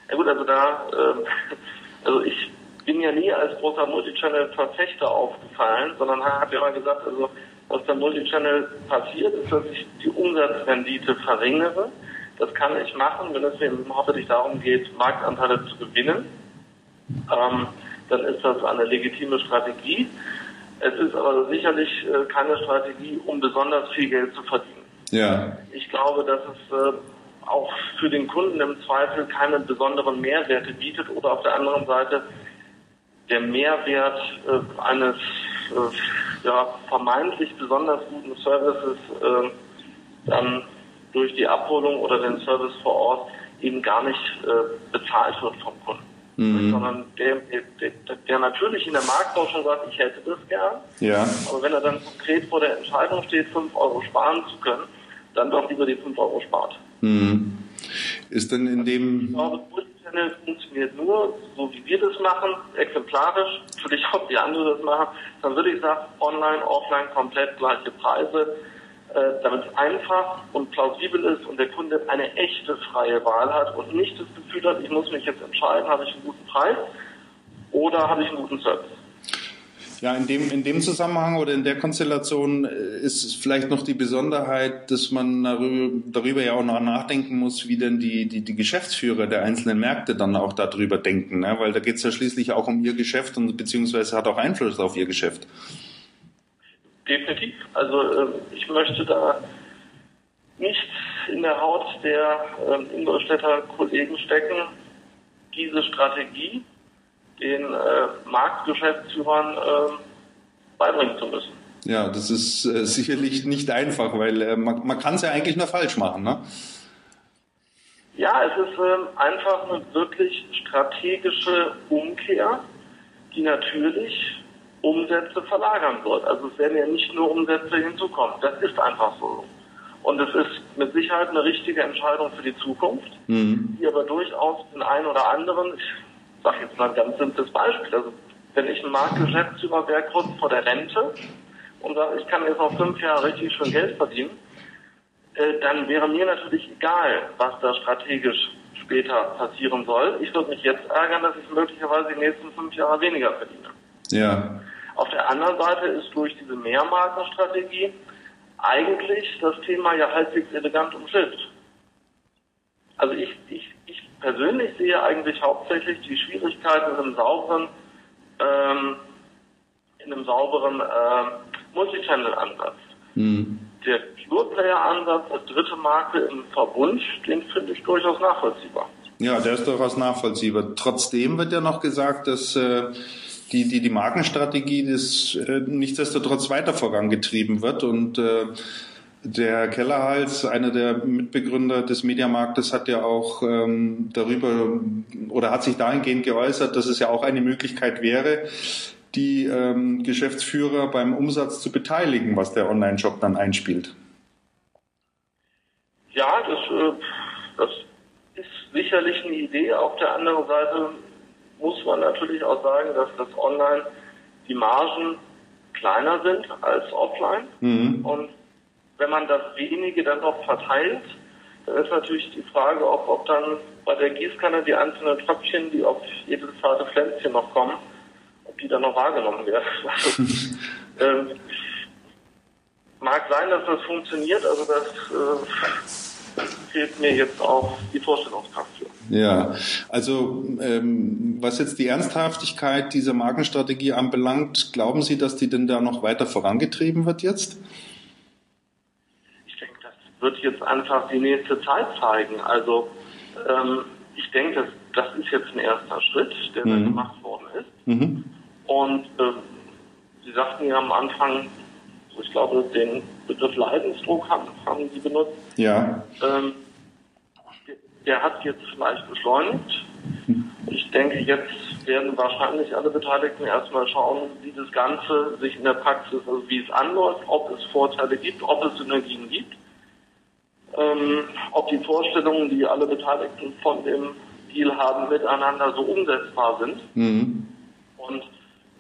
Ja gut, also da, äh, also ich bin ja nie als großer Multichannel-Verfechter aufgefallen, sondern habe ja immer gesagt, also was beim Multichannel passiert, ist, dass ich die Umsatzrendite verringere das kann ich machen, wenn es mir hauptsächlich darum geht, Marktanteile zu gewinnen. Ähm, dann ist das eine legitime Strategie. Es ist aber sicherlich äh, keine Strategie, um besonders viel Geld zu verdienen. Ja. Ich glaube, dass es äh, auch für den Kunden im Zweifel keine besonderen Mehrwerte bietet oder auf der anderen Seite der Mehrwert äh, eines äh, ja, vermeintlich besonders guten Services äh, dann durch die Abholung oder den Service vor Ort eben gar nicht äh, bezahlt wird vom Kunden. Mhm. Sondern der, der, der natürlich in der Marktforschung sagt, ich hätte das gern. Ja. Aber wenn er dann konkret vor der Entscheidung steht, 5 Euro sparen zu können, dann doch lieber die 5 Euro spart. Mhm. Ist denn in dem... Ich glaube, Multichannel funktioniert nur, so wie wir das machen, exemplarisch. Natürlich auch die andere das machen. Dann würde ich sagen, online, offline, komplett gleiche Preise damit es einfach und plausibel ist und der Kunde eine echte freie Wahl hat und nicht das Gefühl hat, ich muss mich jetzt entscheiden, habe ich einen guten Preis oder habe ich einen guten Service. Ja, in dem, in dem Zusammenhang oder in der Konstellation äh, ist vielleicht noch die Besonderheit, dass man darüber, darüber ja auch noch nachdenken muss, wie denn die, die, die Geschäftsführer der einzelnen Märkte dann auch darüber denken, ne? weil da geht es ja schließlich auch um ihr Geschäft und beziehungsweise hat auch Einfluss auf ihr Geschäft. Definitiv. Also äh, ich möchte da nicht in der Haut der äh, Ingolstädter Kollegen stecken, diese Strategie den äh, Marktgeschäftsführern äh, beibringen zu müssen. Ja, das ist äh, sicherlich nicht einfach, weil äh, man, man kann es ja eigentlich nur falsch machen, ne? Ja, es ist ähm, einfach eine wirklich strategische Umkehr, die natürlich Umsätze verlagern wird. Also es werden ja nicht nur Umsätze hinzukommen. Das ist einfach so. Und es ist mit Sicherheit eine richtige Entscheidung für die Zukunft, mhm. die aber durchaus den einen oder anderen, ich sage jetzt mal ein ganz simples Beispiel, also wenn ich ein Marktgeschäftsführer wäre kurz vor der Rente und sage, ich kann jetzt noch fünf Jahre richtig schön Geld verdienen, äh, dann wäre mir natürlich egal, was da strategisch später passieren soll. Ich würde mich jetzt ärgern, dass ich möglicherweise die nächsten fünf Jahre weniger verdiene. Ja. Auf der anderen Seite ist durch diese Mehrmarkenstrategie eigentlich das Thema ja halbwegs elegant umschifft. Also ich, ich, ich persönlich sehe eigentlich hauptsächlich die Schwierigkeiten in einem sauberen, ähm, in einem sauberen äh, Multichannel-Ansatz. Mhm. Der Pure-Player-Ansatz als dritte Marke im Verbund, den finde ich durchaus nachvollziehbar. Ja, der ist durchaus nachvollziehbar. Trotzdem wird ja noch gesagt, dass äh, die, die, die Markenstrategie des äh, nichtsdestotrotz weiter vorangetrieben wird und äh, der Kellerhals, einer der Mitbegründer des Mediamarktes, hat ja auch ähm, darüber oder hat sich dahingehend geäußert, dass es ja auch eine Möglichkeit wäre, die ähm, Geschäftsführer beim Umsatz zu beteiligen, was der Online-Shop dann einspielt. Ja, das, äh, das ist sicherlich eine Idee. Auf der anderen Seite muss man natürlich auch sagen, dass das Online die Margen kleiner sind als offline. Mhm. Und wenn man das wenige dann noch verteilt, dann ist natürlich die Frage, ob, ob dann bei der Gießkanne die einzelnen Tröpfchen, die auf jedes zarte Pflänzchen noch kommen, ob die dann noch wahrgenommen werden. Also, ähm, mag sein, dass das funktioniert, also das äh, fehlt mir jetzt auch die Vorstellungskraft. Ja, also ähm, was jetzt die Ernsthaftigkeit dieser Markenstrategie anbelangt, glauben Sie, dass die denn da noch weiter vorangetrieben wird jetzt? wird jetzt einfach die nächste Zeit zeigen. Also ähm, ich denke, das, das ist jetzt ein erster Schritt, der mhm. gemacht worden ist. Mhm. Und äh, Sie sagten ja am Anfang, ich glaube, den Begriff Leidensdruck haben, haben Sie benutzt. Ja. Ähm, der, hat jetzt vielleicht beschleunigt. Ich denke, jetzt werden wahrscheinlich alle Beteiligten erstmal schauen, wie das Ganze sich in der Praxis, also wie es anläuft, ob es Vorteile gibt, ob es Synergien gibt ähm, ob die Vorstellungen, die alle Beteiligten von dem Deal haben, miteinander so umsetzbar sind. Mhm. Und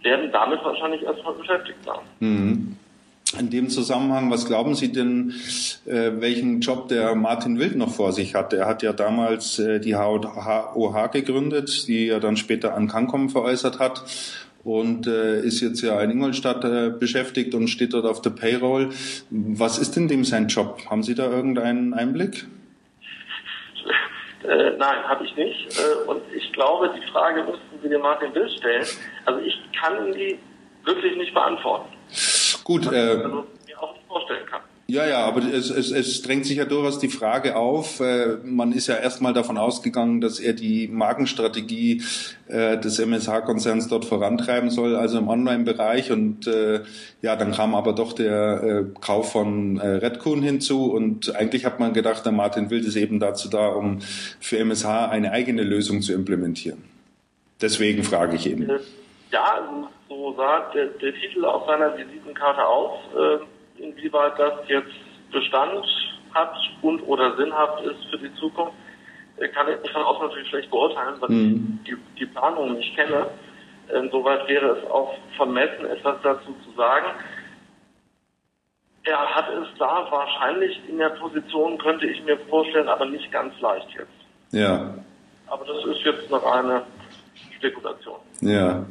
werden damit wahrscheinlich erstmal beschäftigt sein. Mhm. In dem Zusammenhang, was glauben Sie denn, äh, welchen Job der Martin Wild noch vor sich hat? Er hat ja damals äh, die HOH gegründet, die er dann später an Cancom veräußert hat und äh, ist jetzt ja in Ingolstadt äh, beschäftigt und steht dort auf der Payroll. Was ist denn dem sein Job? Haben Sie da irgendeinen Einblick? Äh, nein, habe ich nicht. Äh, und ich glaube, die Frage müssten Sie dem Martin Will stellen. Also ich kann die wirklich nicht beantworten. Gut. Äh, also mir auch nicht vorstellen kann. Ja, ja, aber es, es, es drängt sich ja durchaus die Frage auf. Äh, man ist ja erstmal davon ausgegangen, dass er die Markenstrategie äh, des MSH-Konzerns dort vorantreiben soll, also im Online-Bereich. Und äh, ja, dann kam aber doch der äh, Kauf von äh, Redcoon hinzu. Und eigentlich hat man gedacht, der Martin Wild ist eben dazu da, um für MSH eine eigene Lösung zu implementieren. Deswegen frage ich eben. Ja, so sah der, der Titel auf seiner Visitenkarte aus. Äh inwieweit das jetzt Bestand hat und oder sinnhaft ist für die Zukunft, äh, kann ich von außen natürlich schlecht beurteilen, weil mhm. ich die, die Planung nicht kenne. Insoweit wäre es auch vermessen, etwas dazu zu sagen. Er hat es da wahrscheinlich in der Position, könnte ich mir vorstellen, aber nicht ganz leicht jetzt. Ja. Aber das ist jetzt noch eine Spekulation. Ja.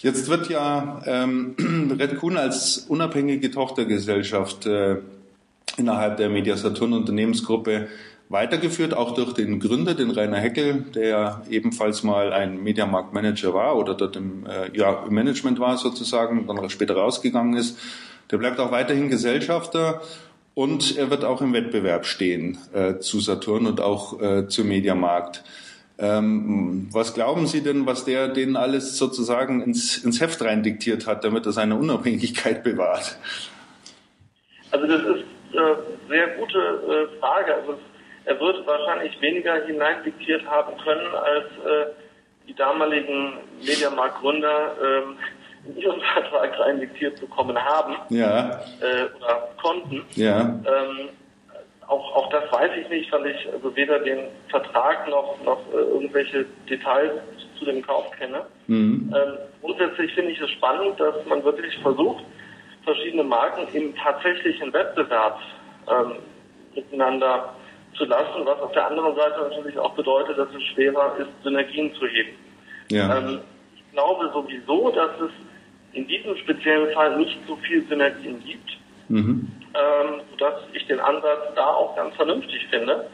Jetzt wird ja ähm, Red Kuhn als unabhängige Tochtergesellschaft äh, innerhalb der Mediasaturn Unternehmensgruppe weitergeführt, auch durch den Gründer, den Rainer Heckel, der ebenfalls mal ein Mediamarktmanager war oder dort im, äh, ja, im Management war sozusagen, dann später rausgegangen ist. Der bleibt auch weiterhin Gesellschafter und er wird auch im Wettbewerb stehen äh, zu Saturn und auch äh, zu Mediamarkt. Ähm, was glauben Sie denn, was der denen alles sozusagen ins, ins Heft rein diktiert hat, damit er seine Unabhängigkeit bewahrt? Also das ist eine äh, sehr gute äh, Frage. Also er wird wahrscheinlich weniger hineindiktiert haben können, als äh, die damaligen Mediamarkt-Gründer ähm, in ihren Vertrag rein diktiert bekommen haben ja. äh, oder konnten. Ja. Ähm, auch, auch das weiß ich nicht, weil ich also weder den Vertrag noch, noch äh, irgendwelche Details zu dem Kauf kenne. Mhm. Ähm, grundsätzlich finde ich es spannend, dass man wirklich versucht, verschiedene Marken im tatsächlichen Wettbewerb ähm, miteinander zu lassen, was auf der anderen Seite natürlich auch bedeutet, dass es schwerer ist, Synergien zu heben. Ja. Ähm, ich glaube sowieso, dass es in diesem speziellen Fall nicht so viel Synergien gibt. Mhm ähm, sodass ich den Ansatz da auch ganz vernünftig finde.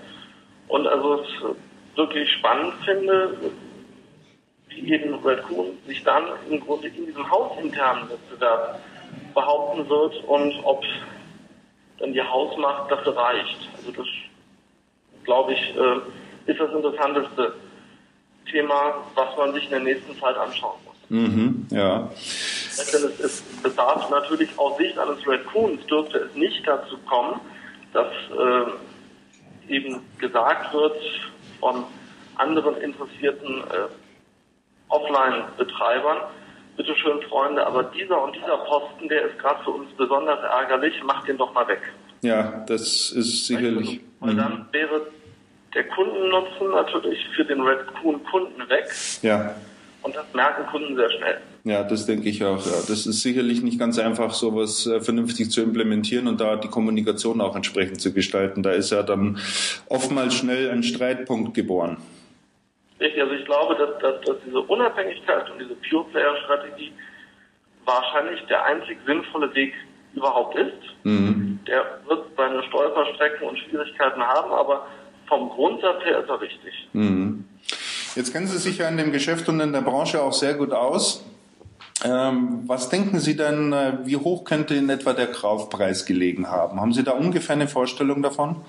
Und also es wirklich spannend finde, wie eben Raccoon sich dann im Grunde in diesem hausinternen Wettbewerb behaupten wird und ob dann die Hausmacht dafür reicht. Also das, glaube ich, äh, ist das interessanteste Thema, was man sich in der nächsten Zeit anschauen muss. Mhm, ja. Denn es, es bedarf natürlich aus Sicht eines Raccoons dürfte es nicht dazu kommen, dass äh, eben gesagt wird von anderen interessierten äh, Offline-Betreibern, bitteschön Freunde, aber dieser und dieser Posten, der ist gerade für uns besonders ärgerlich, macht den doch mal weg. Ja, das ist sicherlich. Weil mhm. dann wäre der Kundennutzen natürlich für den Redcoon-Kunden weg. Ja. Und das merken Kunden sehr schnell. Ja, das denke ich auch. Ja. Das ist sicherlich nicht ganz einfach, sowas äh, vernünftig zu implementieren und da die Kommunikation auch entsprechend zu gestalten. Da ist ja dann oftmals schnell ein Streitpunkt geboren. Richtig, also ich glaube, dass, dass, dass diese Unabhängigkeit und diese Pure-Player-Strategie wahrscheinlich der einzig sinnvolle Weg überhaupt ist. Mhm. Der wird seine Stolperstrecken und Schwierigkeiten haben, aber vom Grundsatz her ist er richtig. Mhm. Jetzt kennen Sie sich ja in dem Geschäft und in der Branche auch sehr gut aus. Ähm, was denken Sie denn, äh, wie hoch könnte in etwa der Kaufpreis gelegen haben? Haben Sie da ungefähr eine Vorstellung davon?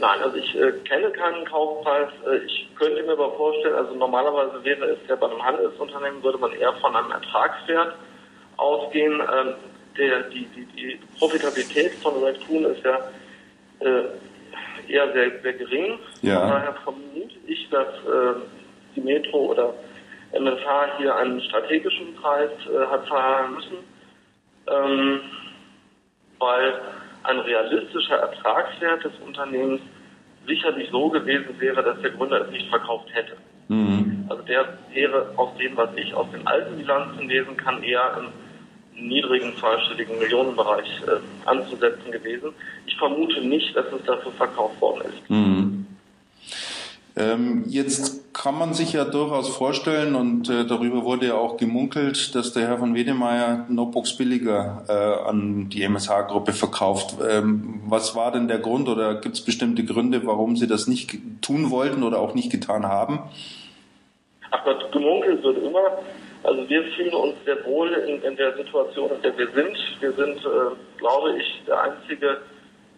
Nein, also ich äh, kenne keinen Kaufpreis. Äh, ich könnte mir aber vorstellen, also normalerweise wäre es ja bei einem Handelsunternehmen, würde man eher von einem Ertragswert ausgehen. Ähm, der, die, die, die Profitabilität von Redcoon ist ja äh, eher sehr, sehr gering. Ja. Von daher vermute ich, dass äh, die Metro oder MSH hier einen strategischen Preis äh, hat zahlen müssen, ähm, weil ein realistischer Ertragswert des Unternehmens sicherlich so gewesen wäre, dass der Gründer es nicht verkauft hätte. Mhm. Also der wäre aus dem, was ich aus den alten Bilanzen lesen kann, eher im niedrigen zweistelligen Millionenbereich äh, anzusetzen gewesen. Ich vermute nicht, dass es dafür verkauft worden ist. Mhm. Ähm, jetzt kann man sich ja durchaus vorstellen, und äh, darüber wurde ja auch gemunkelt, dass der Herr von Wedemeyer Notebooks billiger äh, an die MSH-Gruppe verkauft. Ähm, was war denn der Grund oder gibt es bestimmte Gründe, warum Sie das nicht tun wollten oder auch nicht getan haben? Ach Gott, gemunkelt wird immer. Also wir fühlen uns sehr wohl in, in der Situation, in der wir sind. Wir sind, äh, glaube ich, der einzige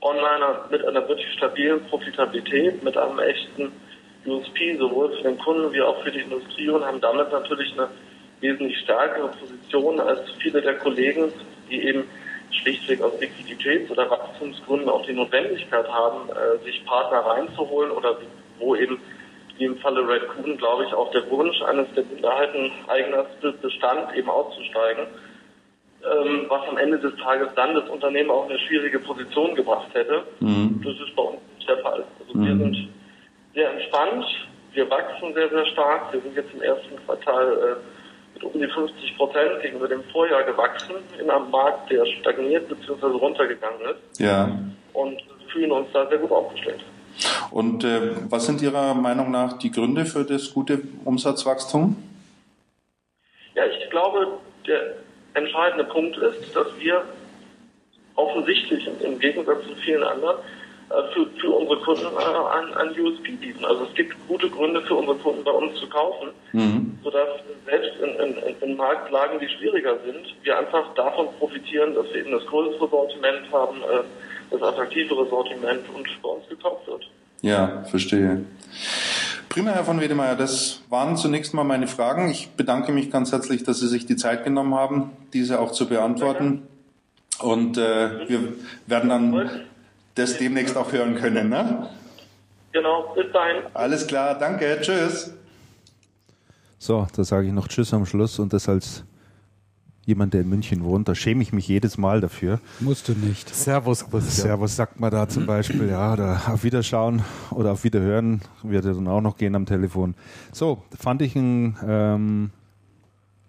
Onliner mit einer wirklich stabilen Profitabilität, mit einem echten USP, sowohl für den Kunden wie auch für die Industrie und haben damit natürlich eine wesentlich stärkere Position als viele der Kollegen, die eben schlichtweg aus Liquiditäts- oder Wachstumsgründen auch die Notwendigkeit haben, äh, sich Partner reinzuholen oder wo eben wie im Falle Red Kuhn, glaube ich, auch der Wunsch eines der Minderheiten Eigners bestand, eben auszusteigen, ähm, was am Ende des Tages dann das Unternehmen auch in eine schwierige Position gebracht hätte. Mhm. Das ist bei uns nicht der Fall. Also wir sind sehr entspannt, wir wachsen sehr, sehr stark. Wir sind jetzt im ersten Quartal äh, mit um die 50 Prozent gegenüber dem Vorjahr gewachsen in einem Markt, der stagniert bzw. runtergegangen ist Ja. und fühlen uns da sehr gut aufgestellt. Und äh, was sind Ihrer Meinung nach die Gründe für das gute Umsatzwachstum? Ja, ich glaube, der entscheidende Punkt ist, dass wir offensichtlich im Gegensatz zu vielen anderen äh, für, für unsere Kunden äh, ein, USP bieten. Also es gibt gute Gründe für unsere Kunden bei uns zu kaufen, Mhm. sodass selbst in, in, in Marktlagen, die schwieriger sind, wir einfach davon profitieren, dass wir eben das größere Sortiment haben, äh, das attraktivere Sortiment und bei uns gekauft wird. Ja, verstehe. Prima, Herr von Wedemeyer, das waren zunächst mal meine Fragen. Ich bedanke mich ganz herzlich, dass Sie sich die Zeit genommen haben, diese auch zu beantworten. Und äh, wir werden dann das demnächst auch hören können. Ne? Genau, bis dahin. Alles klar, danke, tschüss. So, da sage ich noch Tschüss am Schluss und das als jemand, der in München wohnt, da schäme ich mich jedes Mal dafür. Musst du nicht. Servus, Christian. Servus sagt man da zum Beispiel, ja, oder auf Wiederschauen oder auf Wiederhören wird ja dann auch noch gehen am Telefon. So, fand ich ein, ähm,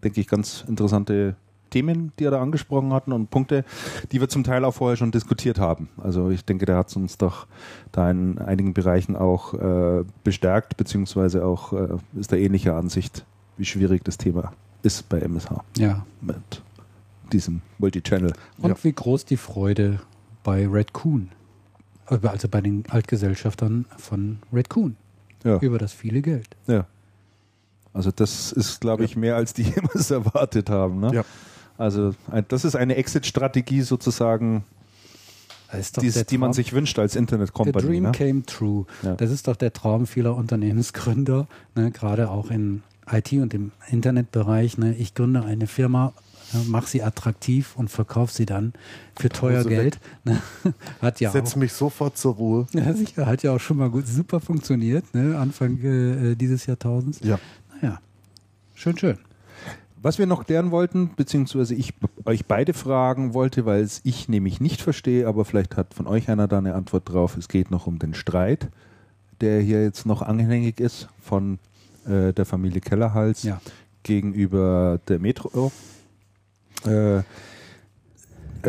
denke ich, ganz interessante Themen, die er da angesprochen hatten und Punkte, die wir zum Teil auch vorher schon diskutiert haben. Also ich denke, der hat uns doch da in einigen Bereichen auch äh, bestärkt, beziehungsweise auch äh, ist er ähnlicher Ansicht, wie schwierig das Thema ist bei MSH Ja. mit diesem Multichannel. Und wie groß die Freude bei Red Coon. Also bei den Altgesellschaftern von Red Coon. Ja. Über das viele Geld. ja. Also das ist, glaube ich, mehr als die jemals erwartet haben. Ne? Ja. Also das ist eine Exit-Strategie sozusagen, doch die, man sich wünscht als The Internet-Company. dream Ne? came true. Ja. Das ist doch der Traum vieler Unternehmensgründer, ne, gerade auch in IT und im Internetbereich. Ne. Ich gründe eine Firma, ne, mache sie attraktiv und verkaufe sie dann für teuer sie Geld. Ne. Hat ja Setz auch, mich sofort zur Ruhe. ja, sicher, hat ja auch schon mal gut, super funktioniert, ne, Anfang äh, dieses Jahrtausends. Ja. Naja, schön, schön. Was wir noch klären wollten, beziehungsweise ich euch beide fragen wollte, weil es ich nämlich nicht verstehe, aber vielleicht hat von euch einer da eine Antwort drauf. Es geht noch um den Streit, der hier jetzt noch anhängig ist von äh, der Familie Kellerhals Ja. gegenüber der Metro. Äh,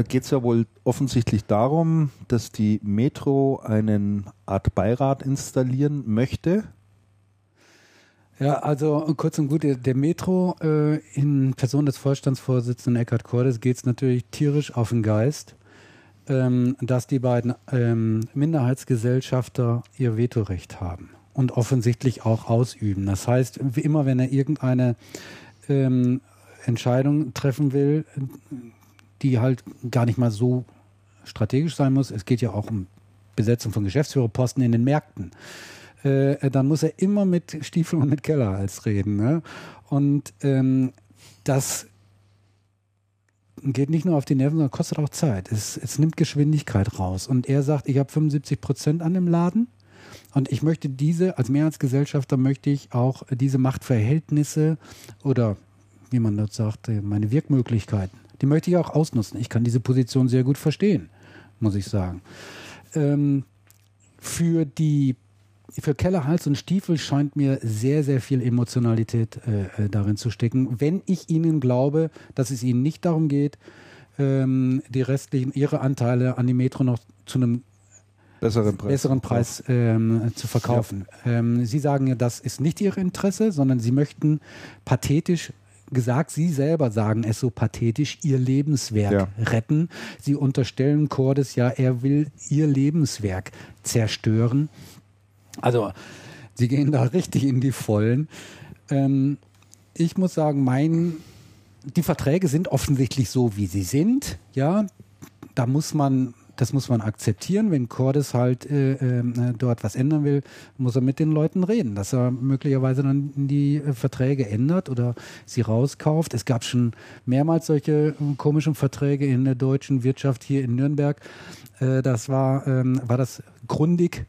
geht es ja wohl offensichtlich darum, dass die Metro einen Art Beirat installieren möchte. Ja, also kurz und gut, der, Metro äh, in Person des Vorstandsvorsitzenden Eckhard Cordes geht es natürlich tierisch auf den Geist, ähm, dass die beiden ähm, Minderheitsgesellschafter ihr Vetorecht haben und offensichtlich auch ausüben. Das heißt, wie immer, wenn er irgendeine ähm, Entscheidung treffen will, die halt gar nicht mal so strategisch sein muss, es geht ja auch um Besetzung von Geschäftsführerposten in den Märkten äh, dann muss er immer mit Stiefel und mit Kellerhals reden. Ne? Und ähm, das geht nicht nur auf die Nerven, sondern kostet auch Zeit. Es, es nimmt Geschwindigkeit raus. Und er sagt, ich habe 75 Prozent an dem Laden und ich möchte diese, als Mehrheitsgesellschafter möchte ich auch diese Machtverhältnisse oder wie man das sagt, äh, meine Wirkmöglichkeiten, die möchte ich auch ausnutzen. Ich kann diese Position sehr gut verstehen, muss ich sagen. Ähm, für die für Keller, Hals und Stiefel scheint mir sehr, sehr viel Emotionalität äh, äh, darin zu stecken. Wenn ich Ihnen glaube, dass es Ihnen nicht darum geht, ähm, die restlichen, Ihre Anteile an die Metro noch zu einem Besseren Preis. besseren Preis ähm, zu verkaufen. Ähm, Sie sagen ja, das ist nicht Ihr Interesse, sondern Sie möchten pathetisch gesagt, Sie selber sagen es so pathetisch, Ihr Lebenswerk Ja. retten. Sie unterstellen Cordes ja, er will Ihr Lebenswerk zerstören. Also, Sie gehen da richtig in die Vollen. Ähm, ich muss sagen, mein, die Verträge sind offensichtlich so, wie sie sind. Ja, da muss man, das muss man akzeptieren. Wenn Cordes halt äh, äh, dort was ändern will, muss er mit den Leuten reden, dass er möglicherweise dann die äh, Verträge ändert oder sie rauskauft. Es gab schon mehrmals solche äh, komischen Verträge in der deutschen Wirtschaft hier in Nürnberg. Äh, das war, ähm, war das Grundig.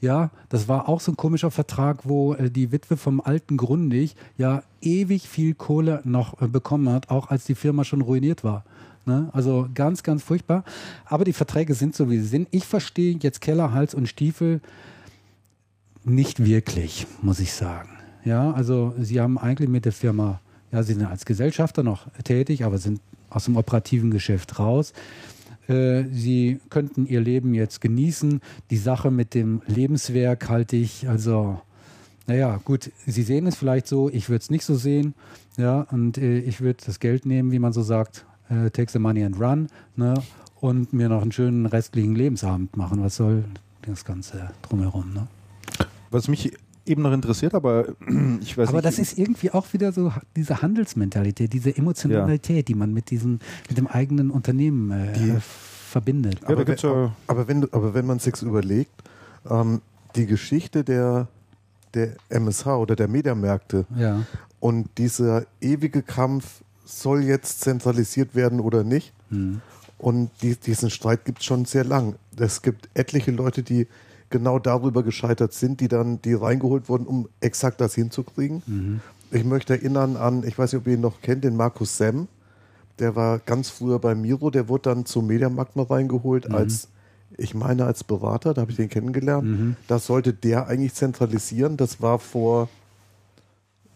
Ja, das war auch so ein komischer Vertrag, wo äh, die Witwe vom alten Grundig ja ewig viel Kohle noch äh, bekommen hat, auch als die Firma schon ruiniert war. Ne? Also ganz, ganz furchtbar. Aber die Verträge sind so, wie sie sind. Ich verstehe jetzt Keller, Hals und Stiefel nicht wirklich, muss ich sagen. Ja, also sie haben eigentlich mit der Firma, ja, sie sind als Gesellschafter noch tätig, aber sind aus dem operativen Geschäft raus. Äh, Sie könnten ihr Leben jetzt genießen. Die Sache mit dem Lebenswerk halte ich, also, naja, gut, Sie sehen es vielleicht so, ich würde es nicht so sehen. Ja, und äh, ich würde das Geld nehmen, wie man so sagt, äh, take the money and run, ne, und mir noch einen schönen restlichen Lebensabend machen. Was soll das Ganze drumherum, ne? Was mich eben noch interessiert, aber ich weiß Aber nicht. das ist irgendwie auch wieder so diese Handelsmentalität, diese Emotionalität, die man mit diesem, mit dem eigenen Unternehmen äh, Die- verbindet. Ja, aber, wenn, ja- aber, wenn, du- aber wenn man sich überlegt, ähm, die Geschichte der, der MSH oder der Mediamärkte Ja. und dieser ewige Kampf, soll jetzt zentralisiert werden oder nicht? Hm. Und die, diesen Streit gibt es schon sehr lang. Es gibt etliche Leute, die genau darüber gescheitert sind, die dann, die reingeholt wurden, um exakt das hinzukriegen. Mhm. Ich möchte erinnern an, ich weiß nicht, ob ihr ihn noch kennt, den Markus Sem. Der war ganz früher bei Miro, der wurde dann zum Mediamarkt mal reingeholt Mhm. als, ich meine, als Berater, da habe ich den kennengelernt. Mhm. Das sollte der eigentlich zentralisieren. Das war vor,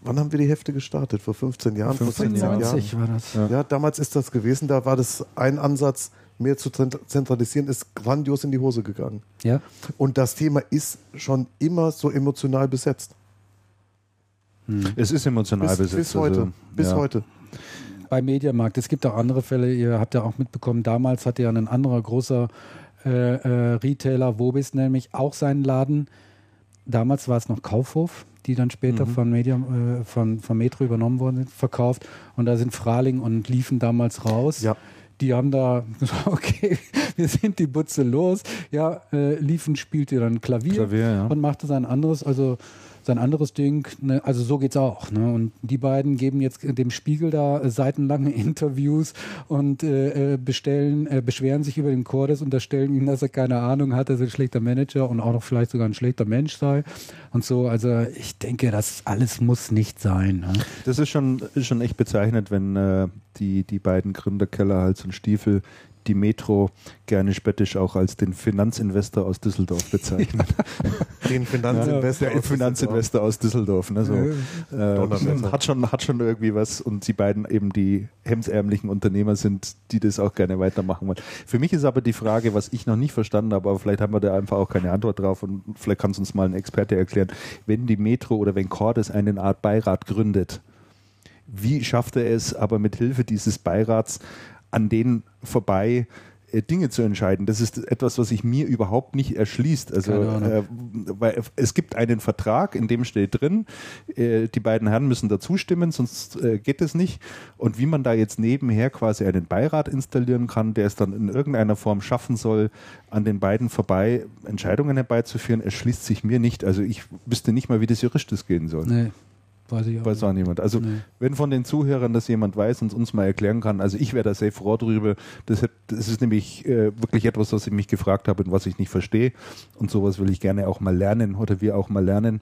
wann haben wir die Hefte gestartet? Vor 15 Jahren? 15 vor 16 Jahren. 90 war das. Ja. ja, damals ist das gewesen. Da war das ein Ansatz, mehr zu zent- zentralisieren, ist grandios in die Hose gegangen. Ja. Und das Thema ist schon immer so emotional besetzt. es ist emotional Bis, besetzt. bis heute. also, bis ja. heute. Bei Mediamarkt. Es gibt auch andere Fälle, ihr habt ja auch mitbekommen, damals hatte ja ein anderer großer äh, äh, Retailer Wobis nämlich auch seinen Laden. Damals war es noch Kaufhof, die dann später Mhm. von, Media, äh, von, von Metro übernommen worden sind, verkauft. Und da sind Fraling und Liefen damals raus. Ja. Die haben da gesagt, okay, wir sind die Butze los. Ja, äh, Liefen spielte dann Klavier, Klavier, ja. und machte sein anderes, also sein anderes Ding. Ne? Also so geht's auch. Ne? Und die beiden geben jetzt dem Spiegel da äh, seitenlange Interviews und äh, äh, bestellen, äh, beschweren sich über den Cordes, unterstellen ihm, dass er keine Ahnung hat, dass er ein schlechter Manager und auch noch vielleicht sogar ein schlechter Mensch sei und so. Also ich denke, das alles muss nicht sein. Ne? Das ist schon, ist schon echt bezeichnend, wenn äh, die, die beiden Gründer Keller, Hals und Stiefel die Metro gerne spöttisch auch als den Finanzinvestor aus Düsseldorf bezeichnen. Den Finanzinvestor. der aus Finanzinvestor aus Düsseldorf. Ne, so. Äh, hat, schon, hat schon irgendwie was und die beiden eben die hemsärmlichen Unternehmer sind, die das auch gerne weitermachen wollen. Für mich ist aber die Frage, was ich noch nicht verstanden habe, aber vielleicht haben wir da einfach auch keine Antwort drauf und vielleicht kann es uns mal ein Experte erklären, wenn die Metro oder wenn Cordes eine Art Beirat gründet, wie schafft er es aber mit Hilfe dieses Beirats an denen vorbei äh, Dinge zu entscheiden. Das ist etwas, was sich mir überhaupt nicht erschließt. Also, äh, weil es gibt einen Vertrag, in dem steht drin, äh, die beiden Herren müssen dazu stimmen, sonst äh, geht es nicht. Und wie man da jetzt nebenher quasi einen Beirat installieren kann, der es dann in irgendeiner Form schaffen soll, an den beiden vorbei Entscheidungen herbeizuführen, erschließt sich mir nicht. Also ich wüsste nicht mal, wie das juristisch gehen soll. Nee, weiß ich auch. Weiß auch niemand. Also Nee. wenn von den Zuhörern das jemand weiß und uns mal erklären kann, also ich wäre da sehr froh drüber. Das, hat, das ist nämlich äh, wirklich etwas, was ich mich gefragt habe und was ich nicht verstehe. Und sowas will ich gerne auch mal lernen oder wir auch mal lernen.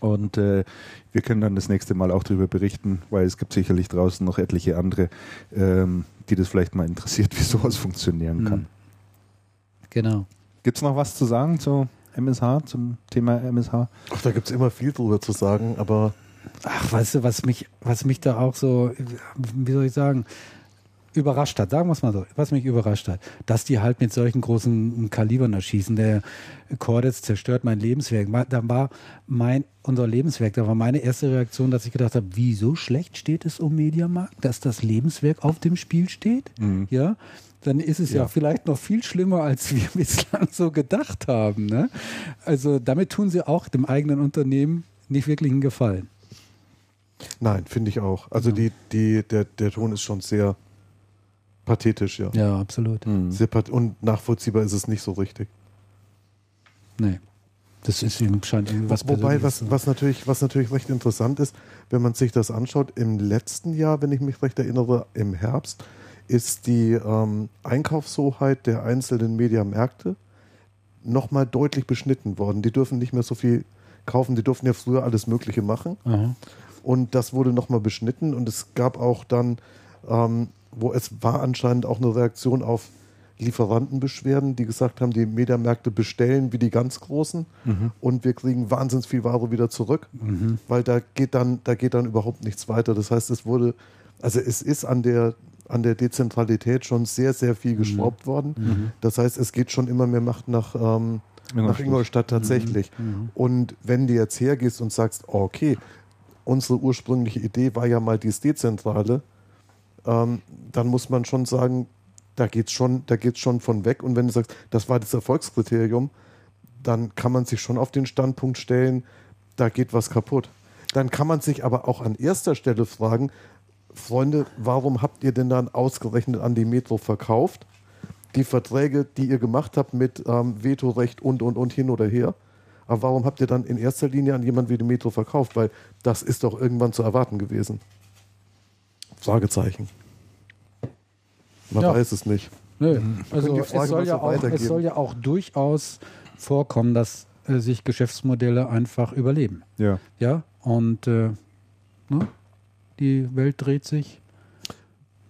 Und äh, wir können dann das nächste Mal auch darüber berichten, weil es gibt sicherlich draußen noch etliche andere, ähm, die das vielleicht mal interessiert, wie sowas funktionieren kann. Mhm. Genau. Gibt es noch was zu sagen zu MSH, zum Thema MSH? Ach, da gibt es immer viel drüber zu sagen, aber Ach, weißt du, was mich, was mich da auch so, wie soll ich sagen, überrascht hat, sagen wir es mal so, was mich überrascht hat, dass die halt mit solchen großen Kalibern erschießen. Der Cordes zerstört mein Lebenswerk. Da war mein, unser Lebenswerk, da war meine erste Reaktion, dass ich gedacht habe, wie so schlecht steht es um Mediamarkt, dass das Lebenswerk auf dem Spiel steht? Ja. Dann ist es ja. Ja. vielleicht noch viel schlimmer, als wir bislang so gedacht haben. Ne? Also damit tun sie auch dem eigenen Unternehmen nicht wirklich einen Gefallen. Nein, finde ich auch. Also die, die, der, der Ton ist schon sehr pathetisch, ja. Ja, absolut. Sehr path und nachvollziehbar ist es nicht so richtig. Nee. Das ist ihm scheint irgendwie was Wobei, was, was, natürlich, was natürlich recht interessant ist, wenn man sich das anschaut, im letzten Jahr, wenn ich mich recht erinnere, im Herbst, ist die ähm, Einkaufshoheit der einzelnen Mediamärkte nochmal deutlich beschnitten worden. Die dürfen nicht mehr so viel kaufen, die durften ja früher alles Mögliche machen. Aha. Und das wurde nochmal beschnitten. Und es gab auch dann, ähm, wo es war anscheinend auch eine Reaktion auf Lieferantenbeschwerden, die gesagt haben, die Mediamärkte bestellen wie die ganz Großen. Und wir kriegen wahnsinnig viel Ware wieder zurück, weil da geht dann, da geht dann überhaupt nichts weiter. Das heißt, es wurde, also es ist an der an der Dezentralität schon sehr, sehr viel geschraubt worden. Das heißt, es geht schon immer mehr Macht nach, ähm, nach Ingolstadt. Ingolstadt tatsächlich. Und wenn du jetzt hergehst und sagst, okay, unsere ursprüngliche Idee war ja mal dieses Dezentrale, ähm, dann muss man schon sagen, da geht's schon, da geht's schon von weg. Und wenn du sagst, das war das Erfolgskriterium, dann kann man sich schon auf den Standpunkt stellen, da geht was kaputt. Dann kann man sich aber auch an erster Stelle fragen, Freunde, warum habt ihr denn dann ausgerechnet an die Metro verkauft? Die Verträge, die ihr gemacht habt mit ähm, Vetorecht und und und hin oder her. Aber warum habt ihr dann in erster Linie an jemanden wie die Metro verkauft? Weil das ist doch irgendwann zu erwarten gewesen. Fragezeichen. Man Ja. weiß es nicht. Nö. Also es soll, mal ja so auch, es soll ja auch durchaus vorkommen, dass äh, sich Geschäftsmodelle einfach überleben. Ja. Ja, und äh, ne? die Welt dreht sich.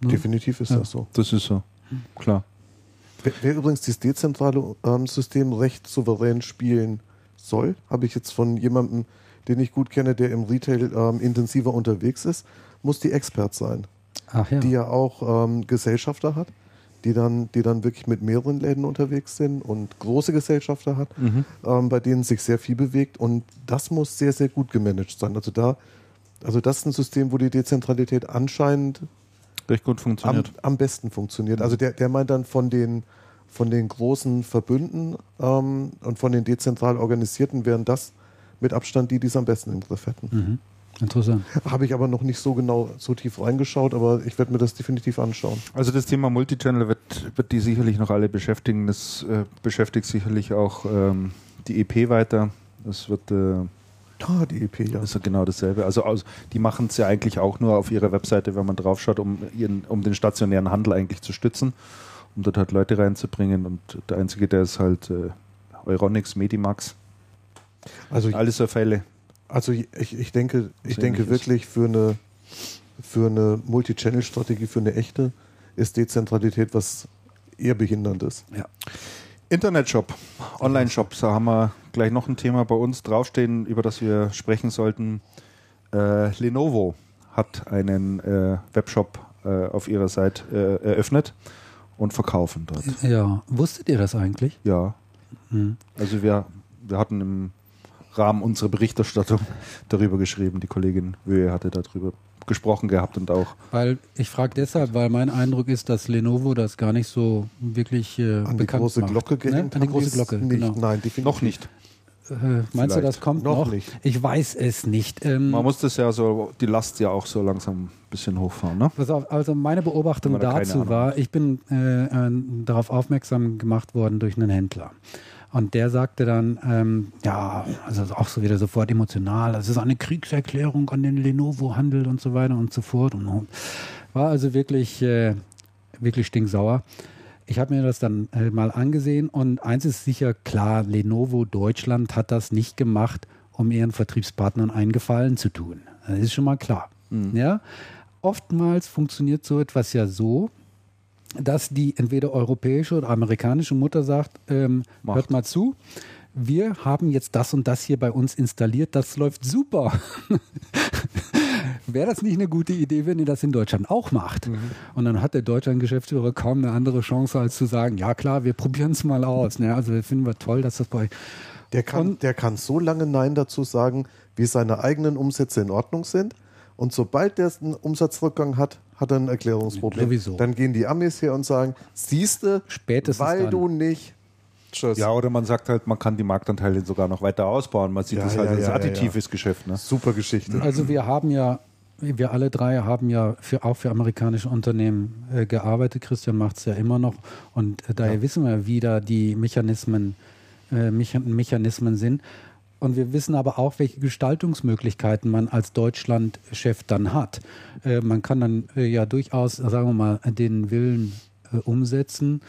Ne? Definitiv ist Ja. das so. Das ist so. Klar. Wer, wer übrigens dieses dezentrale ähm, System recht souverän spielen soll, habe ich jetzt von jemandem, den ich gut kenne, der im Retail ähm, intensiver unterwegs ist, muss die Expert sein, Ach ja. die ja auch ähm, Gesellschafter hat, die dann, die dann wirklich mit mehreren Läden unterwegs sind und große Gesellschafter hat, ähm, bei denen sich sehr viel bewegt und das muss sehr, sehr gut gemanagt sein. Also da, also das ist ein System, wo die Dezentralität anscheinend Recht gut am, funktioniert. am besten funktioniert. Also der, der meint dann von den von den großen Verbünden ähm, und von den dezentral organisierten wären das mit Abstand die, die es am besten im Griff hätten. Mhm. Interessant. Habe ich aber noch nicht so genau so tief reingeschaut, aber ich werde mir das definitiv anschauen. Also das Thema Multichannel wird, wird die sicherlich noch alle beschäftigen. Das äh, beschäftigt sicherlich auch ähm, die EP weiter. Das wird äh, Ah, die EP, ja. ist ja genau dasselbe. Also aus, die machen es ja eigentlich auch nur auf ihrer Webseite, wenn man draufschaut, um, ihren, um den stationären Handel eigentlich zu stützen, um dort halt Leute reinzubringen. Und der einzige, der ist halt äh, Euronics, Medimax. Also, Alles so Fälle. also ich, ich denke, ich denke wirklich für eine, für eine Multi-Channel-Strategie, für eine echte, ist Dezentralität was eher behinderndes. Ja. Internetshop, Online-Shop, da haben wir gleich noch ein Thema bei uns draufstehen, über das wir sprechen sollten. Äh, Lenovo hat einen äh, Webshop äh, auf ihrer Seite äh, eröffnet und verkaufen dort. Ja, wusstet ihr das eigentlich? Ja, Hm. also wir, wir hatten im Rahmen unserer Berichterstattung darüber geschrieben. Die Kollegin Wöhe hatte darüber gesprochen gehabt und auch Weil ich frage deshalb, weil mein Eindruck ist, dass Lenovo das gar nicht so wirklich äh, An die bekannt große macht. Glocke ne? An die große Glocke, nicht. genau. Nein, definitiv noch nicht. Äh, meinst du, das kommt Noch noch? nicht. Ich weiß es nicht. Ähm, Man muss das ja so, die Last ja auch so langsam ein bisschen hochfahren, ne? Pass auf, also meine Beobachtung da dazu war, ich bin äh, äh, darauf aufmerksam gemacht worden durch einen Händler. Und der sagte dann, ähm, ja, also auch so wieder sofort emotional, das ist eine Kriegserklärung an den Lenovo-Handel und so weiter und so fort. Und war also wirklich, äh, wirklich stinksauer. Ich habe mir das dann äh, mal angesehen und eins ist sicher klar, Lenovo Deutschland hat das nicht gemacht, um ihren Vertriebspartnern einen Gefallen zu tun. Das ist schon mal klar. Ja? Oftmals funktioniert so etwas ja so, dass die entweder europäische oder amerikanische Mutter sagt, ähm, hört mal zu, wir haben jetzt das und das hier bei uns installiert, das läuft super. Wäre das nicht eine gute Idee, wenn ihr das in Deutschland auch macht? Und dann hat der Deutschland-Geschäftsführer kaum eine andere Chance, als zu sagen, ja klar, wir probieren es mal aus. Ne? Also finden wir toll, dass das bei euch... Der kann, Und- der kann so lange Nein dazu sagen, wie seine eigenen Umsätze in Ordnung sind. Und sobald der einen Umsatzrückgang hat, hat er ein Erklärungsproblem. Sowieso. Dann gehen die Amis her und sagen, siehste, Spätestens weil dann. du nicht. Tschüss. Ja, oder man sagt halt, man kann die Marktanteile sogar noch weiter ausbauen. Man sieht Ja, das halt ja, als ja, ja, additives Geschäft. Ne? Super Geschichte. Also wir haben ja, wir alle drei haben ja für, auch für amerikanische Unternehmen äh, gearbeitet. Christian macht es ja immer noch. Und äh, daher wissen wir, wie da die Mechanismen, äh, Mecha Mechanismen sind. Und wir wissen aber auch, welche Gestaltungsmöglichkeiten man als Deutschland-Chef dann hat. Äh, man kann dann äh, ja durchaus, sagen wir mal, den Willen äh, umsetzen.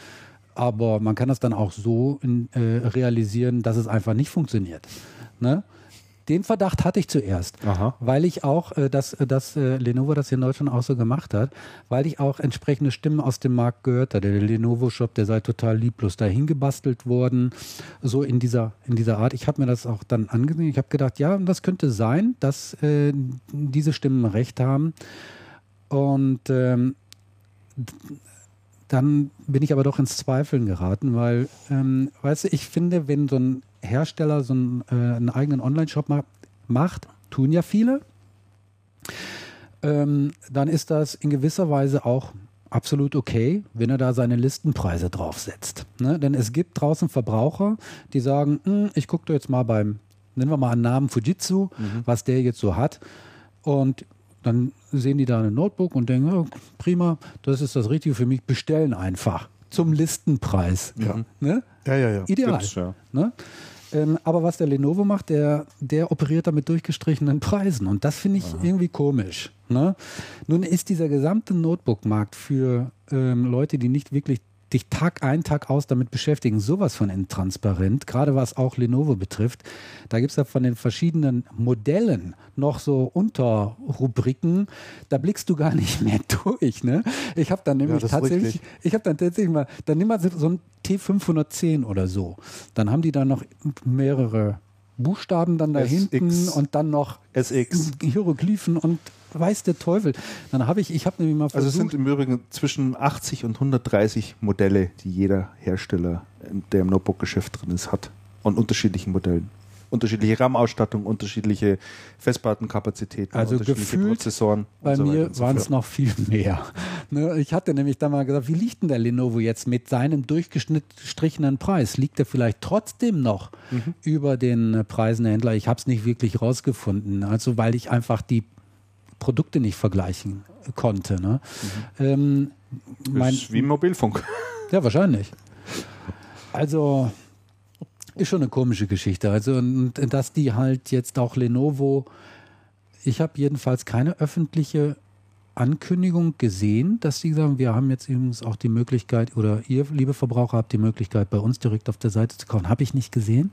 Aber man kann das dann auch so in, äh, realisieren, dass es einfach nicht funktioniert. Ne? Den Verdacht hatte ich zuerst, Aha. weil ich auch, äh, dass, äh, dass äh, Lenovo das hier in Deutschland auch so gemacht hat, weil ich auch entsprechende Stimmen aus dem Markt gehört hatte. Der Lenovo-Shop, der sei total lieblos dahin gebastelt worden, so in dieser, in dieser Art. Ich habe mir das auch dann angesehen. Ich habe gedacht, ja, das könnte sein, dass äh, diese Stimmen recht haben. Und ähm, dann bin ich aber doch ins Zweifeln geraten, weil, ähm, weißt du, ich finde, wenn so ein Hersteller so einen, äh, einen eigenen Online-Shop ma macht, tun ja viele, ähm, dann ist das in gewisser Weise auch absolut okay, wenn er da seine Listenpreise draufsetzt. Ne? Denn es gibt draußen Verbraucher, die sagen, "Hm, ich gucke jetzt mal beim, nennen wir mal einen Namen Fujitsu, was der jetzt so hat. Und dann sehen die da ein Notebook und denken, oh, prima, das ist das Richtige für mich, bestellen einfach zum Listenpreis. Ja. Ne? Ja, ja, ja. Ideal. Ja. Ne? Ähm, aber was der Lenovo macht, der, der operiert da mit durchgestrichenen Preisen. Und das finde ich irgendwie komisch. Ne? Nun ist dieser gesamte Notebook-Markt für ähm, Leute, die nicht wirklich dich Tag ein, Tag aus damit beschäftigen, sowas von intransparent, gerade was auch Lenovo betrifft. Da gibt es ja von den verschiedenen Modellen noch so Unterrubriken, da blickst du gar nicht mehr durch. Ne? Ich habe dann nämlich ist tatsächlich, richtig. ich habe dann tatsächlich mal, dann nimm mal so so ein T510 oder so. Dann haben die da noch mehrere Buchstaben dann da SX. hinten und dann noch SX. Hieroglyphen und weiß der Teufel. Dann habe ich, ich habe nämlich mal Also es versucht, sind im Übrigen zwischen 80 und 130 Modelle, die jeder Hersteller, der im Notebook-Geschäft drin ist, hat. Und unterschiedlichen Modellen. unterschiedliche RAM-Ausstattung, unterschiedliche Festplattenkapazitäten, Also unterschiedliche gefühlt Prozessoren. Bei so mir so waren es noch viel mehr. Ne, ich hatte nämlich da mal gesagt, wie liegt denn der Lenovo jetzt mit seinem durchgestrichenen Preis? Liegt er vielleicht trotzdem noch Mhm. über den Preisen der Händler? Ich habe es nicht wirklich rausgefunden. Also weil ich einfach die Produkte nicht vergleichen konnte. Ne? Ähm, mein, ist wie Mobilfunk. ja, wahrscheinlich. Also ist schon eine komische Geschichte. Also und dass die halt jetzt auch Lenovo, ich habe jedenfalls keine öffentliche Ankündigung gesehen, dass sie sagen, wir haben jetzt übrigens auch die Möglichkeit, oder ihr, liebe Verbraucher, habt die Möglichkeit, bei uns direkt auf der Seite zu kaufen. Habe ich nicht gesehen.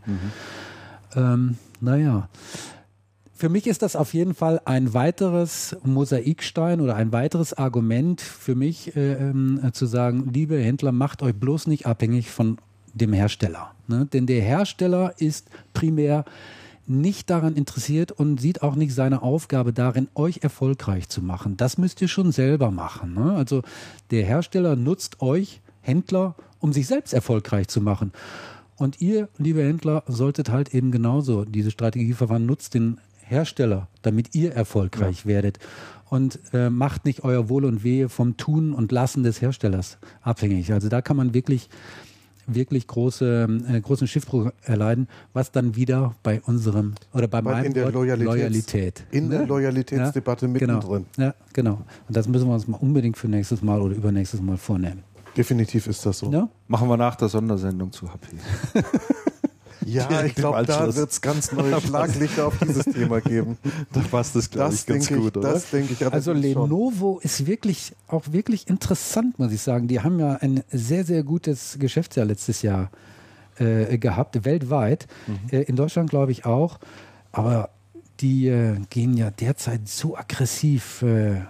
Ähm, naja. Für mich ist das auf jeden Fall ein weiteres Mosaikstein oder ein weiteres Argument für mich, äh, ähm, äh, zu sagen, liebe Händler, macht euch bloß nicht abhängig von dem Hersteller. Ne? Denn der Hersteller ist primär nicht daran interessiert und sieht auch nicht seine Aufgabe darin, euch erfolgreich zu machen. Das müsst ihr schon selber machen. Ne? Also der Hersteller nutzt euch, Händler, um sich selbst erfolgreich zu machen. Und ihr, liebe Händler, solltet halt eben genauso diese Strategie verwandeln. Nutzt den Hersteller, damit ihr erfolgreich werdet. Und äh, macht nicht euer Wohl und Wehe vom Tun und Lassen des Herstellers abhängig. Also da kann man wirklich wirklich große, äh, großen Schiffbruch erleiden, was dann wieder bei unserem oder bei Weil meinem in der Wort Loyalitäts- Loyalität. in der Loyalitätsdebatte ja, genau, mittendrin. Ja, genau. Und das müssen wir uns mal unbedingt für nächstes Mal oder übernächstes Mal vornehmen. Definitiv ist das so. Ja? Machen wir nach der Sondersendung zu HP. Ja, ich glaube, da wird es ganz neue Schlaglichter auf dieses Thema geben. Da passt das, glaube Das ich, ganz denke ich, gut, oder? das denke ich Also allerdings schon. Lenovo ist wirklich auch wirklich interessant, muss ich sagen. Die haben ja ein sehr, sehr gutes Geschäftsjahr letztes Jahr äh, gehabt, weltweit. Äh, in Deutschland glaube ich auch. Aber die äh, gehen ja derzeit so aggressiv äh, äh,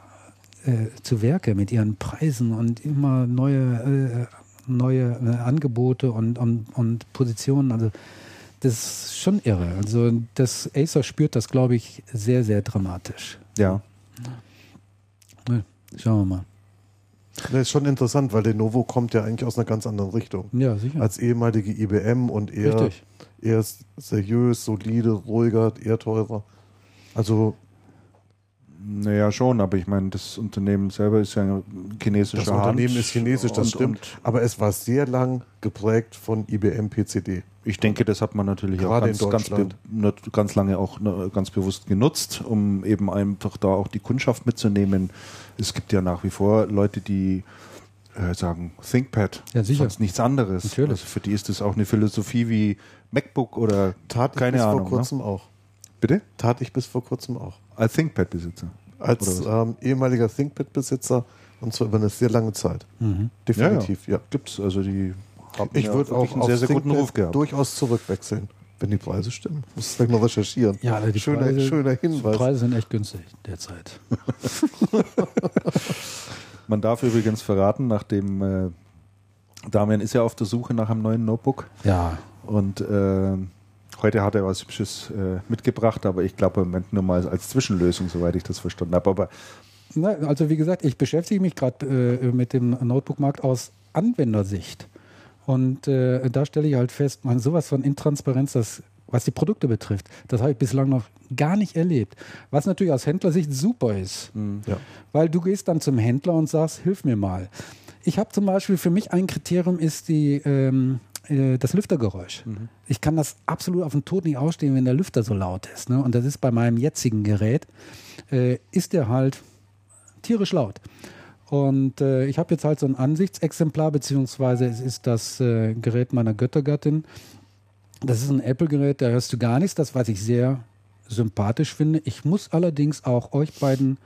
zu Werke mit ihren Preisen und immer neue, äh, neue äh, Angebote und, und, und Positionen. Also das ist schon irre. Also das Acer spürt das, glaube ich, sehr, sehr dramatisch. Ja. Ja, Schauen wir mal. Das ist schon interessant, weil Lenovo kommt ja eigentlich aus einer ganz anderen Richtung. Ja, sicher. Als ehemalige IBM und eher, Richtig. eher seriös, solide, ruhiger, eher teurer. Also Naja, schon, aber ich meine, das Unternehmen selber ist ja ein chinesischer das Unternehmen Hand ist chinesisch, das und, stimmt. Und aber es war sehr lang geprägt von IBM PCD. Ich denke, das hat man natürlich auch Gerade ganz, in ganz, Deutschland. nat- ganz lange auch ne, ganz bewusst genutzt, um eben einfach da auch die Kundschaft mitzunehmen. Es gibt ja nach wie vor Leute, die äh, sagen ThinkPad, Ja, sicher. sonst nichts anderes. Natürlich. Also für die ist das auch eine Philosophie wie MacBook oder Tat ich keine bis Ahnung. vor kurzem auch. Ne? Bitte? Tat ich bis vor kurzem auch. Als ThinkPad-Besitzer. Als ähm, ehemaliger ThinkPad-Besitzer und zwar über eine sehr lange Zeit. Definitiv, ja. Gibt's, also die haben Ich ja würde auch einen sehr, sehr guten Ruf gehabt. durchaus zurückwechseln, wenn die Preise stimmen. Muss ich gleich mal recherchieren. Ja, die schöner, Preise, schöner Die Hinweis. Preise sind echt günstig derzeit. Man darf übrigens verraten, nachdem äh, Damian ist ja auf der Suche nach einem neuen Notebook Ja, und äh, heute hat er was Hübsches äh, mitgebracht, aber ich glaube im Moment nur mal als Zwischenlösung, soweit ich das verstanden habe. Aber Na, also wie gesagt, ich beschäftige mich gerade äh, mit dem Notebook-Markt aus Anwendersicht. Und äh, da stelle ich halt fest, man sowas von Intransparenz, das, was die Produkte betrifft, das habe ich bislang noch gar nicht erlebt. Was natürlich aus Händlersicht super ist. Ja. Weil du gehst dann zum Händler und sagst, hilf mir mal. Ich habe zum Beispiel, für mich ein Kriterium ist die, ähm, äh, das Lüftergeräusch. Ich kann das absolut auf den Tod nicht ausstehen, wenn der Lüfter so laut ist. Ne? Und das ist bei meinem jetzigen Gerät, äh, ist der halt tierisch laut. Und äh, ich habe jetzt halt so ein Ansichtsexemplar, beziehungsweise es ist das äh, Gerät meiner Göttergattin. Das ist ein Apple-Gerät, da hörst du gar nichts, das was ich sehr sympathisch finde. Ich muss allerdings auch euch beiden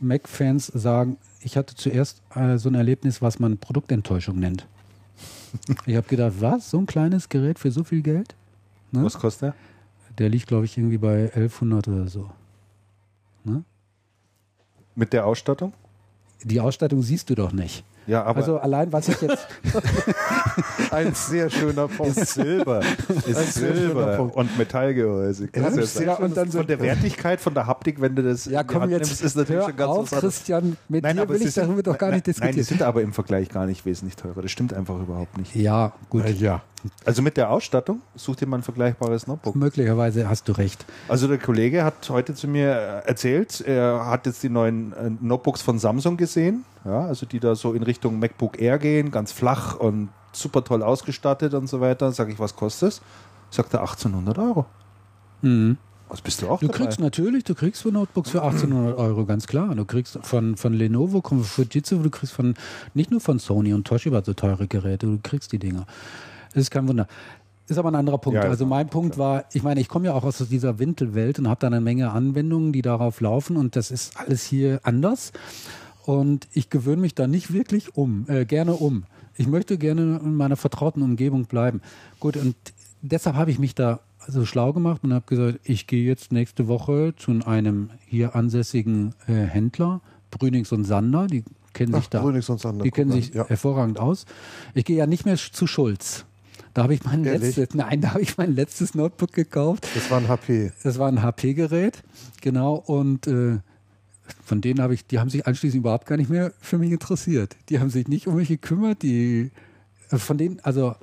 Mac-Fans sagen, ich hatte zuerst äh, so ein Erlebnis, was man Produktenttäuschung nennt. Ich habe gedacht, was? So ein kleines Gerät für so viel Geld? Ne? was kostet er? Der liegt, glaube ich, irgendwie bei 1100 oder so. Ne? Mit der Ausstattung? Die Ausstattung siehst du doch nicht. Ja, aber also allein, was ich jetzt, Ein sehr schöner Punkt. Ist Silber. Ist Ein Silber Punkt. und Metallgehäuse. Ja, schön. und dann so- von der Wertigkeit, von der Haptik, wenn du das Ja, komm jetzt, nimmst, ist natürlich schon ganz auf. Christian, mit dir aber will ich darüber doch gar nicht nein, Nein, die diskutieren. sind aber im Vergleich gar nicht wesentlich teurer. Das stimmt einfach überhaupt nicht. ja, gut, Ja. Also mit der Ausstattung, such dir mal ein vergleichbares Notebook. möglicherweise hast du recht. Also der Kollege hat heute zu mir äh, erzählt, er hat jetzt die neuen äh, Notebooks von Samsung gesehen, ja, also die da so in Richtung MacBook Air gehen, ganz flach und super toll ausgestattet und so weiter. Sag ich, was kostet es? Sagt er 1800 Euro. Was bist du auch Du dabei? kriegst natürlich, du kriegst für Notebooks für 1800 Euro, ganz klar. Du kriegst von, von Lenovo, von Fujitsu, du kriegst von, nicht nur von Sony und Toshiba so teure Geräte, du kriegst die Dinger. Das ist kein Wunder. Ist aber ein anderer Punkt. Ja, also ein mein Punkt war, ich meine, ich komme ja auch aus dieser Wintelwelt und habe da eine Menge Anwendungen, die darauf laufen und das ist alles hier anders. Und ich gewöhne mich da nicht wirklich um, äh, gerne um. Ich möchte gerne in meiner vertrauten Umgebung bleiben. Gut, und deshalb habe ich mich da so schlau gemacht und habe gesagt, ich gehe jetzt nächste Woche zu einem hier ansässigen äh, Händler, Brünings und Sander, die kennen sich Ach, da. Brünings und Sander, die kennen sich ja. hervorragend aus. Ich gehe ja nicht mehr zu Schulz. Da habe ich mein Ehrlich? letztes, nein, da habe ich mein letztes Notebook gekauft. Das war ein HP. Das war ein HP-Gerät, genau. Und äh, von denen habe ich, die haben sich anschließend überhaupt gar nicht mehr für mich interessiert. Die haben sich nicht um mich gekümmert. Die, äh, von denen, also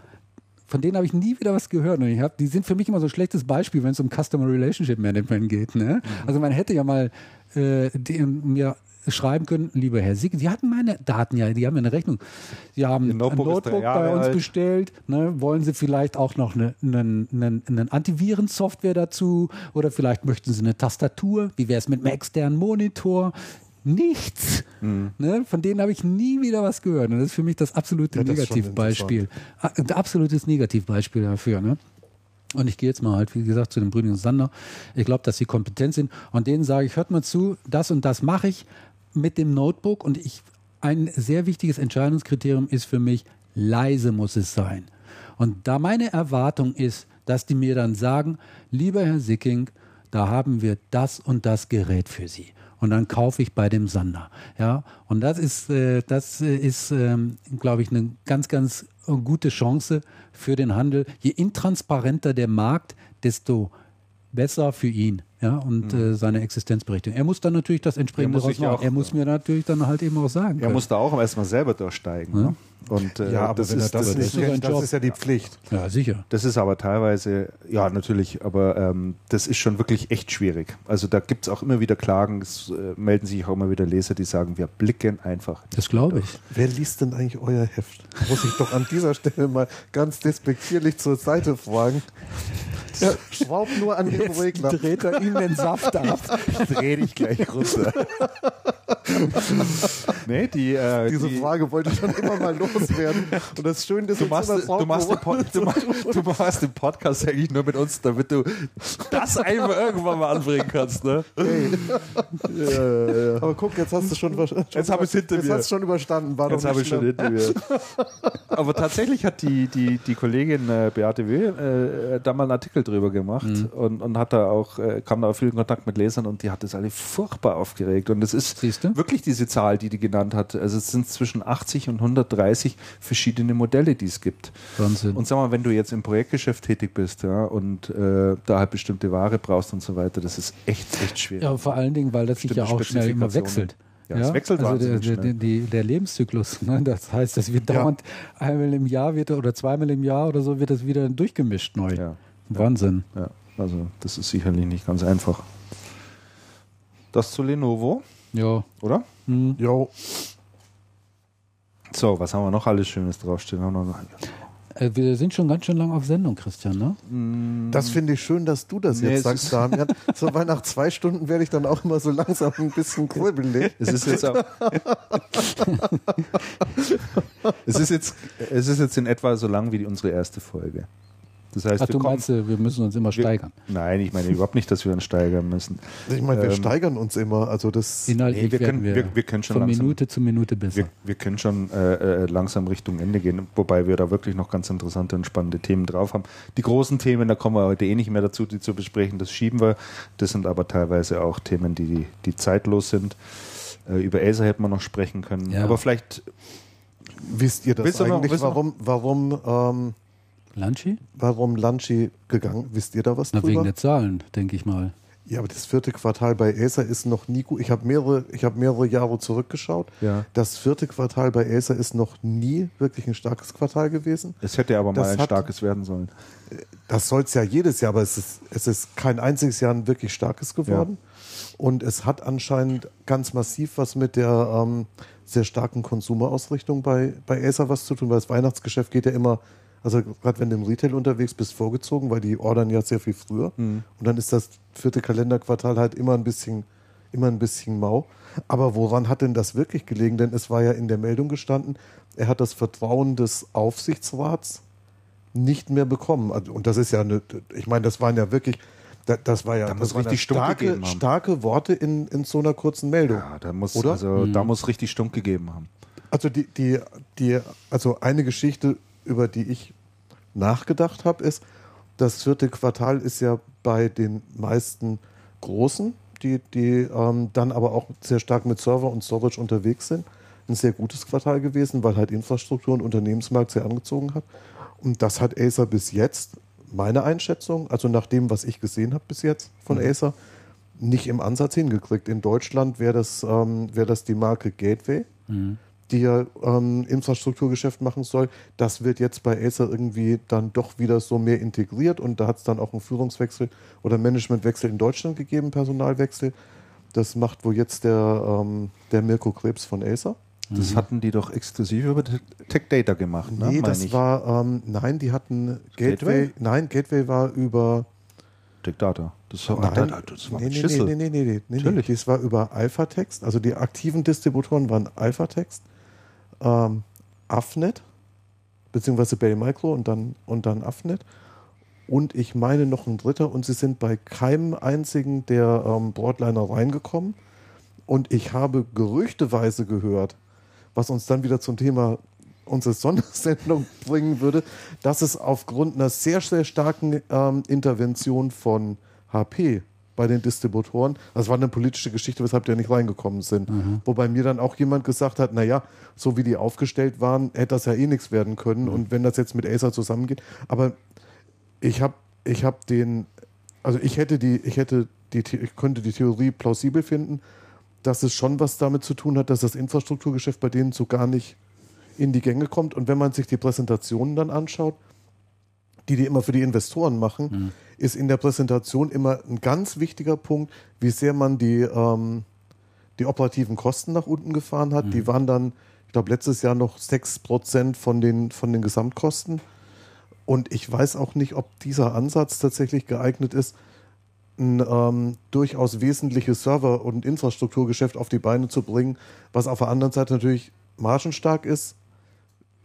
von denen habe ich nie wieder was gehört. Und ich hab, die sind für mich immer so ein schlechtes Beispiel, wenn es um Customer Relationship Management geht. Ne? Also man hätte ja mal äh, die, mir schreiben können, lieber Herr Sieg, Sie hatten meine Daten ja, die haben ja eine Rechnung. Sie haben ein Notebook Notebook bei uns alt. bestellt. Ne? Wollen Sie vielleicht auch noch eine, eine, eine, eine Antivirensoftware dazu? Oder vielleicht möchten Sie eine Tastatur? Wie wäre es mit einem externen Monitor? Nichts. Mhm. Ne? Von denen habe ich nie wieder was gehört. Und das ist für mich das absolute Ja, das Negativbeispiel. Ein absolutes Negativbeispiel dafür. Ne? Und ich gehe jetzt mal halt, wie gesagt, zu den Brüdern und Sander. Ich glaube, dass sie kompetent sind. Und denen sage ich, hört mal zu, das und das mache ich mit dem Notebook. Und ich, ein sehr wichtiges Entscheidungskriterium ist für mich, leise muss es sein. Und da meine Erwartung ist, dass die mir dann sagen, lieber Herr Sicking, da haben wir das und das Gerät für Sie. Und dann kaufe ich bei dem Sander. Ja, und das ist, äh, das ist, ähm, glaube ich, eine ganz, ganz gute Chance für den Handel. Je intransparenter der Markt, desto besser für ihn. Ja, und äh, seine Existenzberechtigung. Er muss dann natürlich das entsprechende rausmachen. auch- Er muss mir natürlich dann halt eben auch sagen. Er können. muss da auch erstmal selber durchsteigen. Ne? Und, äh, Ja, aber das ist, das das, ist kennt, das ist ja die Pflicht. ja, sicher. Das ist aber teilweise, ja natürlich, aber ähm, das ist schon wirklich echt schwierig. Also da gibt es auch immer wieder Klagen, es äh, melden sich auch immer wieder Leser, die sagen, wir blicken einfach. Das glaube ich. Wer liest denn eigentlich euer Heft? Muss ich doch an dieser Stelle mal ganz despektierlich zur Seite fragen. Ja, schraub nur an dem Regler. dreht er ihm den Saft ab. Dreh dich gleich runter. nee, die, äh, Diese die, Frage wollte ich schon immer mal loswerden. Und das Schöne ist, Du machst, du, machst du, machst, du machst den Podcast eigentlich nur mit uns, damit du das einfach irgendwann mal anbringen kannst. Ne? Aber guck, jetzt hast du schon, schon Jetzt hab ich's hinter jetzt mir. hast du schon überstanden. War Jetzt habe ich schon hinter mir. Aber tatsächlich hat die, die, die Kollegin äh, Beate Will äh, da mal einen Artikel drüber gemacht und, und hat da auch, äh, kam da auch viel in Kontakt mit Lesern und die hat das alle furchtbar aufgeregt. Und es ist wirklich diese Zahl, die die genannt hat. Also es sind zwischen 80 und 130 verschiedene Modelle, die es gibt. Wahnsinn. Und sag mal, wenn du jetzt im Projektgeschäft tätig bist ja, und äh, da halt bestimmte Ware brauchst und so weiter, das ist echt, echt schwierig. Ja, vor allen Dingen, weil das sich ja auch schnell immer wechselt. Ja, es wechselt also der, der, die, der Lebenszyklus. Ne? Das heißt, das wird dauernd einmal im Jahr wird oder zweimal im Jahr oder so wird das wieder durchgemischt neu. Ja. Wahnsinn. Ja, also das ist sicherlich nicht ganz einfach. Das zu Lenovo, Ja. oder? Jo, So, was haben wir noch alles Schönes draufstehen? Haben wir noch, Äh, wir sind schon ganz schön lang auf Sendung, Christian, ne? das finde ich schön, dass du das Nee, jetzt sagst, ist- Damian. So, weil nach zwei Stunden werde ich dann auch immer so langsam ein bisschen kribbelig. es ist jetzt auch, es ist jetzt es ist jetzt in etwa so lang wie die, unsere erste Folge. Das heißt, Ach, wir du kommen, meinst, äh, wir müssen uns immer wir, steigern. Nein, ich meine überhaupt nicht, dass wir uns steigern müssen. Ich meine, wir Ähm, steigern uns immer. Also das. Inhaltlich Nee, wir werden können- wir, wir- wir können schon von langsam- Minute zu Minute besser. Wir, wir können schon äh, äh, langsam Richtung Ende gehen, wobei wir da wirklich noch ganz interessante und spannende Themen drauf haben. Die großen Themen, da kommen wir heute eh nicht mehr dazu, die zu besprechen, das schieben wir. Das sind aber teilweise auch Themen, die, die zeitlos sind. Äh, über Acer hätte man noch sprechen können. Ja. Aber vielleicht Wisst ihr das eigentlich, warum, warum, ähm, Lanchi? warum Lanchi gegangen? Wisst ihr da was Na, drüber? wegen der Zahlen, denke ich mal. Ja, aber das vierte Quartal bei Acer ist noch nie gut. Ich habe mehrere, ich habe mehrere Jahre zurückgeschaut. Ja. Das vierte Quartal bei Acer ist noch nie wirklich ein starkes Quartal gewesen. Es hätte aber mal Das ein hat- starkes werden sollen. Das soll es ja jedes Jahr, aber es ist, es ist kein einziges Jahr ein wirklich starkes geworden. Und es hat anscheinend ganz massiv was mit der ähm, sehr starken Konsumerausrichtung bei, bei Acer was zu tun, weil das Weihnachtsgeschäft geht ja immer, also gerade wenn du im Retail unterwegs bist, vorgezogen, weil die ordern ja sehr viel früher. Und dann ist das vierte Kalenderquartal halt immer ein bisschen, immer ein bisschen mau. Aber woran hat denn das wirklich gelegen? Denn es war ja in der Meldung gestanden, er hat das Vertrauen des Aufsichtsrats nicht mehr bekommen. Also, Und das ist ja eine, ich meine, das waren ja wirklich, da- das war ja Da muss das waren ja richtig starke, starke Worte in, in so einer kurzen Meldung. Ja, da muss, Oder? also, da muss richtig Stunk gegeben haben. Also die, die, die, also eine Geschichte, über die ich nachgedacht habe, ist, das vierte Quartal ist ja bei den meisten Großen, die, die ähm, dann aber auch sehr stark mit Server und Storage unterwegs sind, ein sehr gutes Quartal gewesen, weil halt Infrastruktur und Unternehmensmarkt sehr angezogen hat. Und das hat Acer bis jetzt, meine Einschätzung, also nach dem, was ich gesehen habe bis jetzt von Acer, nicht im Ansatz hingekriegt. In Deutschland wäre das, ähm, wäre das die Marke Gateway die ja ähm, Infrastrukturgeschäft machen soll. Das wird jetzt bei Acer irgendwie dann doch wieder so mehr integriert und da hat es dann auch einen Führungswechsel oder Managementwechsel in Deutschland gegeben, Personalwechsel. Das macht wohl jetzt der, ähm, der Mirko Krebs von Acer. Das hatten die doch exklusiv über Te- Tech Data gemacht, ne? nee, Meine das ich. war, ähm, nein, die hatten Gateway? Gateway, nein, Gateway war über, Tech Data. Das war, nein, das war nee, ein nee, nee, nee, nee, nee, nee, nee, Natürlich. das war über Alphatext, also die aktiven Distributoren waren Alphatext, ähm, Afnet, beziehungsweise Bay Micro und dann, und dann Afnet. Und ich meine noch ein dritter und sie sind bei keinem einzigen der ähm, Broadliner reingekommen. Und ich habe gerüchteweise gehört, was uns dann wieder zum Thema unsere Sondersendung bringen würde, dass es aufgrund einer sehr, sehr starken ähm, Intervention von HP bei den Distributoren, das war eine politische Geschichte, weshalb die ja nicht reingekommen sind. Wobei mir dann auch jemand gesagt hat, naja, so wie die aufgestellt waren, hätte das ja eh nichts werden können. Und wenn das jetzt mit Acer zusammengeht, aber ich habe ich hab den, also ich hätte die, ich hätte die, ich könnte die Theorie plausibel finden, dass es schon was damit zu tun hat, dass das Infrastrukturgeschäft bei denen so gar nicht in die Gänge kommt. Und wenn man sich die Präsentationen dann anschaut, die die immer für die Investoren machen, ist in der Präsentation immer ein ganz wichtiger Punkt, wie sehr man die, ähm, die operativen Kosten nach unten gefahren hat. Die waren dann, ich glaube, letztes Jahr noch 6% von den, von den Gesamtkosten. Und ich weiß auch nicht, ob dieser Ansatz tatsächlich geeignet ist, ein ähm, durchaus wesentliches Server- und Infrastrukturgeschäft auf die Beine zu bringen, was auf der anderen Seite natürlich margenstark ist,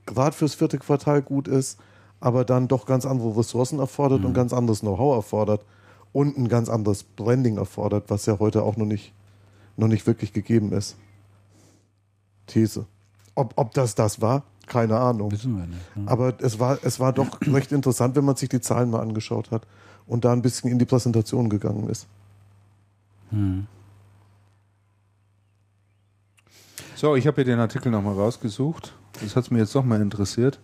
gerade fürs vierte Quartal gut ist, aber dann doch ganz andere Ressourcen erfordert und ganz anderes Know-how erfordert und ein ganz anderes Branding erfordert, was ja heute auch noch nicht, noch nicht wirklich gegeben ist. These. Ob, ob das das war, keine Ahnung. Wissen wir nicht. Ne? Aber es war, es war doch recht interessant, wenn man sich die Zahlen mal angeschaut hat und da ein bisschen in die Präsentation gegangen ist. Hm. So, ich habe hier den Artikel nochmal rausgesucht. Das hat mich jetzt doch mal interessiert.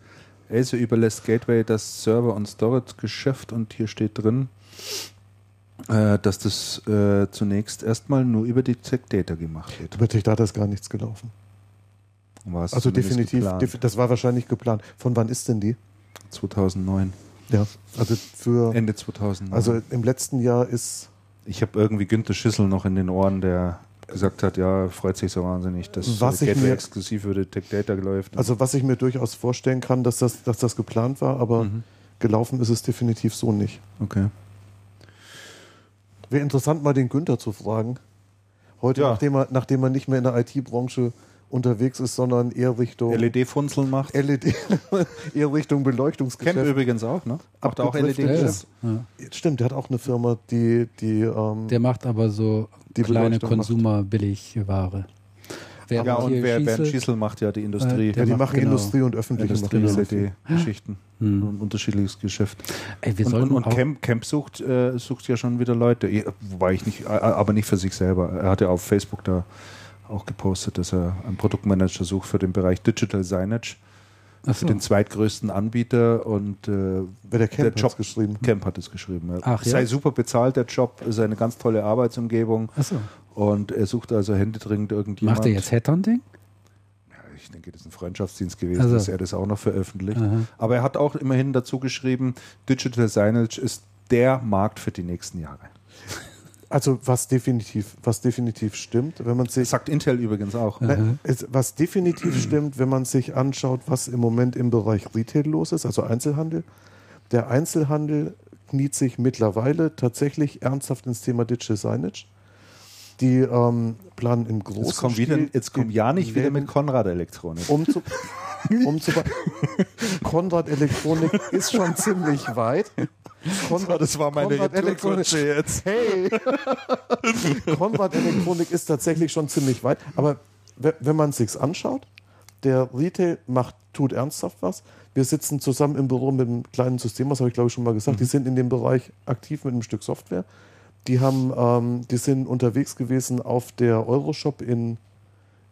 Acer überlässt Gateway das Server- und Storage-Geschäft und hier steht drin, äh, dass das äh, zunächst erstmal nur über die Tech Data gemacht wird. Über Tech Data ist gar nichts gelaufen. War es Also definitiv, geplant. das war wahrscheinlich geplant. Von wann ist denn die? 2009. Ja, also für, Ende 2009. also im letzten Jahr ist, ich habe irgendwie Günther Schüssel noch in den Ohren, der gesagt hat, ja, freut sich so wahnsinnig, dass Was ich Gateway mir- exklusiv über die Tech Data läuft. also was ich mir durchaus vorstellen kann, dass das, dass das geplant war, aber Mhm. gelaufen ist es definitiv so nicht. okay. Wäre interessant, mal den Günther zu fragen. Heute, Ja. nachdem, er, nachdem er nicht mehr in der IT-Branche unterwegs ist, sondern eher Richtung LED-Funzeln macht. LED, eher Richtung Camp Beleuchtungsgeschäft. übrigens auch, ne? Macht auch LED. ist. Ja. Stimmt, der hat auch eine Firma, die, die, ähm, Der macht aber so Die kleine macht. Consumer-Billigware. Während Ja, und wer, Bernd Schießel- Schießel macht ja die Industrie. Äh, ja, die macht machen genau. Industrie und öffentliche Industrie, machen LED-Geschichten. Hm. Und unterschiedliches Geschäft. Ey, wir Und, und, und Camp, Camp sucht, äh, sucht ja schon wieder Leute. Wobei ich nicht, äh, aber nicht für sich selber. Er hat ja auf Facebook da auch gepostet, dass er einen Produktmanager sucht für den Bereich Digital Signage. Ach Für so. den zweitgrößten Anbieter und äh, der Camp der Job geschrieben. Camp hat es geschrieben. Ja. Ach, ja? Sei super bezahlt, der Job, ist eine ganz tolle Arbeitsumgebung Achso. und er sucht also händeringend irgendjemand. Macht er jetzt Headhunting? Ja, ich denke, das ist ein Freundschaftsdienst gewesen, Also. dass er das auch noch veröffentlicht. Aha. Aber er hat auch immerhin dazu geschrieben, Digital Signage ist der Markt für die nächsten Jahre. Also was definitiv, was definitiv stimmt, wenn man Das sich sagt Intel übrigens auch. Es, was definitiv stimmt, wenn man sich anschaut, was im Moment im Bereich Retail los ist, also Einzelhandel. Der Einzelhandel kniet sich mittlerweile tatsächlich ernsthaft ins Thema Digital Signage. Die ähm, planen im großen Jetzt kommt, wieder, jetzt kommt die ja nicht wieder mit Konrad Elektronik. um zu Konrad Elektronik ist schon ziemlich weit. Konrad, Das war meine Konrad Elektronik. Jetzt. Hey! Konrad Elektronik ist tatsächlich schon ziemlich weit. Aber we- wenn man es sich anschaut, der Retail macht, tut ernsthaft was. Wir sitzen zusammen im Büro mit einem kleinen System, das habe ich glaube ich schon mal gesagt. Die sind in dem Bereich aktiv mit einem Stück Software. Die, haben, ähm, die sind unterwegs gewesen auf der Euroshop in,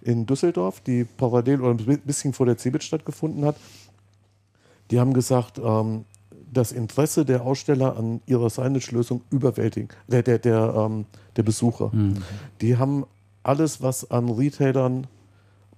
in Düsseldorf, die parallel oder ein bisschen vor der Cebit stattgefunden hat. Die haben gesagt, ähm, das Interesse der Aussteller an ihrer Signage-Lösung überwältigen, der, der, der, ähm, der Besucher. Die haben alles, was an Retailern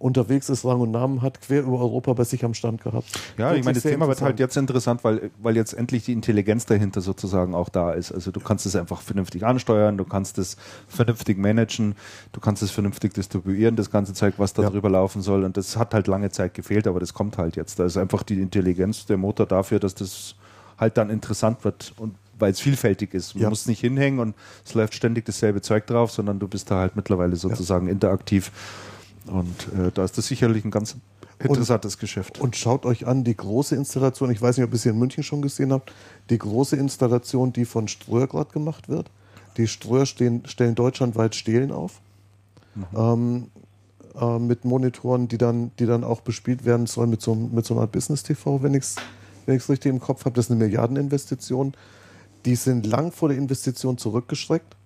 unterwegs ist, Rang und Namen hat, quer über Europa bei sich am Stand gehabt. Ja, Wirklich ich meine, das Thema wird halt jetzt interessant, weil, weil jetzt endlich die Intelligenz dahinter sozusagen auch da ist. Also du kannst es einfach vernünftig ansteuern, du kannst es vernünftig managen, du kannst es vernünftig distribuieren, das ganze Zeug, was da Ja. drüber laufen soll. Und das hat halt lange Zeit gefehlt, aber das kommt halt jetzt. Da ist einfach die Intelligenz der Motor dafür, dass das halt dann interessant wird und weil es vielfältig ist. Man Ja. muss nicht hinhängen und es läuft ständig dasselbe Zeug drauf, sondern du bist da halt mittlerweile sozusagen interaktiv. Und äh, da ist das sicherlich ein ganz interessantes Geschäft. Und schaut euch an, die große Installation, ich weiß nicht, ob ihr es hier in München schon gesehen habt, die große Installation, die von Ströer gerade gemacht wird. Die Ströer stehen, stellen deutschlandweit Stelen auf. Ähm, äh, mit Monitoren, die dann, die dann auch bespielt werden sollen mit so, mit so einer Art Business TV, wenn ich es wenn ich's richtig im Kopf habe. Das ist eine Milliardeninvestition. Die sind lang vor der Investition zurückgeschreckt,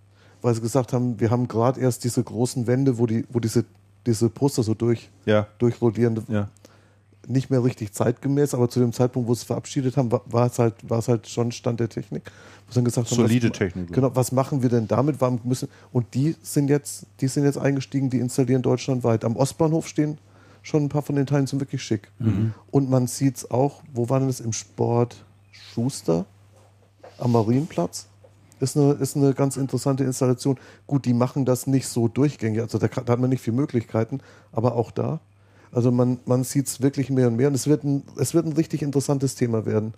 weil sie gesagt haben, wir haben gerade erst diese großen Wände, wo, die, wo diese, diese Poster so durch, Ja, durchrollieren ja. nicht mehr richtig zeitgemäß, aber zu dem Zeitpunkt, wo sie es verabschiedet haben, war, war, es halt, war es halt schon Stand der Technik. Dann gesagt haben, Solide was, Technik. Genau, was machen wir denn damit? Warum müssen, und die sind jetzt, die sind jetzt eingestiegen, die installieren deutschlandweit. Am Ostbahnhof stehen schon ein paar von den Teilen, sind wirklich schick. Mhm. Und man sieht es auch, wo war denn das im Sport? Schuster am Marienplatz. Ist eine, ist eine ganz interessante Installation. Gut, die machen das nicht so durchgängig, also da, da hat man nicht viele Möglichkeiten, aber auch da. Also man, man sieht es wirklich mehr und mehr und es wird ein, es wird ein richtig interessantes Thema werden.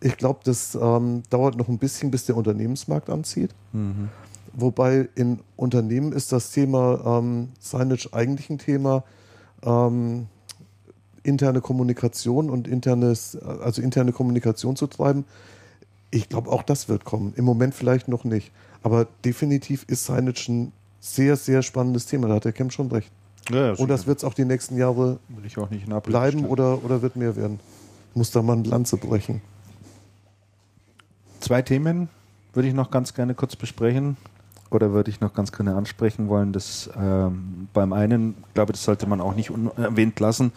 Ich glaube, das ähm, dauert noch ein bisschen, bis der Unternehmensmarkt anzieht. Wobei in Unternehmen ist das Thema ähm, Signage eigentlich ein Thema ähm, interne Kommunikation und internes, also interne Kommunikation zu treiben. Ich glaube, auch das wird kommen. Im Moment vielleicht noch nicht. Aber definitiv ist Signage ein sehr, sehr spannendes Thema. Da hat der Kemp schon recht. ja, Und das wird es auch die nächsten Jahre bleiben stellen. oder, oder wird mehr werden. Muss da mal eine Lanze brechen. Zwei Themen würde ich noch ganz gerne kurz besprechen oder würde ich noch ganz gerne ansprechen wollen. Das ähm, beim einen, glaube das sollte man auch nicht unerwähnt lassen.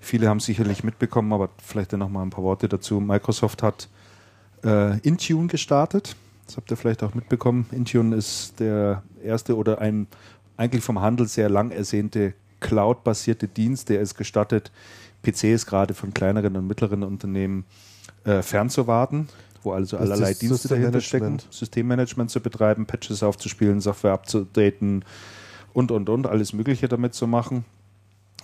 Viele haben sicherlich mitbekommen, aber vielleicht dann noch mal ein paar Worte dazu. Microsoft hat äh, Intune gestartet. Das habt ihr vielleicht auch mitbekommen. Intune ist der erste oder ein eigentlich vom Handel sehr lang ersehnte Cloud-basierte Dienst, der es gestattet, PCs gerade von kleineren und mittleren Unternehmen äh, fernzuwarten, wo also ist allerlei Dienste dahinter stecken, Systemmanagement. Systemmanagement zu betreiben, Patches aufzuspielen, Software abzudaten und, und, und, alles Mögliche damit zu machen.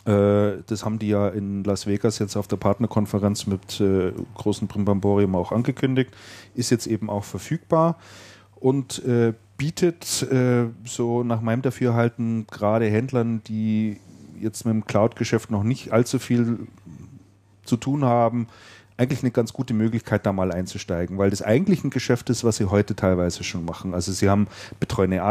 Äh, Das haben die ja in Las Vegas jetzt auf der Partnerkonferenz mit äh, großen Brimbamborium auch angekündigt. Ist jetzt eben auch verfügbar und äh, bietet äh, so nach meinem Dafürhalten gerade Händlern, die jetzt mit dem Cloud-Geschäft noch nicht allzu viel zu tun haben, eigentlich eine ganz gute Möglichkeit, da mal einzusteigen, weil das eigentlich ein Geschäft ist, was sie heute teilweise schon machen. Also sie haben betreuende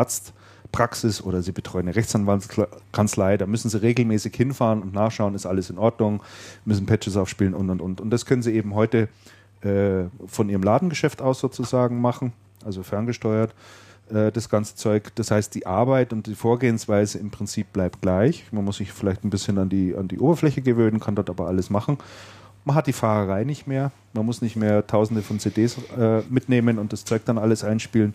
Arztpraxis oder sie betreuen eine Rechtsanwaltskanzlei, da müssen sie regelmäßig hinfahren und nachschauen, ist alles in Ordnung, müssen Patches aufspielen und und und. Und das können sie eben heute äh, von ihrem Ladengeschäft aus sozusagen machen, also ferngesteuert. äh, das ganze Zeug. Das heißt, die Arbeit und die Vorgehensweise im Prinzip bleibt gleich. Man muss sich vielleicht ein bisschen an die, an die Oberfläche gewöhnen, kann dort aber alles machen. Man hat die Fahrerei nicht mehr. Man muss nicht mehr tausende von CDs äh, mitnehmen und das Zeug dann alles einspielen.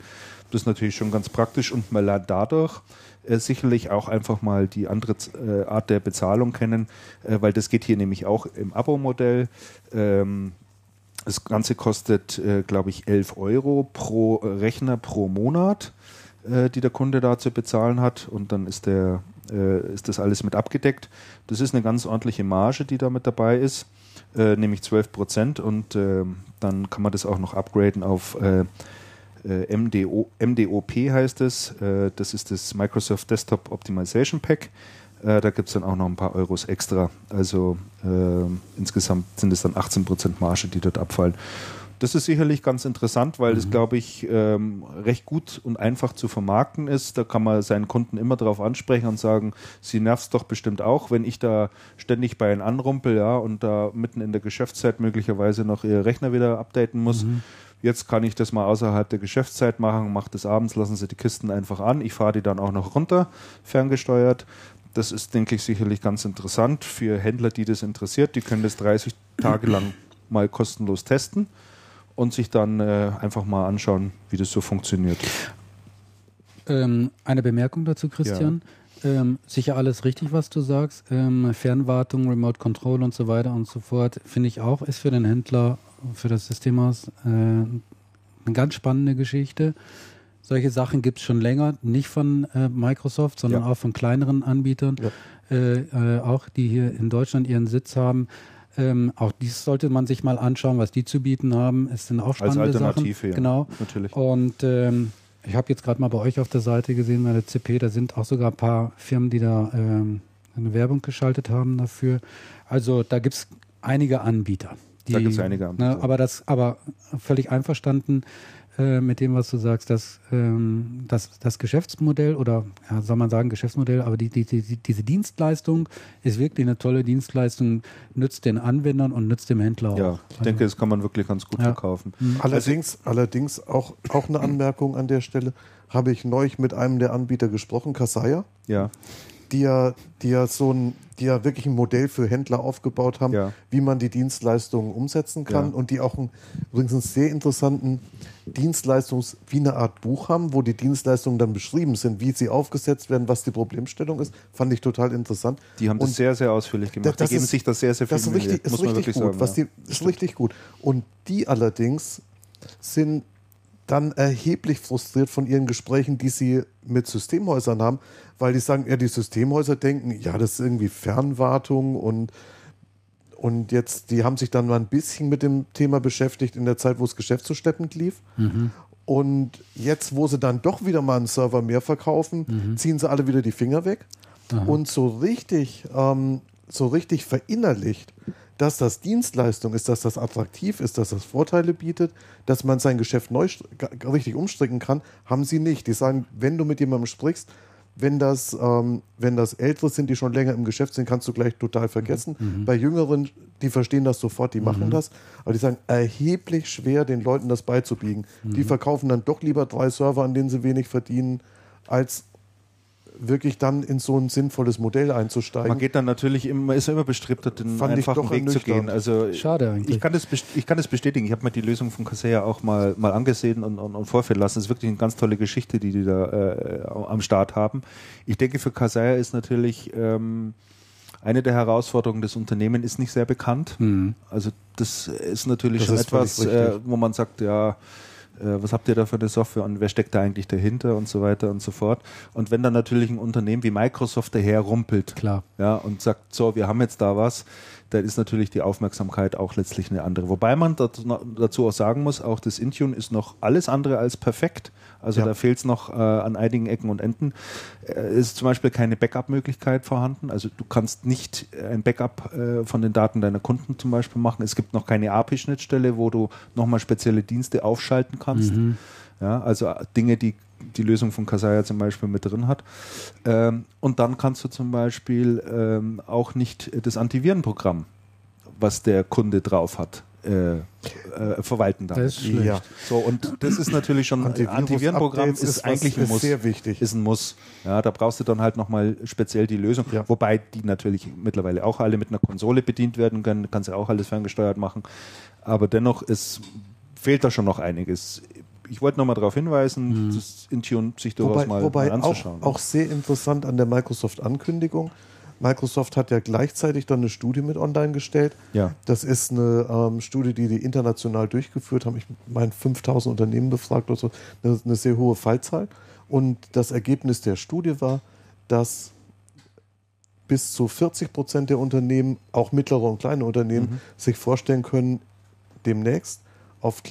Das ist natürlich schon ganz praktisch und man lernt dadurch äh, sicherlich auch einfach mal die andere äh, Art der Bezahlung kennen, äh, weil das geht hier nämlich auch im Abo-Modell. Ähm, das Ganze kostet, äh, glaube ich, 11 Euro pro Rechner pro Monat, äh, die der Kunde da zu bezahlen hat. Und dann ist, der, äh, ist das alles mit abgedeckt. Das ist eine ganz ordentliche Marge, die da mit dabei ist, äh, nämlich 12 Prozent. Und ähm, dann kann man das auch noch upgraden auf äh, äh, MDO, MDOP heißt es. das ist das Microsoft Desktop Optimization Pack. Äh, da gibt es dann auch noch ein paar Euros extra. Also äh, insgesamt sind es dann 18% Marge, die dort abfallen. Das ist sicherlich ganz interessant, weil mhm. das, glaube ich, ähm, recht gut und einfach zu vermarkten ist. Da kann man seinen Kunden immer darauf ansprechen und sagen, sie nervt doch bestimmt auch, wenn ich da ständig bei ihnen anrumpel, ja, und da mitten in der Geschäftszeit möglicherweise noch ihre Rechner wieder updaten muss. Mhm. Jetzt kann ich das mal außerhalb der Geschäftszeit machen, mache das abends, lassen Sie die Kisten einfach an. Ich fahre die dann auch noch runter, ferngesteuert. Das ist, denke ich, sicherlich ganz interessant für Händler, die das interessiert. Die können das 30 Tage lang mal kostenlos testen und sich dann äh, einfach mal anschauen, wie das so funktioniert. Ähm, eine Bemerkung dazu, Christian. Ja. Ähm, sicher alles richtig, was du sagst. Ähm, Fernwartung, Remote Control und so weiter und so fort, finde ich auch, ist für den Händler, für das Systemhaus äh, eine ganz spannende Geschichte. Solche Sachen gibt es schon länger, nicht von äh, Microsoft, sondern ja. auch von kleineren Anbietern, ja. äh, äh, auch die hier in Deutschland ihren Sitz haben. Ähm, auch dies sollte man sich mal anschauen, was die zu bieten haben. Es sind auch spannende Als Alternative, Sachen. Ja, genau. Natürlich. Und ähm, ich habe jetzt gerade mal bei euch auf der Seite gesehen, bei der CP, da sind auch sogar ein paar Firmen, die da ähm, eine Werbung geschaltet haben dafür. Also da gibt es einige Anbieter. Die, da gibt es einige Anbieter. Ne, aber das, aber völlig einverstanden äh, mit dem, was du sagst, dass ähm, das, das Geschäftsmodell oder ja, soll man sagen Geschäftsmodell, aber die, die, die, diese Dienstleistung ist wirklich eine tolle Dienstleistung, nützt den Anwendern und nützt dem Händler auch. Ja, ich also, denke, das kann man wirklich ganz gut ja. verkaufen. Mhm. Allerdings, allerdings auch, auch eine Anmerkung an der Stelle, habe ich neulich mit einem der Anbieter gesprochen, Kasaya. Ja die ja, die ja so ein, die ja wirklich ein Modell für Händler aufgebaut haben, ja. wie man die Dienstleistungen umsetzen kann ja. und die auch einen, übrigens einen sehr interessanten Dienstleistungs, wie eine Art Buch haben, wo die Dienstleistungen dann beschrieben sind, wie sie aufgesetzt werden, was die Problemstellung ist, fand ich total interessant. Die haben und das sehr, sehr ausführlich gemacht. Das die geben ist, sich das sehr, sehr viel Das ist richtig, ist richtig gut. Sagen, was die, ist richtig gut. Und die allerdings sind dann erheblich frustriert von ihren Gesprächen, die sie mit Systemhäusern haben, weil die sagen, ja, die Systemhäuser denken, ja, das ist irgendwie Fernwartung und, und jetzt, die haben sich dann mal ein bisschen mit dem Thema beschäftigt in der Zeit, wo das Geschäft so steppend lief. Mhm. Und jetzt, wo sie dann doch wieder mal einen Server mehr verkaufen, mhm. ziehen sie alle wieder die Finger weg. Aha. Und so richtig, ähm, so richtig verinnerlicht dass das Dienstleistung ist, dass das attraktiv ist, dass das Vorteile bietet, dass man sein Geschäft neu richtig umstricken kann, haben sie nicht. Die sagen, wenn du mit jemandem sprichst, wenn das, ähm, wenn das Ältere sind, die schon länger im Geschäft sind, kannst du gleich total vergessen. Mhm. mhm. Bei Jüngeren, die verstehen das sofort, die mhm. machen das. Aber die sagen, erheblich schwer, den Leuten das beizubiegen. Mhm. Die verkaufen dann doch lieber drei Server, an denen sie wenig verdienen, als wirklich dann in so ein sinnvolles Modell einzusteigen. Man geht dann natürlich immer, ist immer bestrebt, den Fand einfachen Weg zu gehen. Also Schade eigentlich. Ich kann das, ich kann das bestätigen. Ich habe mir die Lösung von Kaseya auch mal, mal angesehen und, und, und vorführen lassen. Es ist wirklich eine ganz tolle Geschichte, die die da äh, am Start haben. Ich denke, für Kaseya ist natürlich ähm, eine der Herausforderungen, das Unternehmen ist nicht sehr bekannt. Mhm. Also das ist natürlich das schon ist etwas, äh, wo man sagt, ja, äh, was habt ihr da für eine Software und wer steckt da eigentlich dahinter und so weiter und so fort. Und wenn dann natürlich ein Unternehmen wie Microsoft daherrumpelt Klar. Ja, und sagt, so, wir haben jetzt da was, dann ist natürlich die Aufmerksamkeit auch letztlich eine andere. Wobei man dazu auch sagen muss, auch das Intune ist noch alles andere als perfekt. Also ja. da fehlt es noch äh, an einigen Ecken und Enden. Es äh, ist zum Beispiel keine Backup-Möglichkeit vorhanden. Also du kannst nicht ein Backup äh, von den Daten deiner Kunden zum Beispiel machen. Es gibt noch keine API-Schnittstelle, wo du nochmal spezielle Dienste aufschalten kannst. Mhm. Ja, also Dinge, die die Lösung von Kasaya zum Beispiel mit drin hat. Ähm, und dann kannst du zum Beispiel ähm, auch nicht das Antivirenprogramm, was der Kunde drauf hat, äh, äh, verwalten damit. Das ist schlecht. Ja. So, und das ist natürlich schon, ein Antivirus- Antivirenprogramm Updates ist, eigentlich ein ist Muss. sehr wichtig. Ist ein Muss. Ja, da brauchst du dann halt nochmal speziell die Lösung. Ja. Wobei die natürlich mittlerweile auch alle mit einer Konsole bedient werden können. Kannst ja auch alles ferngesteuert machen. Aber dennoch ist, fehlt da schon noch einiges. Ich wollte nochmal darauf hinweisen, das Intune sich durchaus Wobei, mal, wobei mal auch, anzuschauen. auch sehr interessant an der Microsoft-Ankündigung. Microsoft hat ja gleichzeitig dann eine Studie mit online gestellt. Ja. Das ist eine ähm, Studie, die die international durchgeführt haben. Ich meine, 5000 Unternehmen befragt oder so. Eine, eine sehr hohe Fallzahl. Und das Ergebnis der Studie war, dass bis zu 40 Prozent der Unternehmen, auch mittlere und kleine Unternehmen, sich vorstellen können, demnächst auf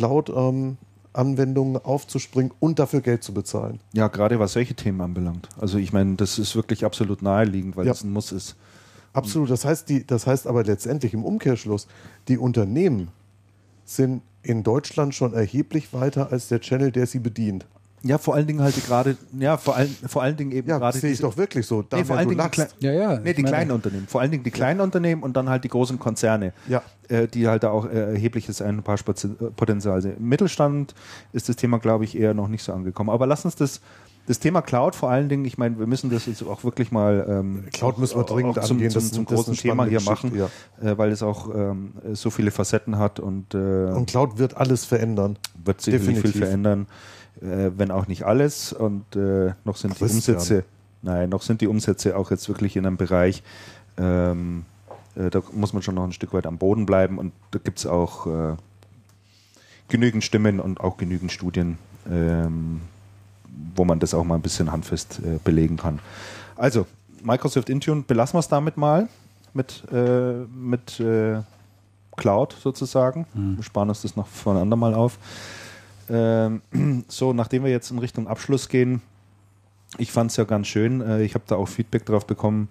Cloud-Anwendungen aufzuspringen und dafür Geld zu bezahlen. Ja, gerade was solche Themen anbelangt. Also ich meine, das ist wirklich absolut naheliegend, weil Ja. das ein Muss ist. Absolut. Das heißt, die, das heißt aber letztendlich im Umkehrschluss, die Unternehmen sind in Deutschland schon erheblich weiter als der Channel, der sie bedient. Ja, vor allen Dingen halt die gerade, ja, vor allen, vor allen Dingen eben Ja, gerade das sehe ich doch wirklich so. Da Nee, vor du allen Dingen die Ja, ja. Nee, die kleinen Unternehmen. Vor allen Dingen die kleinen Unternehmen und dann halt die großen Konzerne, Ja. äh, die halt da auch äh, erhebliches Einnahmepotenzial sehen. Im Mittelstand ist das Thema, glaube ich, eher noch nicht so angekommen. Aber lass uns das, das Thema Cloud vor allen Dingen, ich meine, wir müssen das jetzt auch wirklich mal ähm, Cloud müssen wir dringend auch zum, angehen. zum, zum großen Thema hier machen, äh, weil es auch ähm, so viele Facetten hat und, äh, Und Cloud wird alles verändern. wird sicherlich definitiv. viel verändern, äh, wenn auch nicht alles. Und äh, noch sind die Christian. Umsätze, nein, noch sind die Umsätze auch jetzt wirklich in einem Bereich, ähm, äh, da muss man schon noch ein Stück weit am Boden bleiben und da gibt es auch äh, genügend Stimmen und auch genügend Studien, ähm, wo man das auch mal ein bisschen handfest äh, belegen kann. Also, Microsoft Intune, belassen wir es damit mal mit, äh, mit Cloud sozusagen. Wir sparen uns das noch von andermal auf. Ähm, so, nachdem wir jetzt in Richtung Abschluss gehen, ich fand es ja ganz schön. Äh, ich habe da auch Feedback drauf bekommen.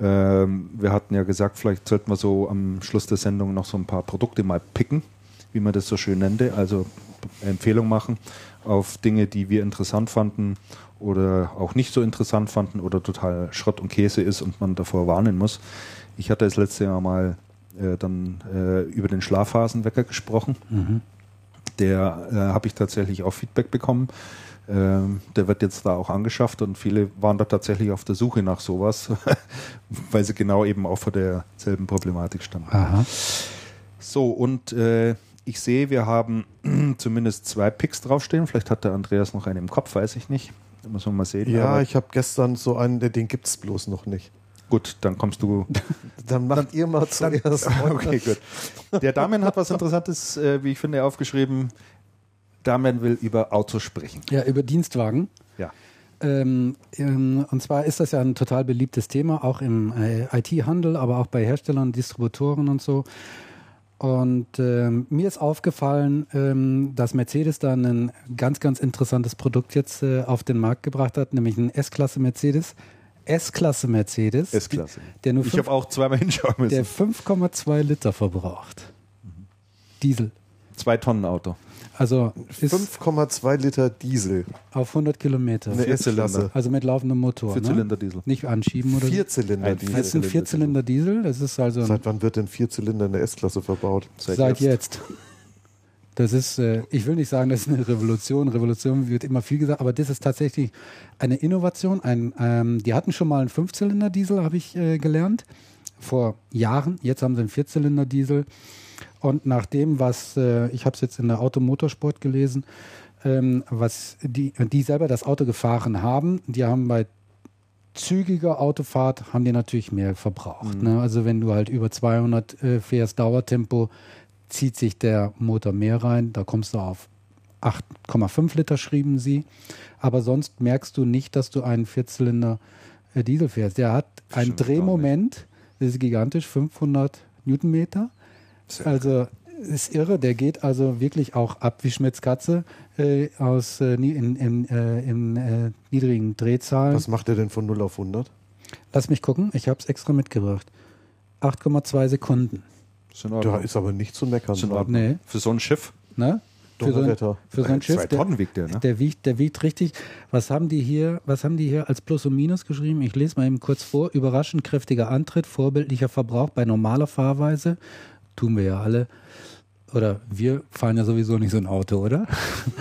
Ähm, wir hatten ja gesagt, vielleicht sollten wir so am Schluss der Sendung noch so ein paar Produkte mal picken, wie man das so schön nannte. Also Empfehlung machen auf Dinge, die wir interessant fanden oder auch nicht so interessant fanden oder total Schrott und Käse ist und man davor warnen muss. Ich hatte das letzte Jahr mal äh, dann äh, über den Schlafphasenwecker gesprochen. Der äh, habe ich tatsächlich auch Feedback bekommen. Ähm, der wird jetzt da auch angeschafft und viele waren da tatsächlich auf der Suche nach sowas, weil sie genau eben auch vor derselben Problematik standen. Aha. So, und äh, ich sehe, wir haben zumindest zwei Picks draufstehen. Vielleicht hat der Andreas noch einen im Kopf, weiß ich nicht. Da muss man mal sehen. Ja, Aber ich habe gestern so einen, den gibt es bloß noch nicht. Gut, dann kommst du. Dann macht ihr mal zuerst. okay, gut. Der Damian hat was Interessantes, äh, wie ich finde, aufgeschrieben. Damian will über Autos sprechen. Ja, über Dienstwagen. Ja. Ähm, ähm, und zwar ist das ja ein total beliebtes Thema, auch im äh, IT-Handel, aber auch bei Herstellern, Distributoren und so. Und ähm, mir ist aufgefallen, ähm, dass Mercedes da ein ganz, ganz interessantes Produkt jetzt äh, auf den Markt gebracht hat, nämlich ein S-Klasse Mercedes. S-Klasse Mercedes. S-Klasse. Der nur Ich habe auch zweimal hinschauen müssen. der 5,2 Liter verbraucht. Diesel. Zwei Tonnen Auto. Also ist 5,2 Liter Diesel. auf 100 Kilometer. Eine S-Klasse. Also mit laufendem Motor. Vierzylinder Diesel. Ne? Nicht anschieben oder so. Vierzylinder Ein Diesel. Das ist ein Vierzylinder Diesel. Das ist also Seit wann wird denn Vierzylinder in der S-Klasse verbaut? seit, jetzt. Das ist, äh, ich will nicht sagen, das ist eine Revolution. Revolution wird immer viel gesagt, aber das ist tatsächlich eine Innovation. Ein, ähm, die hatten schon mal einen Fünfzylinder-Diesel, habe ich äh, gelernt, vor Jahren. Jetzt haben sie einen Vierzylinder-Diesel. Und nach dem, was, äh, ich habe es jetzt in der Automotorsport gelesen, ähm, was die, die selber das Auto gefahren haben, die haben bei zügiger Autofahrt haben die natürlich mehr verbraucht. Ne? Also wenn du halt über 200 äh, fährst Dauertempo, zieht sich der Motor mehr rein. Da kommst du auf 8,5 Liter, schrieben sie. Aber sonst merkst du nicht, dass du einen Vierzylinder äh, Diesel fährst. Der hat einen Stimmt Drehmoment, das ist gigantisch, 500 Newtonmeter. Also ist irre, der geht also wirklich auch ab wie Schmitz Katze äh, aus äh, in, in, äh, in äh, niedrigen Drehzahlen. Was macht er denn von 0 auf 100? Lass mich gucken, ich habe es extra mitgebracht. 8,2 Sekunden. Ist in Da ist aber nicht zu meckern. Ist in Ordnung. Nee. Für so ein Schiff. Ne? Für so, ein, für so ein Schiff. Zwei der- Tonnen wiegt der, ne? Der wiegt, der wiegt richtig. Was haben die hier, was haben die hier als Plus und Minus geschrieben? Ich lese mal eben kurz vor. Überraschend kräftiger Antritt, vorbildlicher Verbrauch bei normaler Fahrweise. Tun wir ja alle. oder wir fahren ja sowieso nicht so ein Auto, oder?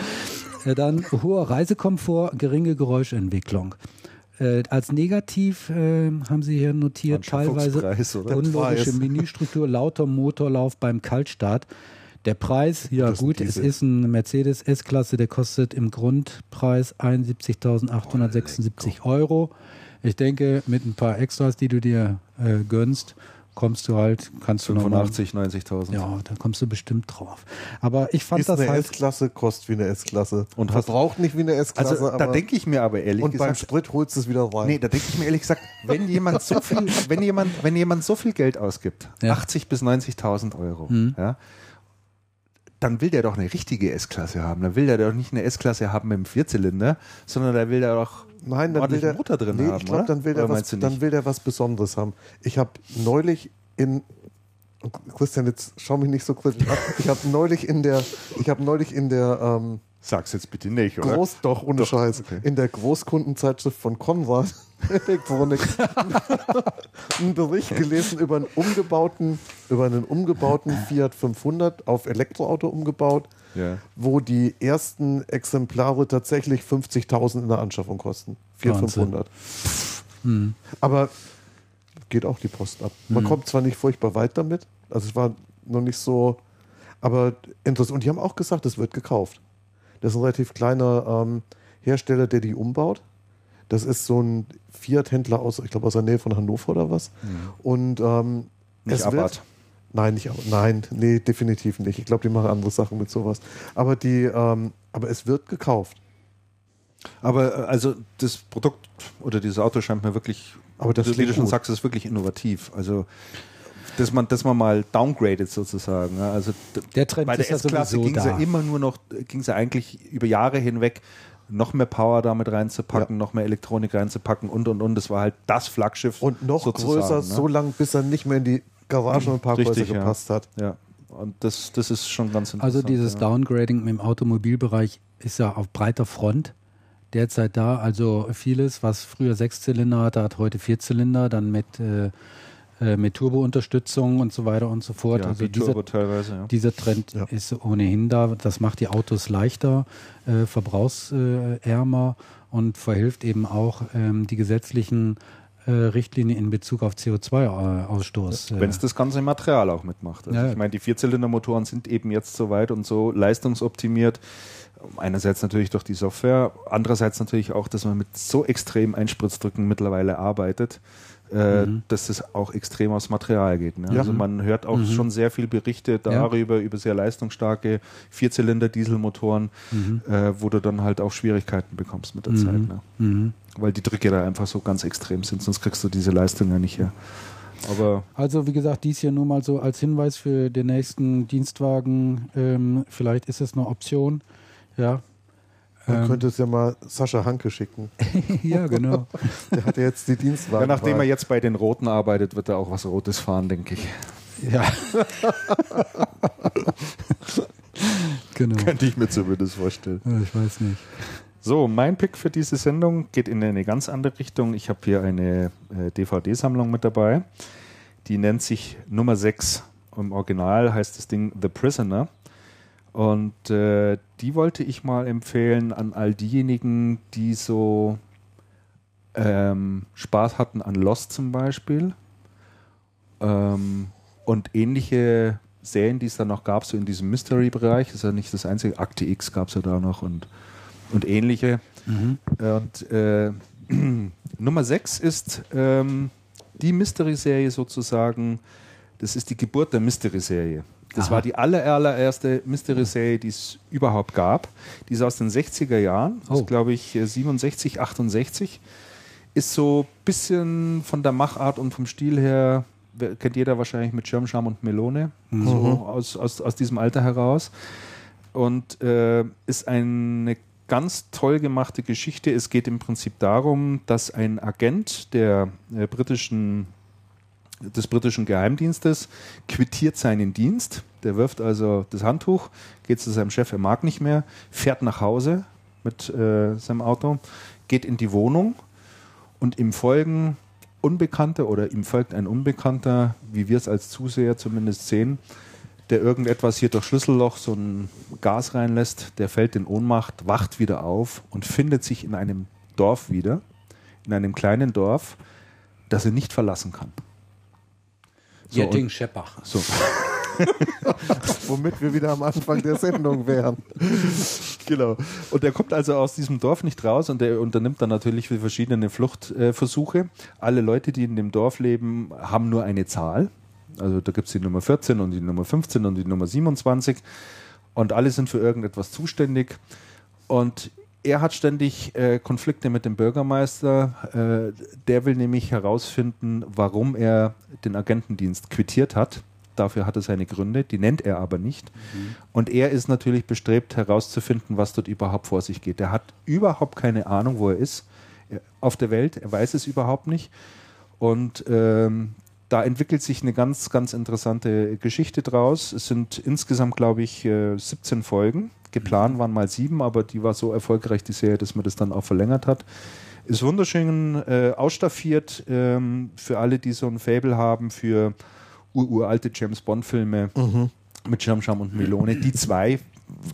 Dann hoher Reisekomfort, geringe Geräuschentwicklung. Äh, als negativ äh, haben Sie hier notiert, teilweise unlogische. Menüstruktur, lauter Motorlauf beim Kaltstart. Der Preis, ja Das gut, es ist ein Mercedes S-Klasse, der kostet im Grundpreis 71.876 Euro. Ich denke, mit ein paar Extras, die du dir äh, gönnst, kommst du halt, kannst du nochmal 85, 90.000. ja, da kommst du bestimmt drauf. Aber ich fand Ist das eine halt. S-Klasse, kostet wie eine S-Klasse. Und hast- verbraucht nicht wie eine S-Klasse. Also da denke ich mir aber ehrlich Und beim gesagt, Sprit holst du es wieder rein. nee, da denke ich mir ehrlich gesagt, wenn jemand so viel, wenn jemand, wenn jemand so viel Geld ausgibt, Ja. 80 bis 90.000 Euro, Mhm. ja, dann will der doch eine richtige S-Klasse haben. Dann will der doch nicht eine S-Klasse haben mit einem Vierzylinder, sondern da will der doch Nein, dann will der Motor drin nee, haben, ich glaube, dann will der Oder was, dann will der was Besonderes haben. Ich habe neulich in Christian, jetzt schau mich nicht so kritisch an. Ich habe neulich in der, ich habe neulich in der ähm, Sag's jetzt bitte nicht, oder? Groß, doch ohne Scheiß, okay. in der Großkundenzeitschrift von Konrad Elektronik einen Bericht gelesen über einen umgebauten, über einen umgebauten Fiat 500 auf Elektroauto umgebaut, Ja. wo die ersten Exemplare tatsächlich 50.000 in der Anschaffung kosten. Fiat Wahnsinn. 500. Hm. Aber geht auch die Post ab. Man kommt zwar nicht furchtbar weit damit, also es war noch nicht so, aber interessant. Und die haben auch gesagt, es wird gekauft. Das ist ein relativ kleiner ähm, Hersteller, der die umbaut. Das ist so ein Fiat-Händler aus, ich glaube aus der Nähe von Hannover oder was. Und ähm, Nicht es wird, Nein, nicht, nein, nee, definitiv nicht. Ich glaube, die machen andere Sachen mit sowas. Aber die, ähm, aber es wird gekauft. Aber äh, also das Produkt oder dieses Auto scheint mir wirklich, Aber das wie du schon gut. sagst, ist wirklich innovativ. Also dass man, dass man mal downgradet sozusagen. ja. Also Der Trend bei der ja S-Klasse ging es ja immer nur noch, ging es ja eigentlich über Jahre hinweg noch mehr Power damit reinzupacken, noch mehr Elektronik reinzupacken und und und. Das war halt das Flaggschiff. Und noch größer, ne? so lang, bis er nicht mehr in die Garagen und Parkhäuser Richtig, ja. gepasst hat. Ja. Und das, das ist schon ganz interessant. Also dieses ja. Downgrading im Automobilbereich ist ja auf breiter Front derzeit da. Also vieles, was früher Sechszylinder hatte, hat heute Vierzylinder, dann mit, äh, äh, mit Turbo-Unterstützung und so weiter und so fort. ja, also dieser, teilweise, ja. dieser Trend Ja. ist ohnehin da. Das macht die Autos leichter, äh, verbrauchsärmer und verhilft eben auch ähm, die gesetzlichen äh, Richtlinien in Bezug auf CO2-Ausstoß. Wenn es das ganze Material auch mitmacht. Also Ja. ich meine, die Vierzylindermotoren sind eben jetzt so weit und so leistungsoptimiert. Einerseits natürlich durch die Software, andererseits natürlich auch, dass man mit so extrem Einspritzdrücken mittlerweile arbeitet, äh, dass das auch extrem aufs Material geht. Ne? Ja. Also man hört auch schon sehr viel Berichte darüber, über sehr leistungsstarke Vierzylinder-Dieselmotoren, äh, wo du dann halt auch Schwierigkeiten bekommst mit der Zeit. Ne? Mhm. Weil die Drücke da einfach so ganz extrem sind, sonst kriegst du diese Leistung ja nicht her. Aber Also wie gesagt, dies hier nur mal so als Hinweis für den nächsten Dienstwagen. Ähm, vielleicht ist es eine Option. Ja. Man Ähm, könnte es ja mal Sascha Hanke schicken. ja, genau. Der hat ja jetzt die Dienstwagen. Ja, nachdem er jetzt bei den Roten arbeitet, wird er auch was Rotes fahren, denke ich. ja. genau. Könnte ich mir zumindest vorstellen. Ja, Ich weiß nicht. So, mein Pick für diese Sendung geht in eine ganz andere Richtung. Ich habe hier eine äh, DVD-Sammlung mit dabei. Die nennt sich Nummer 6. Im Original heißt das Ding The Prisoner. Und äh, die wollte ich mal empfehlen an all diejenigen, die so ähm, Spaß hatten an Lost zum Beispiel. Ähm, und ähnliche Serien, die es dann noch gab, so in diesem Mystery-Bereich. Das ist ja nicht das einzige. Akte X gab es ja da noch und, und ähnliche. Und äh, Nummer 6 ist ähm, die Mystery-Serie sozusagen. Das ist die Geburt der Mystery-Serie. Das Aha. war die aller, allererste Mystery-Serie, die es überhaupt gab. Die ist aus den 60er Jahren. Oh. ist, glaube ich, äh, 67, 68. Ist so ein bisschen von der Machart und vom Stil her, kennt jeder wahrscheinlich mit Schirmscham und Melone, so aus, aus, aus diesem Alter heraus. Und äh, ist eine ganz toll gemachte Geschichte. Es geht im Prinzip darum, dass ein Agent der äh, britischen des britischen Geheimdienstes quittiert seinen Dienst. Der wirft also das Handtuch, geht zu seinem Chef, er mag nicht mehr, fährt nach Hause mit äh, seinem Auto, geht in die Wohnung und ihm folgen Unbekannte oder ihm folgt ein Unbekannter, wie wir es als Zuseher zumindest sehen, der irgendetwas hier durch Schlüsselloch so ein Gas reinlässt, der fällt in Ohnmacht, wacht wieder auf und findet sich in einem Dorf wieder, in einem kleinen Dorf, das er nicht verlassen kann. So, Jetting-Scheppach. So. Womit wir wieder am Anfang der Sendung wären. genau. Und er kommt also aus diesem Dorf nicht raus und er unternimmt dann natürlich verschiedene Fluchtversuche. Alle Leute, die in dem Dorf leben, haben nur eine Zahl. Also da gibt es die Nummer 14 und die Nummer 15 und die Nummer 27. Und alle sind für irgendetwas zuständig. Und er hat ständig äh, Konflikte mit dem Bürgermeister. Äh, der will nämlich herausfinden, warum er den Agentendienst quittiert hat. Dafür hat er seine Gründe, die nennt er aber nicht. Mhm. Und er ist natürlich bestrebt herauszufinden, was dort überhaupt vor sich geht. Er hat überhaupt keine Ahnung, wo er ist auf der Welt. Er weiß es überhaupt nicht. Und ähm, da entwickelt sich eine ganz, ganz interessante Geschichte draus. Es sind insgesamt, glaube ich, 17 äh, Folgen. Geplant waren mal sieben, aber die war so erfolgreich, die Serie, dass man das dann auch verlängert hat. Ist wunderschön äh, ausstaffiert ähm, für alle, die so ein Fable haben für uralte James Bond-Filme mhm. mit Schamscham und Melone. Die zwei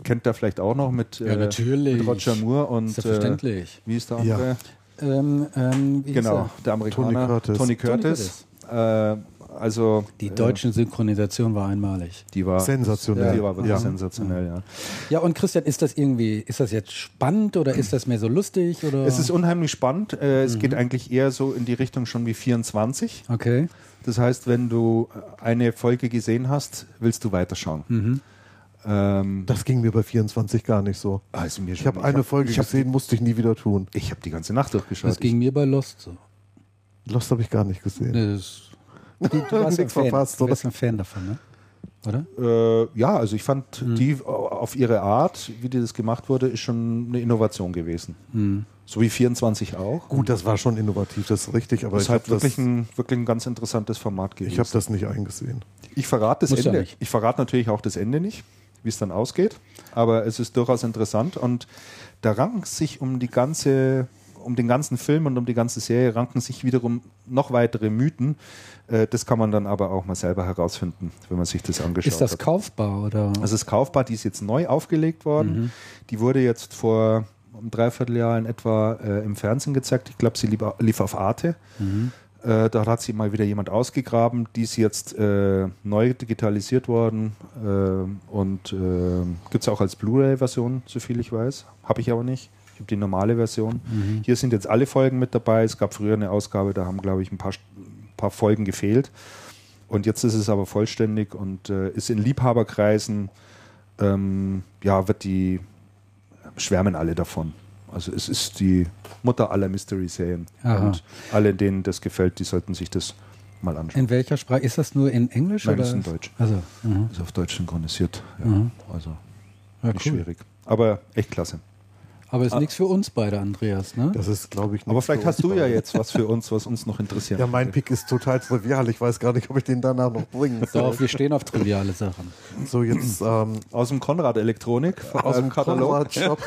kennt ihr vielleicht auch noch mit, ja, äh, mit Roger Moore und Selbstverständlich. Äh, wie ist der andere? Ja. Ähm, ähm, genau, der Amerikaner Tony Curtis. Tony Curtis. Tony Curtis. Äh, also die deutsche Synchronisation war einmalig. Die war sensationell. Die war wirklich ja. sensationell, ja. Ja, und Christian, ist das irgendwie, ist das jetzt spannend oder ist das mehr so lustig oder? Es ist unheimlich spannend. Äh, es mhm. geht eigentlich eher so in die Richtung schon wie 24. Okay. Das heißt, wenn du eine Folge gesehen hast, willst du weiterschauen. Mhm. Ähm, das ging mir bei 24 gar nicht so. Also mir ich habe eine hab, Folge gesehen, hab, musste ich nie wieder tun. Ich habe die ganze Nacht durchgeschaut. Das ging mir bei Lost so. Lost habe ich gar nicht gesehen. Das Du, du warst ein Fan, verpasst, du warst ein Fan davon, ne? oder? Äh, ja, also ich fand mhm. die auf ihre Art, wie das gemacht wurde, ist schon eine Innovation gewesen. Mhm. So wie 24 auch. Gut, das war schon innovativ, das ist richtig, aber das ist halt wirklich, ein, wirklich ein ganz interessantes Format gewesen. Ich habe das nicht eingesehen. Ich verrate das Muss Ende. Ich verrate natürlich auch das Ende nicht, wie es dann ausgeht, aber es ist durchaus interessant und da rankt sich um die ganze um den ganzen Film und um die ganze Serie ranken sich wiederum noch weitere Mythen. Äh, das kann man dann aber auch mal selber herausfinden, wenn man sich das angeschaut hat. Ist das hat. kaufbar oder? Also ist kaufbar, die ist jetzt neu aufgelegt worden. Mhm. Die wurde jetzt vor einem Dreivierteljahr in etwa äh, im Fernsehen gezeigt. Ich glaube, sie lief, lief auf Arte. Mhm. Äh, da hat sie mal wieder jemand ausgegraben. Die ist jetzt äh, neu digitalisiert worden äh, und äh, gibt es auch als Blu-ray-Version, soviel ich weiß. Habe ich aber nicht. Ich habe die normale Version. Mhm. Hier sind jetzt alle Folgen mit dabei. Es gab früher eine Ausgabe, da haben, glaube ich, ein paar, paar Folgen gefehlt. Und jetzt ist es aber vollständig und äh, ist in Liebhaberkreisen, ähm, ja, wird die, schwärmen alle davon. Also es ist die Mutter aller Mystery-Serien. Und alle, denen das gefällt, die sollten sich das mal anschauen. In welcher Sprache? Ist das nur in Englisch? Nein, oder? ist in Deutsch. Also, mhm. Ist auf Deutsch synchronisiert. Ja. Mhm. Also ja, nicht cool. schwierig. Aber echt klasse. Aber ist ah. nichts für uns beide, Andreas, ne? Das ist, glaube ich, Aber vielleicht hast du ja jetzt was für uns, was uns noch interessiert. Ja, mein Pick ist total trivial. Ich weiß gar nicht, ob ich den danach noch bringen soll. Doch, wir stehen auf triviale Sachen. So, jetzt. Ähm, aus dem Konrad Elektronik, aus dem Katalog. Shop.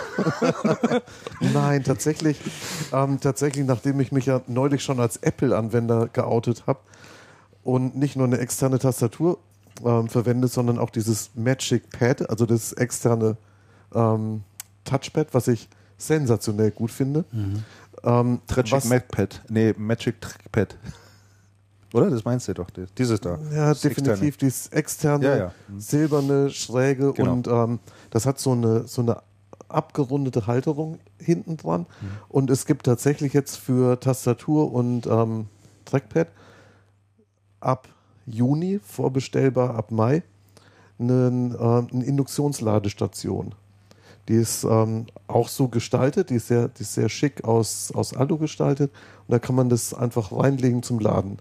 Nein, tatsächlich, ähm, tatsächlich, nachdem ich mich ja neulich schon als Apple-Anwender geoutet habe und nicht nur eine externe Tastatur ähm, verwende, sondern auch dieses Magic Pad, also das externe ähm, Touchpad, was ich sensationell gut finde. Mhm. Ähm, Magic MacPad. Nee, Magic Trackpad. Oder? Das meinst du doch. Dieses da. Ja, das definitiv. Externe. Dieses externe, ja, ja. Mhm. silberne, schräge genau. und ähm, das hat so eine, so eine abgerundete Halterung hinten dran. Mhm. Und es gibt tatsächlich jetzt für Tastatur und ähm, Trackpad ab Juni, vorbestellbar ab Mai, einen, äh, eine Induktionsladestation. Die ist ähm, auch so gestaltet, die ist sehr, die ist sehr schick aus, aus Alu gestaltet und da kann man das einfach reinlegen zum Laden.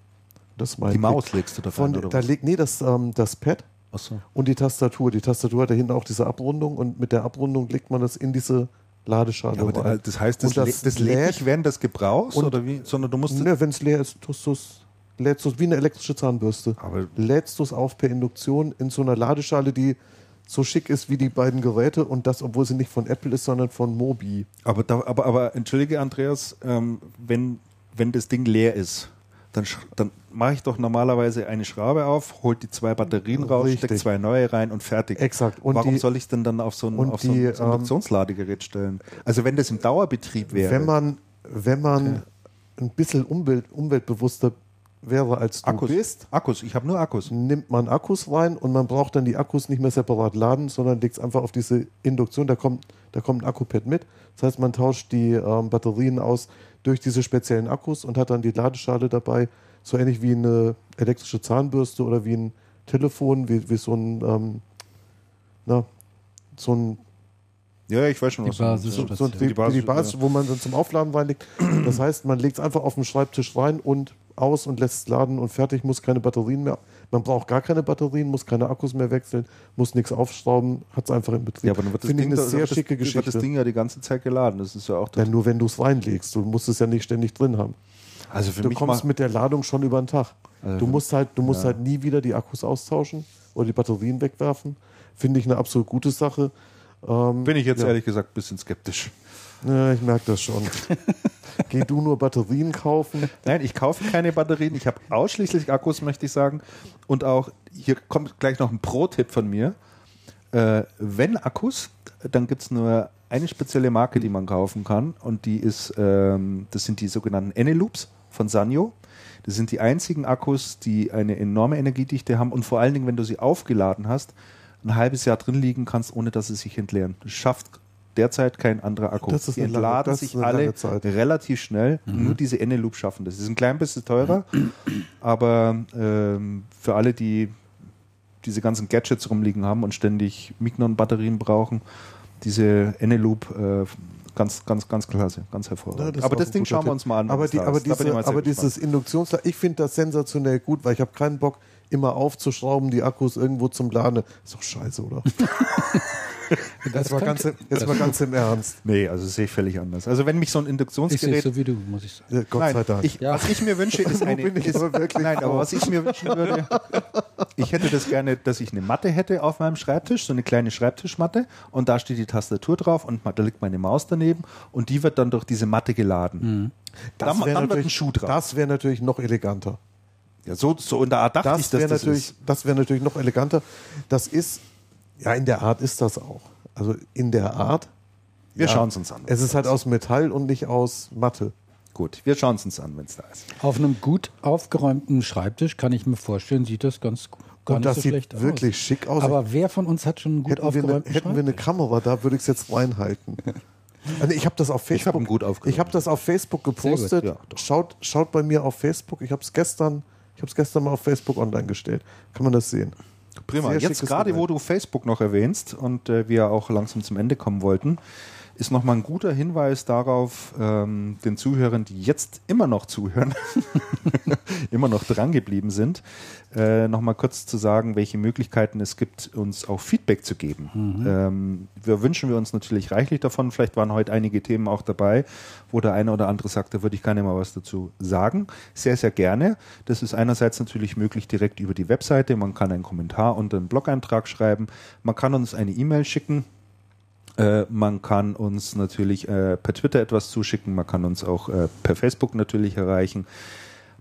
Das die Maus legst du da rein, oder da leg, Nee, das, ähm, das Pad so. und die Tastatur. Die Tastatur hat da hinten auch diese Abrundung und mit der Abrundung legt man das in diese Ladeschale ja, aber das heißt, das, das, das lädt nicht während des Gebrauchs oder wie? Sondern du musst. Ne, wenn es leer ist, tust du es lädst du es wie eine elektrische Zahnbürste. Aber lädst du es auf per Induktion in so einer Ladeschale, die so schick ist wie die beiden Geräte und das, obwohl sie nicht von Apple ist, sondern von Mobi. Aber, da, aber, aber entschuldige, Andreas, ähm, wenn, wenn das Ding leer ist, dann, dann mache ich doch normalerweise eine Schraube auf, holt die zwei Batterien raus, Richtig. steckt zwei neue rein und fertig. Exakt. Und Warum die- soll ich denn dann auf so ein, auf so ein, so ein ähm, Induktionsladegerät stellen? Also wenn das im Dauerbetrieb wäre. Wenn man, wenn man ein bisschen umwelt, umweltbewusster wäre als du Akkus, bist, Akkus, ich habe nur Akkus. nimmt man Akkus rein und man braucht dann die Akkus nicht mehr separat laden, sondern legt es einfach auf diese Induktion. Da kommt, da kommt ein Akkupad mit. Das heißt, man tauscht die ähm, Batterien aus durch diese speziellen Akkus und hat dann die Ladeschale dabei. So ähnlich wie eine elektrische Zahnbürste oder wie ein Telefon, wie, wie so ein, ähm, na, so ein Ja, ich weiß schon, Die was meinst, Basis- ja. so, so die, die, Basis- Basis, wo man dann zum Aufladen reinlegt. Das heißt, man legt es einfach auf den Schreibtisch rein und aus und lässt es laden und fertig, muss keine Batterien mehr. Man braucht gar keine Batterien, muss keine Akkus mehr wechseln, muss nichts aufschrauben, hat es einfach im Betrieb. Ja, aber dann wird das, Finde ich Ding, eine sehr wird das, schicke wird Geschichte. das Ding ja die ganze Zeit geladen. Das ist ja auch ja, das. nur wenn du es reinlegst. Du musst es ja nicht ständig drin haben. Also für Du mich kommst mit der Ladung schon über den Tag. Also du musst halt, du musst ja. halt nie wieder die Akkus austauschen oder die Batterien wegwerfen. Finde ich eine absolut gute Sache. Ähm, bin ich jetzt ja. ehrlich gesagt ein bisschen skeptisch. Ja, ich merke das schon. Geh du nur Batterien kaufen. Nein, ich kaufe keine Batterien. Ich habe ausschließlich Akkus, möchte ich sagen. Und auch, hier kommt gleich noch ein Pro-Tipp von mir. Äh, wenn Akkus, dann gibt es nur eine spezielle Marke, die man kaufen kann. Und die ist, ähm, das sind die sogenannten Eneloops von Sanyo. Das sind die einzigen Akkus, die eine enorme Energiedichte haben. Und vor allen Dingen, wenn du sie aufgeladen hast, ein halbes Jahr drin liegen kannst, ohne dass sie sich entleeren. Das schafft derzeit kein anderer Akku. Das ist die lange- entladen das ist sich alle lange Zeit. relativ schnell. Nur diese Eneloop schaffen das. Sind ein klein bisschen teurer, aber ähm, für alle, die diese ganzen Gadgets rumliegen haben und ständig Mignon-Batterien brauchen, diese Eneloop äh, ganz, ganz, ganz klasse, ganz Ja, hervorragend. ist aber auch das Ding schauen wir uns mal an. Aber, die, aber, ist. Diese, aber dieses Induktionsladen, ich finde das sensationell gut, weil ich habe keinen Bock, immer aufzuschrauben, die Akkus irgendwo zum Laden. Ist doch scheiße, oder? jetzt, mal ganz, im- jetzt mal ganz im Ernst. Nee, also das sehe ich völlig anders. Also wenn mich so ein Ich sehe Induktionsgerät so wie du, muss ich sagen. Ja, Gott Nein, sei Dank. Ich, Ja. Was ich mir wünsche, ist eine. bin ich ist, aber wirklich nein, aber was ich mir wünschen würde, ich hätte das gerne, dass ich eine Matte hätte auf meinem Schreibtisch, so eine kleine Schreibtischmatte, und da steht die Tastatur drauf und da liegt meine Maus daneben und die wird dann durch diese Matte geladen. das dann- wäre dann wird ein Schuh drauf. das wäre natürlich noch eleganter. Ja, so, so in der Art dachte ich, Das dass wäre das natürlich, ist. das wäre natürlich noch eleganter. Das ist, ja, in der Art ist das auch. Also in der Art. Wir ja, schauen es uns an. Es ist halt aus Metall und nicht aus Matte. Gut, wir schauen es uns an, wenn es da ist. Auf einem gut aufgeräumten Schreibtisch kann ich mir vorstellen, sieht das ganz gar Und das so sieht schlecht wirklich aus. schick aus. Aber wer von uns hat schon einen gut hätten wir, eine, aufgeräumten hätten wir eine? Kamera da, würde ich es jetzt reinhalten. Also ich habe das auf Ich hab Facebook. gut ich habe das auf Facebook gepostet. gut, ja, schaut, schaut bei mir auf Facebook. Ich habe es gestern, ich habe es gestern mal auf Facebook online gestellt. Kann man das sehen? Prima. Sehr Jetzt gerade, wo du Facebook noch erwähnst und äh, wir auch langsam zum Ende kommen wollten, ist nochmal ein guter Hinweis darauf, ähm, den Zuhörern, die jetzt immer noch zuhören, immer noch dran geblieben sind, äh, nochmal kurz zu sagen, welche Möglichkeiten es gibt, uns auch Feedback zu geben. Ähm, wir wünschen wir uns natürlich reichlich davon. Vielleicht waren heute einige Themen auch dabei, wo der eine oder andere sagt, da würde ich gerne mal was dazu sagen. Sehr, sehr gerne. Das ist einerseits natürlich möglich direkt über die Webseite. Man kann einen Kommentar und einen Blog-Eintrag schreiben. Man kann uns eine E-Mail schicken. Äh, man kann uns natürlich äh, per Twitter etwas zuschicken, man kann uns auch äh, per Facebook natürlich erreichen.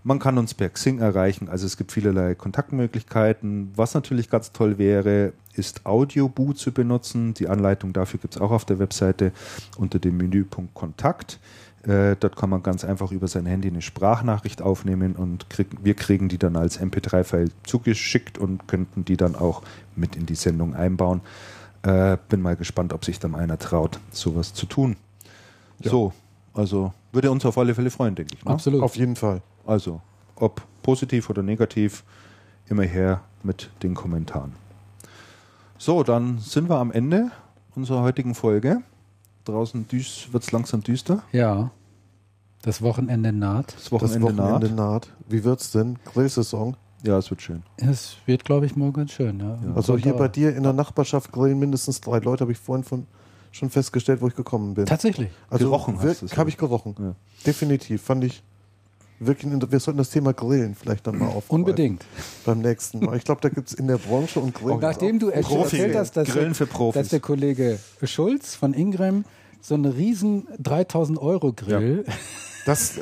Man kann uns per Xing erreichen, also es gibt vielerlei Kontaktmöglichkeiten. Was natürlich ganz toll wäre, ist Audioboo zu benutzen. Die Anleitung dafür gibt es auch auf der Webseite unter dem Menüpunkt Kontakt. Äh, dort kann man ganz einfach über sein Handy eine Sprachnachricht aufnehmen und krieg, wir kriegen die dann als MP3-File zugeschickt und könnten die dann auch mit in die Sendung einbauen. Äh, bin mal gespannt, ob sich dann einer traut, sowas zu tun. So, also würde uns auf alle Fälle freuen, denke ich. Ne? Absolut. Auf jeden Fall. Also, ob positiv oder negativ, immer her mit den Kommentaren. So, dann sind wir am Ende unserer heutigen Folge. Draußen wird es langsam düster. Ja. Das Wochenende naht. Das Das Wochenende, Wochenende naht. naht. Wie wird's denn? Grillsaison. Ja, es wird schön. Es wird, glaube ich, morgen ganz schön. Ja. Also hier bei dir in der Nachbarschaft grillen mindestens drei Leute, habe ich vorhin von, schon festgestellt, wo ich gekommen bin. Tatsächlich. Also Gerochen hast wirk- du's, Habe ja. ich gerochen. Ja. Definitiv. Fand ich wirklich, wir sollten das Thema Grillen vielleicht dann mal aufgreifen. Unbedingt. Beim nächsten Mal. Ich glaube, da gibt es in der Branche und Grillen. Nachdem du Profi. erzählt hast, dass, Grillen für Profis. dass der Kollege Schulz von Ingram so einen riesen 3000 Euro Grill Das,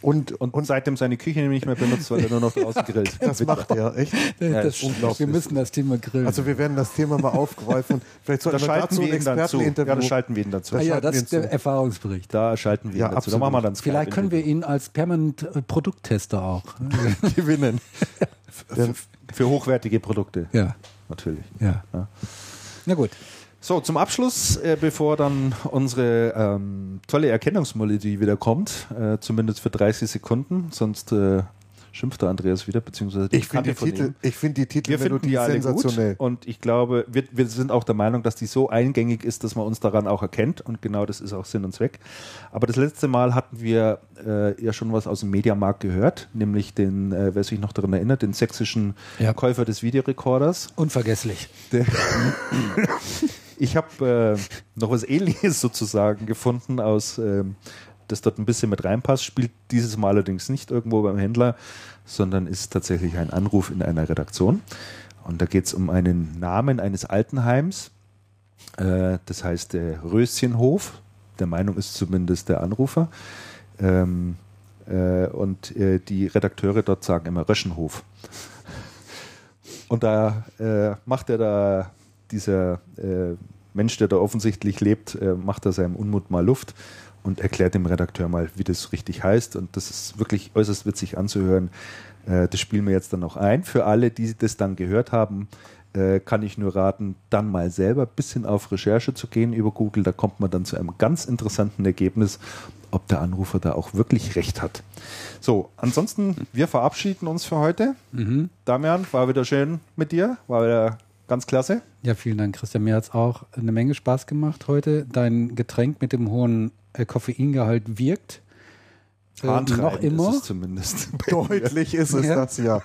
Und, und, und seitdem seine Küche nicht mehr benutzt, weil er nur noch draußen grillt. Das macht er, echt? Ja, das, unglaublich. Wir müssen das Thema grillen. Also wir werden das Thema mal aufgreifen. Vielleicht sollten da wir dazu ein Experteninterview. Ja, da schalten wir ihn dazu. Ah, ja, das ist der Erfahrungsbericht. Da schalten wir ja, ihn dazu. Da machen wir dann Vielleicht können wir ihn als permanent äh, Produkttester auch gewinnen. für, für hochwertige Produkte. Ja. Natürlich. Ja. ja. Na gut. So, zum Abschluss, äh, bevor dann unsere ähm, tolle Erkennungsmelodie wieder kommt, äh, zumindest für 30 Sekunden, sonst äh, schimpft der Andreas wieder, beziehungsweise ich finde die, Titel, ich find die Titelmelodie die sensationell. Gut und ich glaube, wir, wir sind auch der Meinung, dass die so eingängig ist, dass man uns daran auch erkennt und genau das ist auch Sinn und Zweck. Aber das letzte Mal hatten wir äh, ja schon was aus dem Mediamarkt gehört, nämlich den, äh, wer sich noch daran erinnert, den sächsischen ja. Käufer des Videorekorders. Unvergesslich. Der Ich habe äh, noch was ähnliches sozusagen gefunden aus, ähm, das dort ein bisschen mit reinpasst, spielt dieses Mal allerdings nicht irgendwo beim Händler, sondern ist tatsächlich ein Anruf in einer Redaktion. Und da geht es um einen Namen eines Altenheims. Äh, das heißt der Röschenhof. Der Meinung ist zumindest der Anrufer. Ähm, äh, und äh, die Redakteure dort sagen immer Röschenhof. Und da äh, macht er da dieser äh, Mensch, der da offensichtlich lebt, äh, macht da seinem Unmut mal Luft und erklärt dem Redakteur mal, wie das richtig heißt. Und das ist wirklich äußerst witzig anzuhören. Äh, das spielen wir jetzt dann noch ein. Für alle, die das dann gehört haben, äh, kann ich nur raten, dann mal selber ein bisschen auf Recherche zu gehen über Google. Da kommt man dann zu einem ganz interessanten Ergebnis, ob der Anrufer da auch wirklich recht hat. So, ansonsten, wir verabschieden uns für heute. Mhm. Damian, war wieder schön mit dir, war wieder Ganz klasse. Ja, vielen Dank, Christian. Mir hat es auch eine Menge Spaß gemacht heute. Dein Getränk mit dem hohen äh, Koffeingehalt wirkt. Äh, noch immer. Ist es zumindest. Deutlich ist es ja. das, ja.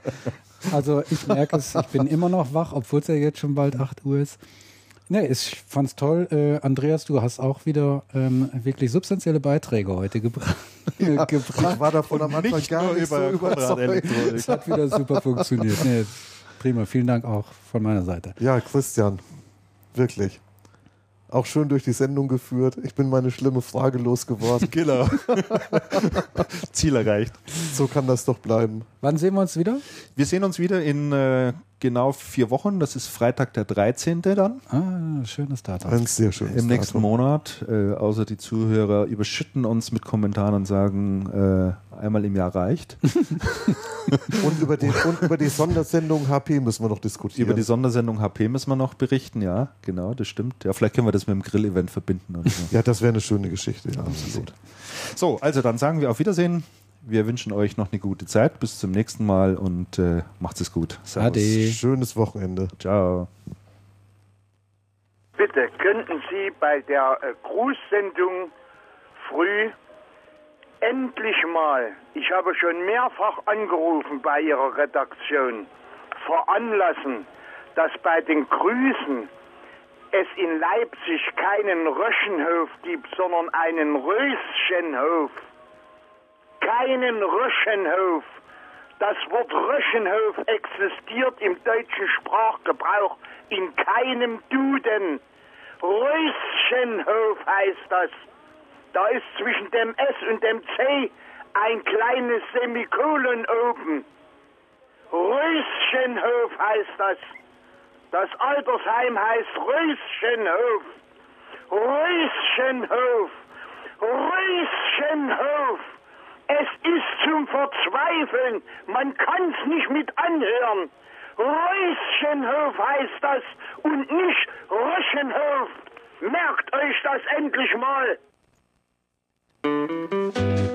Also ich merke es, ich bin immer noch wach, obwohl es ja jetzt schon bald 8 Uhr ist. Nee, ich fand's toll. Äh, Andreas, du hast auch wieder ähm, wirklich substanzielle Beiträge heute gebra ja, gebracht. Ich war davon am Anfang gar nicht so überzeugt. Es hat wieder super funktioniert. Nee, Prima, vielen Dank auch von meiner Seite. Ja, Christian, wirklich. Auch schön durch die Sendung geführt. Ich bin meine schlimme Frage losgeworden. Genau. Ziel erreicht. So kann das doch bleiben. Wann sehen wir uns wieder? Wir sehen uns wieder in äh, genau vier Wochen. Das ist Freitag der 13. dann. Ah, schönes Datum. Ein sehr schönes Im nächsten Datum. Monat. Äh, außer die Zuhörer überschütten uns mit Kommentaren und sagen, äh, einmal im Jahr reicht. und, über die, und über die Sondersendung HP müssen wir noch diskutieren. Über die Sondersendung HP müssen wir noch berichten, ja, genau, das stimmt. Ja, vielleicht können wir das mit dem Grill-Event verbinden. Oder so. ja, das wäre eine schöne Geschichte, ja, absolut. So, also dann sagen wir auf Wiedersehen. Wir wünschen euch noch eine gute Zeit. Bis zum nächsten Mal und äh, macht es gut. Servus. Ade. Schönes Wochenende. Ciao. Bitte könnten Sie bei der äh, Grußsendung früh endlich mal, ich habe schon mehrfach angerufen bei Ihrer Redaktion, veranlassen, dass bei den Grüßen es in Leipzig keinen Röschenhof gibt, sondern einen Röschenhof keinen Röschenhof. Das Wort Röschenhof existiert im deutschen Sprachgebrauch in keinem Duden. Röschenhof heißt das. Da ist zwischen dem S und dem C ein kleines Semikolon oben. Röschenhof heißt das. Das Altersheim heißt Röschenhof. Röschenhof. Röschenhof. Es ist zum Verzweifeln. Man kann's nicht mit anhören. Röschenhof heißt das und nicht Röschenhof. Merkt euch das endlich mal. thank you